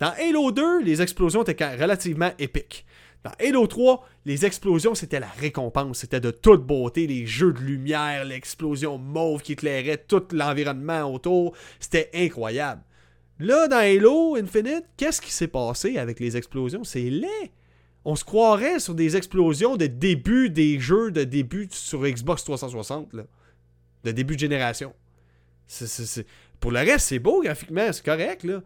Dans Halo 2, les explosions étaient relativement épiques. Dans Halo 3, les explosions, c'était la récompense. C'était de toute beauté, les jeux de lumière, l'explosion mauve qui éclairait tout l'environnement autour. C'était incroyable. Là, dans Halo Infinite, qu'est-ce qui s'est passé avec les explosions? C'est laid. On se croirait sur des explosions de début des jeux de début sur Xbox 360, là. de début de génération. Pour le reste, c'est beau graphiquement, c'est correct, là.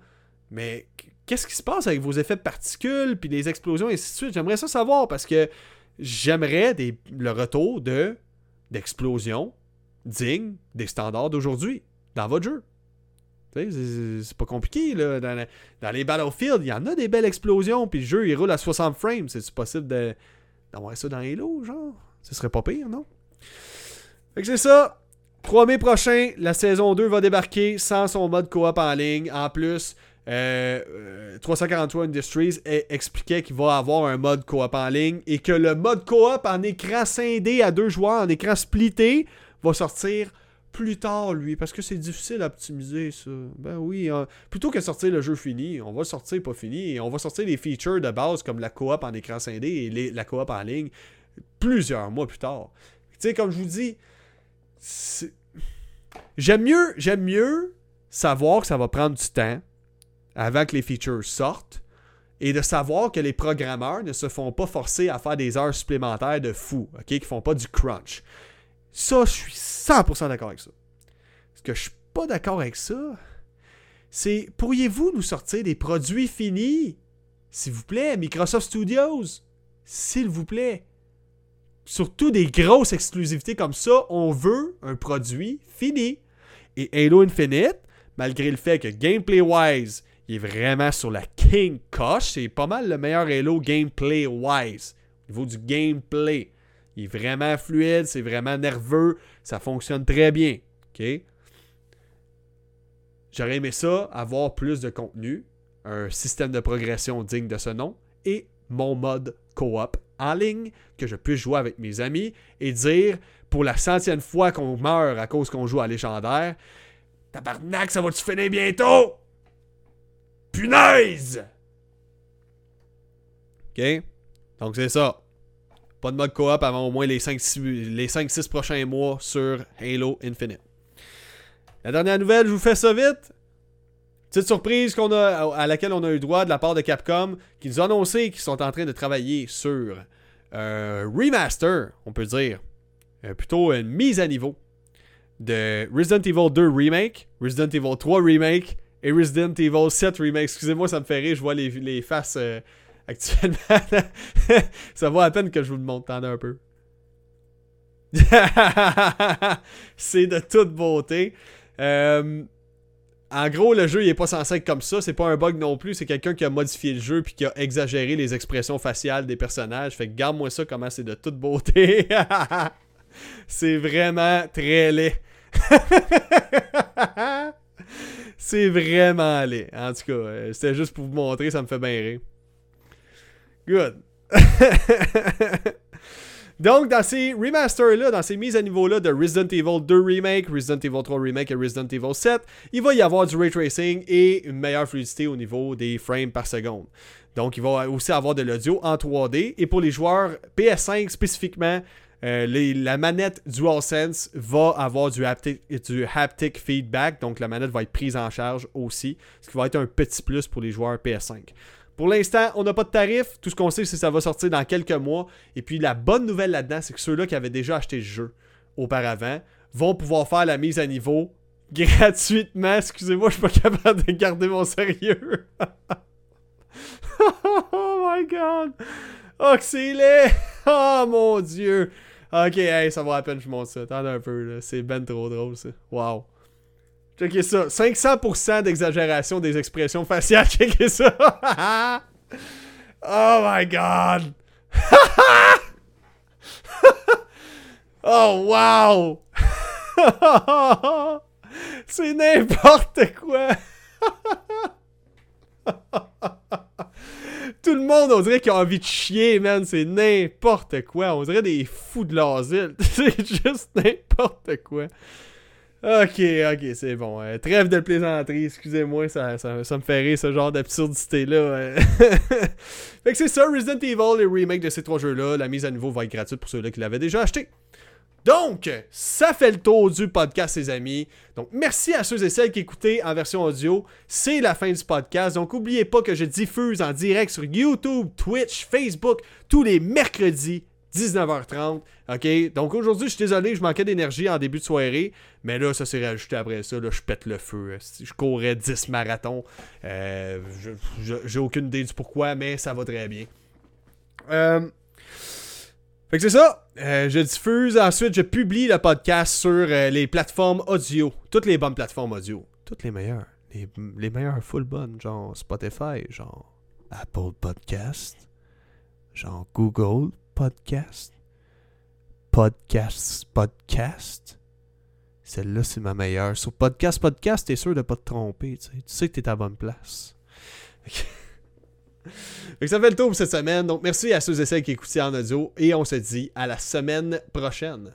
Mais qu'est-ce qui se passe avec vos effets de particules, puis les explosions, et ainsi de suite? J'aimerais ça savoir parce que j'aimerais le retour de d'explosions dignes des standards d'aujourd'hui dans votre jeu. C'est pas compliqué, là. Dans, les Battlefield, il y en a des belles explosions, puis le jeu, il roule à 60 frames. C'est possible d'avoir ça dans Halo, genre? Ce serait pas pire, non? Fait que c'est ça. 3 mai prochain, la saison 2 va débarquer sans son mode coop en ligne. En plus, 343 euh, Industries expliquait qu'il va avoir un mode coop en ligne et que le mode coop en écran scindé à deux joueurs, en écran splitté, va sortir plus tard, lui, parce que c'est difficile à optimiser, ça. Ben oui, hein. plutôt que sortir le jeu fini, on va sortir pas fini, et on va sortir des features de base comme la coop en écran scindé et la coop en ligne plusieurs mois plus tard. Tu sais, comme je vous dis, j'aime mieux, mieux savoir que ça va prendre du temps avant que les features sortent et de savoir que les programmeurs ne se font pas forcer à faire des heures supplémentaires de fou, ok, qui font pas du crunch. Ça, je suis 100% d'accord avec ça. Ce que je suis pas d'accord avec ça, c'est pourriez-vous nous sortir des produits finis S'il vous plaît, Microsoft Studios? S'il vous plaît. Surtout des grosses exclusivités comme ça, on veut un produit fini. Et Halo Infinite, malgré le fait que gameplay-wise, il est vraiment sur la king coche, c'est pas mal le meilleur Halo gameplay-wise. Au niveau du gameplay. Il est vraiment fluide, c'est vraiment nerveux, ça fonctionne très bien. J'aurais aimé ça, avoir plus de contenu, un système de progression digne de ce nom et mon mode coop en ligne que je puisse jouer avec mes amis et dire pour la centième fois qu'on meurt à cause qu'on joue à légendaire Tabarnak, ça va-tu finir bientôt? Punaise! OK? Donc c'est ça. Pas de mode coop avant au moins les 5-6 prochains mois sur Halo Infinite. La dernière nouvelle, je vous fais ça vite. Petite surprise a, à laquelle on a eu droit de la part de Capcom, qui nous a annoncé qu'ils sont en train de travailler sur un remaster, on peut dire, euh, plutôt une mise à niveau de Resident Evil 2 Remake, Resident Evil 3 Remake et Resident Evil 7 Remake. Excusez-moi, ça me fait rire, je vois les, les faces euh, actuellement. ça vaut à peine que je vous le montre, un peu. c'est de toute beauté. Euh, en gros, le jeu il est pas censé être comme ça. C'est pas un bug non plus. C'est quelqu'un qui a modifié le jeu puis qui a exagéré les expressions faciales des personnages. Fait que garde-moi ça comment c'est de toute beauté. C'est vraiment très laid. c'est vraiment laid. En tout cas, euh, c'était juste pour vous montrer, ça me fait bien rire. Good. Donc, dans ces remasters-là, dans ces mises à niveau-là de Resident Evil 2 Remake, Resident Evil 3 Remake et Resident Evil 7, il va y avoir du ray tracing et une meilleure fluidité au niveau des frames par seconde. Donc, il va aussi avoir de l'audio en 3D. Et pour les joueurs PS5 spécifiquement, euh, la manette DualSense va avoir du haptic, du haptic feedback. Donc, la manette va être prise en charge aussi. Ce qui va être un petit plus pour les joueurs PS5. Pour l'instant, on n'a pas de tarif. Tout ce qu'on sait, c'est que ça va sortir dans quelques mois. Et puis la bonne nouvelle là-dedans, c'est que ceux-là qui avaient déjà acheté le jeu auparavant vont pouvoir faire la mise à niveau gratuitement. Excusez-moi, je suis pas capable de garder mon sérieux. oh my god. Oh, c'est laid. Oh mon dieu. Ok, ça va à peine je monte ça. Attends un peu, C'est ben trop drôle, ça. Wow. Checkez ça. 500% d'exagération des expressions faciales. Checkez ça. oh my god. oh wow. C'est n'importe quoi. Tout le monde, on dirait qu'il a envie de chier, man. C'est n'importe quoi. On dirait des fous de l'asile. C'est juste n'importe quoi. Ok, ok, c'est bon. Euh, trêve de plaisanterie, excusez-moi, ça, ça, me fait rire ce genre d'absurdité-là. fait que c'est ça, Resident Evil, les remakes de ces trois jeux-là, la mise à niveau va être gratuite pour ceux-là qui l'avaient déjà acheté. Donc, ça fait le tour du podcast, les amis. Donc, merci à ceux et celles qui écoutaient en version audio. C'est la fin du podcast. Donc, n'oubliez pas que je diffuse en direct sur YouTube, Twitch, Facebook tous les mercredis 19h30. OK? Donc aujourd'hui, je suis désolé, je manquais d'énergie en début de soirée. Mais là, ça s'est rajouté après ça. Là, je pète le feu. Je courais 10 marathons. Euh, J'ai aucune idée du pourquoi, mais ça va très bien. Euh, fait que c'est ça. Euh, je diffuse. Ensuite, je publie le podcast sur les plateformes audio. Toutes les bonnes plateformes audio. Toutes les meilleures. Les, les meilleures full bonnes. Genre Spotify, genre Apple Podcast, genre Google podcast. Podcast, podcast. Celle-là, c'est ma meilleure. Sur podcast, podcast, t'es sûr de pas te tromper. Tu sais, tu sais que t'es à la bonne place. ça fait le tour pour cette semaine. Donc, merci à ceux et celles qui écoutent en audio. Et on se dit à la semaine prochaine.